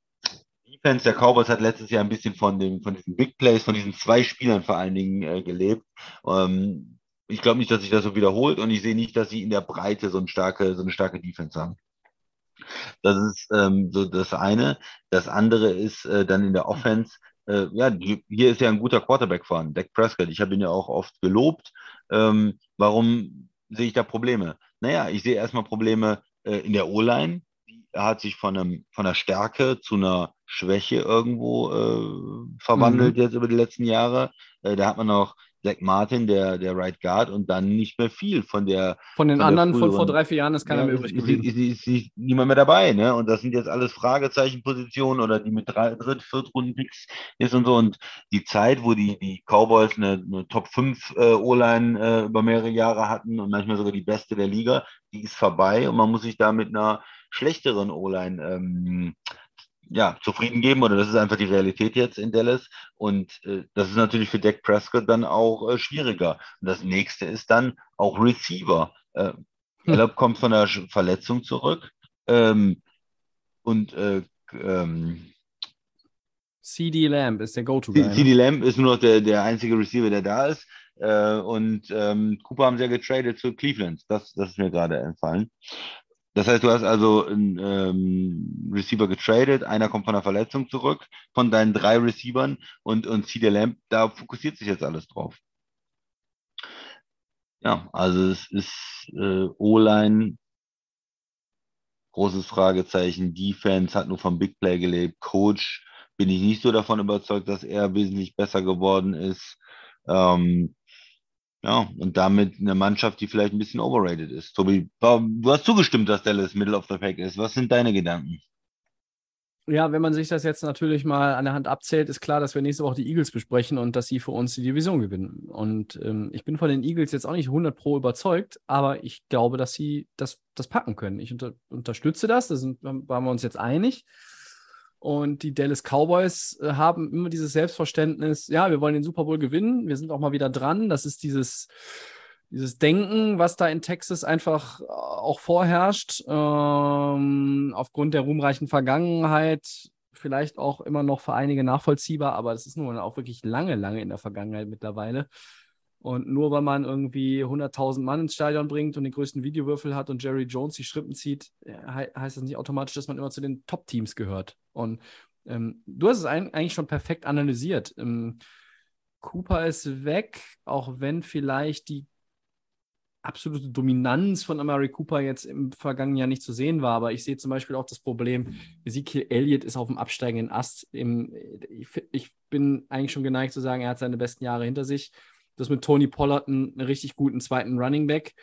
Defense der Cowboys hat letztes Jahr ein bisschen von, dem, von diesen Big Plays, von diesen zwei Spielern vor allen Dingen äh, gelebt. Ähm, ich glaube nicht, dass sich das so wiederholt und ich sehe nicht, dass sie in der Breite so eine starke, so eine starke Defense haben. Das ist ähm, so das eine. Das andere ist äh, dann in der Offense. Äh, ja, hier ist ja ein guter Quarterback vorhanden, Dak Prescott. Ich habe ihn ja auch oft gelobt. Ähm, warum sehe ich da Probleme? Naja, ich sehe erstmal Probleme äh, in der O-Line. Er hat sich von, einem, von einer Stärke zu einer Schwäche irgendwo äh, verwandelt mhm. jetzt über die letzten Jahre. Äh, da hat man auch Zach Martin, der, der Right Guard, und dann nicht mehr viel von der. Von den von anderen von vor drei, vier Jahren ist keiner ja, mehr übrig geblieben. Ist, ist, ist, ist, niemand mehr dabei, ne? Und das sind jetzt alles Fragezeichenpositionen oder die mit drei, dritt, viertrunden-Picks ist und so. Und die Zeit, wo die, die Cowboys eine, eine Top 5 äh, O-Line äh, über mehrere Jahre hatten und manchmal sogar die beste der Liga, die ist vorbei und man muss sich da mit einer schlechteren O-Line ähm, ja, zufrieden geben oder das ist einfach die Realität jetzt in Dallas und äh, das ist natürlich für Dak Prescott dann auch äh, schwieriger. Und das nächste ist dann auch Receiver. Äh, hm. kommt von der Verletzung zurück ähm, und äh, ähm, CD Lamb ist der Go-To-Guy. CD ne? Lamb ist nur noch der, der einzige Receiver, der da ist. Äh, und ähm, Cooper haben sie ja getradet zu Cleveland. Das, das ist mir gerade entfallen. Das heißt, du hast also einen ähm, Receiver getradet, einer kommt von einer Verletzung zurück, von deinen drei Receivern und, und CD Lamb, da fokussiert sich jetzt alles drauf. Ja, also es ist äh, O-Line, großes Fragezeichen, Defense hat nur vom Big Play gelebt, Coach bin ich nicht so davon überzeugt, dass er wesentlich besser geworden ist. Ähm, ja, und damit eine Mannschaft, die vielleicht ein bisschen overrated ist. Tobi, du hast zugestimmt, dass Dallas Middle of the Pack ist. Was sind deine Gedanken? Ja, wenn man sich das jetzt natürlich mal an der Hand abzählt, ist klar, dass wir nächste Woche die Eagles besprechen und dass sie für uns die Division gewinnen. Und ähm, ich bin von den Eagles jetzt auch nicht 100 Pro überzeugt, aber ich glaube, dass sie das, das packen können. Ich unter, unterstütze das, da sind, waren wir uns jetzt einig. Und die Dallas Cowboys äh, haben immer dieses Selbstverständnis, ja, wir wollen den Super Bowl gewinnen, wir sind auch mal wieder dran. Das ist dieses, dieses Denken, was da in Texas einfach äh, auch vorherrscht, ähm, aufgrund der ruhmreichen Vergangenheit, vielleicht auch immer noch für einige nachvollziehbar, aber das ist nun auch wirklich lange, lange in der Vergangenheit mittlerweile. Und nur weil man irgendwie 100.000 Mann ins Stadion bringt und den größten Videowürfel hat und Jerry Jones die Schrippen zieht, heißt das nicht automatisch, dass man immer zu den Top-Teams gehört. Und ähm, du hast es eigentlich schon perfekt analysiert. Ähm, Cooper ist weg, auch wenn vielleicht die absolute Dominanz von Amari Cooper jetzt im vergangenen Jahr nicht zu sehen war. Aber ich sehe zum Beispiel auch das Problem, Ezekiel Elliott ist auf dem absteigenden Ast. Im, ich, ich bin eigentlich schon geneigt zu sagen, er hat seine besten Jahre hinter sich das mit Tony Pollard einen, einen richtig guten zweiten Running Back.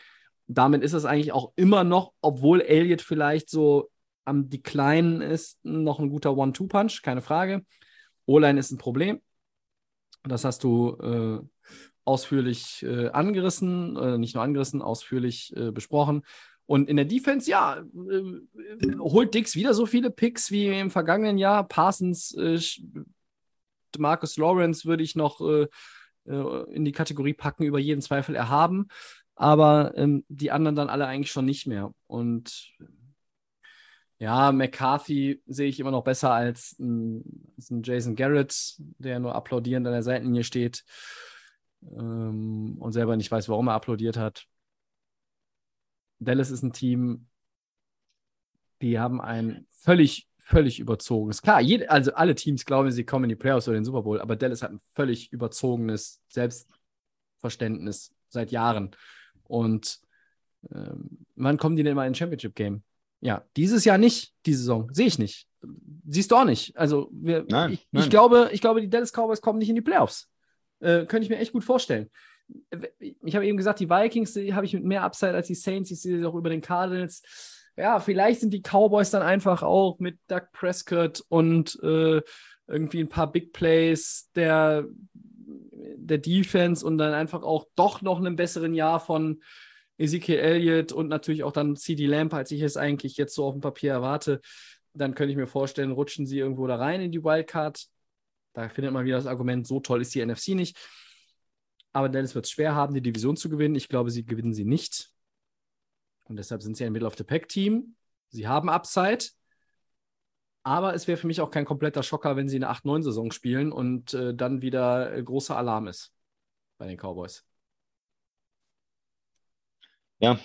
Damit ist es eigentlich auch immer noch, obwohl Elliott vielleicht so am Decline ist, noch ein guter One-Two-Punch, keine Frage. O-Line ist ein Problem. Das hast du äh, ausführlich äh, angerissen, äh, nicht nur angerissen, ausführlich äh, besprochen. Und in der Defense, ja, äh, holt Dix wieder so viele Picks wie im vergangenen Jahr. Parsons, äh, Marcus Lawrence würde ich noch in die Kategorie packen, über jeden Zweifel erhaben. Aber ähm, die anderen dann alle eigentlich schon nicht mehr. Und ja, McCarthy sehe ich immer noch besser als ein, als ein Jason Garrett, der nur applaudierend an der Seitenlinie steht ähm, und selber nicht weiß, warum er applaudiert hat. Dallas ist ein Team, die haben ein völlig völlig überzogen ist. Klar, jede, also alle Teams glauben, sie kommen in die Playoffs oder den Super Bowl, aber Dallas hat ein völlig überzogenes Selbstverständnis seit Jahren. Und ähm, wann kommen die denn mal in ein Championship Game? Ja, dieses Jahr nicht, die Saison. Sehe ich nicht. Siehst du auch nicht. Also, wir, nein, ich, nein. ich, glaube, ich glaube, die Dallas Cowboys kommen nicht in die Playoffs. Äh, könnte ich mir echt gut vorstellen. Ich habe eben gesagt, die Vikings habe ich mit mehr Upside als die Saints. Ich sehe sie auch über den Cardinals ja, vielleicht sind die Cowboys dann einfach auch mit Doug Prescott und äh, irgendwie ein paar Big Plays der, der Defense und dann einfach auch doch noch einem besseren Jahr von Ezekiel Elliott und natürlich auch dann CD Lamp, als ich es eigentlich jetzt so auf dem Papier erwarte. Dann könnte ich mir vorstellen, rutschen sie irgendwo da rein in die Wildcard. Da findet man wieder das Argument, so toll ist die NFC nicht. Aber Dallas wird es schwer haben, die Division zu gewinnen. Ich glaube, sie gewinnen sie nicht. Und deshalb sind sie ein Middle of the Pack Team. Sie haben Upside. Aber es wäre für mich auch kein kompletter Schocker, wenn sie eine 8-9-Saison spielen und äh, dann wieder äh, großer Alarm ist bei den Cowboys. Ja,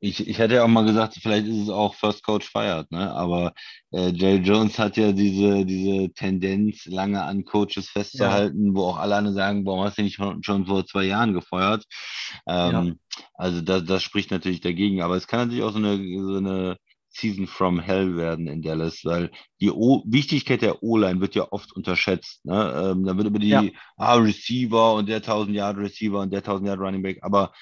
ich, ich hätte ja auch mal gesagt, vielleicht ist es auch First Coach fired, ne? Aber äh, Jerry Jones hat ja diese, diese Tendenz, lange an Coaches festzuhalten, ja. wo auch alle anderen sagen, warum hast du nicht schon, schon vor zwei Jahren gefeuert? Ähm, ja. Also das, das spricht natürlich dagegen. Aber es kann natürlich auch so eine, so eine Season from Hell werden in Dallas, weil die o Wichtigkeit der O-Line wird ja oft unterschätzt. Ne? Ähm, da wird über die ja. ah, Receiver und der 1000 Yard Receiver und der 1000 Yard Running Back, aber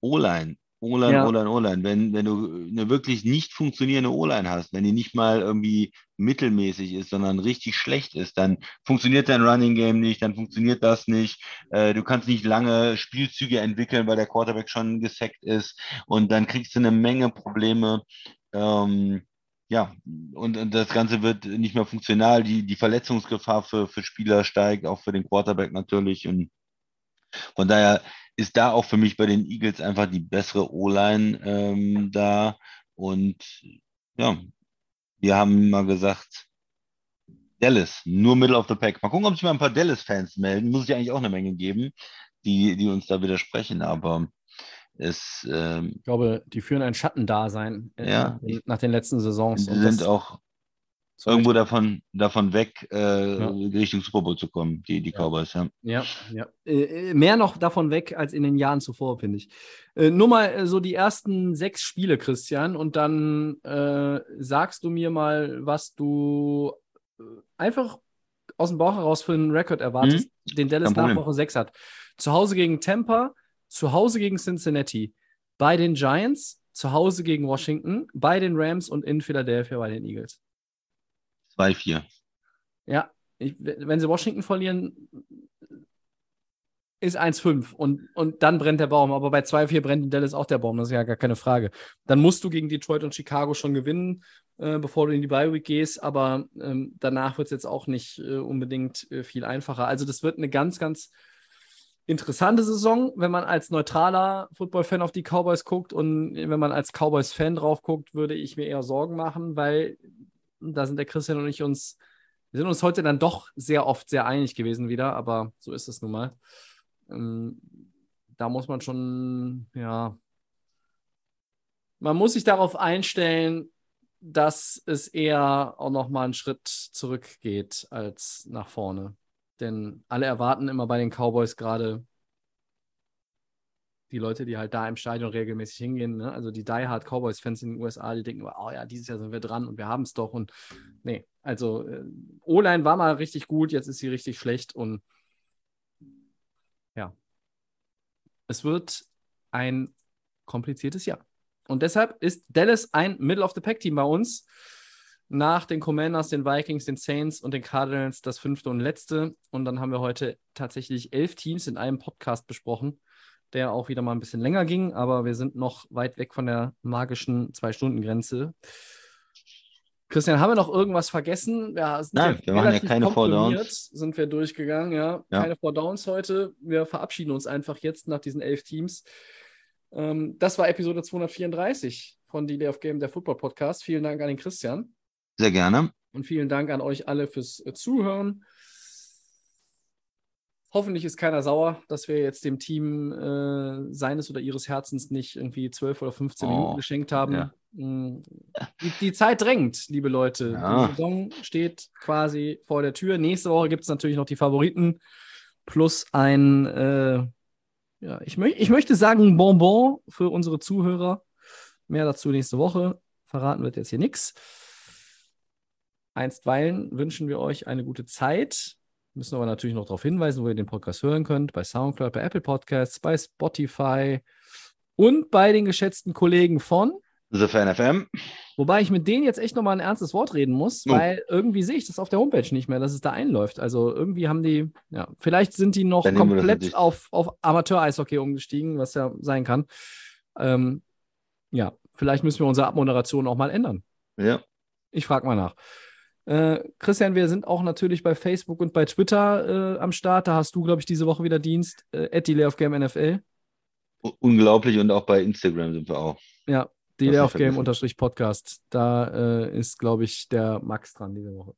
O-Line O-Line, ja. O-Line, O-Line. Wenn, wenn du eine wirklich nicht funktionierende O-Line hast, wenn die nicht mal irgendwie mittelmäßig ist, sondern richtig schlecht ist, dann funktioniert dein Running Game nicht, dann funktioniert das nicht. Äh, du kannst nicht lange Spielzüge entwickeln, weil der Quarterback schon gesackt ist und dann kriegst du eine Menge Probleme. Ähm, ja, und, und, das Ganze wird nicht mehr funktional. Die, die Verletzungsgefahr für, für Spieler steigt, auch für den Quarterback natürlich. Und von daher ist da auch für mich bei den Eagles einfach die bessere O-Line ähm, da. Und ja, wir haben mal gesagt, Dallas, nur Middle of the Pack. Mal gucken, ob sich mal ein paar Dallas-Fans melden. Muss es ja eigentlich auch eine Menge geben, die, die uns da widersprechen. Aber Es, ähm, Ich glaube, die führen ein Schattendasein äh, Ja. nach den letzten Saisons. sie Und sind auch irgendwo davon, davon weg, äh, Ja. Richtung Super Bowl zu kommen, die, die Ja. Cowboys, ja. Ja, ja. Äh, äh, mehr noch davon weg als in den Jahren zuvor, finde ich. Äh, nur mal äh, so die ersten sechs Spiele, Christian, und dann äh, sagst du mir mal, was du einfach aus dem Bauch heraus für einen Rekord erwartest, den Dallas Mhm. Nach. Woche 6 hat. Zu Hause gegen Tampa, zu Hause gegen Cincinnati, bei den Giants, zu Hause gegen Washington, bei den Rams und in Philadelphia bei den Eagles. 2-4. Ja, ich, wenn sie Washington verlieren, ist 1-5 und, und dann brennt der Baum. Aber bei 2-4 brennt in Dallas auch der Baum, das ist ja gar keine Frage. Dann musst du gegen Detroit und Chicago schon gewinnen, äh, bevor du in die Bye-Week gehst. Aber ähm, danach wird es jetzt auch nicht äh, unbedingt äh, viel einfacher. Also, das wird eine ganz, ganz interessante Saison, wenn man als neutraler Football-Fan auf die Cowboys guckt. Und wenn man als Cowboys-Fan drauf guckt, würde ich mir eher Sorgen machen, weil da sind der Christian und ich uns wir sind uns heute dann doch sehr oft sehr einig gewesen wieder, aber so ist es nun mal. Ähm, da muss man schon, ja, man muss sich darauf einstellen, dass es eher auch noch mal einen Schritt zurückgeht als nach vorne. Denn alle erwarten immer bei den Cowboys gerade die Leute, die halt da im Stadion regelmäßig hingehen, ne? also die Die Hard Cowboys-Fans in den USA, die denken, oh ja, dieses Jahr sind wir dran und wir haben es doch. Und nee, also äh, O-Line war mal richtig gut, jetzt ist sie richtig schlecht und ja, es wird ein kompliziertes Jahr. Und deshalb ist Dallas ein Middle-of-the-Pack-Team bei uns. Nach den Commanders, den Vikings, den Saints und den Cardinals das fünfte und letzte. Und dann haben wir heute tatsächlich elf Teams in einem Podcast besprochen, der auch wieder mal ein bisschen länger ging, aber wir sind noch weit weg von der magischen Zwei-Stunden-Grenze. Christian, haben wir noch irgendwas vergessen? Ja, Nein, wir machen ja keine Four Downs. Sind wir durchgegangen, ja. Ja. Keine Four Downs heute. Wir verabschieden uns einfach jetzt nach diesen elf Teams. Ähm, das war Episode 234 von Delay of Game, der Football Podcast. Vielen Dank an den Christian Sehr gerne. und vielen Dank an euch alle fürs äh, Zuhören. Hoffentlich ist keiner sauer, dass wir jetzt dem Team äh, seines oder ihres Herzens nicht irgendwie 12 oder 15 Oh, Minuten geschenkt haben. ja. Mm, Die, die Zeit drängt, liebe Leute. Ja. Die Saison steht quasi vor der Tür. Nächste Woche gibt es natürlich noch die Favoriten plus ein, äh, ja, ich, möch, ich möchte sagen, Bonbon für unsere Zuhörer. Mehr dazu nächste Woche. Verraten wird jetzt hier nichts. Einstweilen wünschen wir euch eine gute Zeit. Müssen aber natürlich noch darauf hinweisen, wo ihr den Podcast hören könnt. Bei Soundcloud, bei Apple Podcasts, bei Spotify und bei den geschätzten Kollegen von. The Fan FM. Wobei ich mit denen jetzt echt nochmal ein ernstes Wort reden muss, Oh. weil irgendwie sehe ich das auf der Homepage nicht mehr, dass es da einläuft. Also irgendwie haben die, ja, vielleicht sind die noch Dann komplett auf, auf Amateur-Eishockey umgestiegen, was ja sein kann. Ähm, ja, vielleicht müssen wir unsere Abmoderation auch mal ändern. Ja. Ich frage mal nach. Äh, Christian, wir sind auch natürlich bei Facebook und bei Twitter äh, am Start. Da hast du, glaube ich, diese Woche wieder Dienst. Äh, NFL. Unglaublich und auch bei Instagram sind wir auch. Ja, Delay nicht of Game vergessen. unterstrich Podcast. Da äh, ist, glaube ich, der Max dran diese Woche.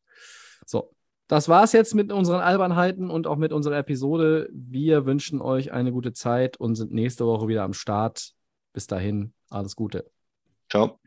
So, das war's jetzt mit unseren Albernheiten und auch mit unserer Episode. Wir wünschen euch eine gute Zeit und sind nächste Woche wieder am Start. Bis dahin, alles Gute. Ciao.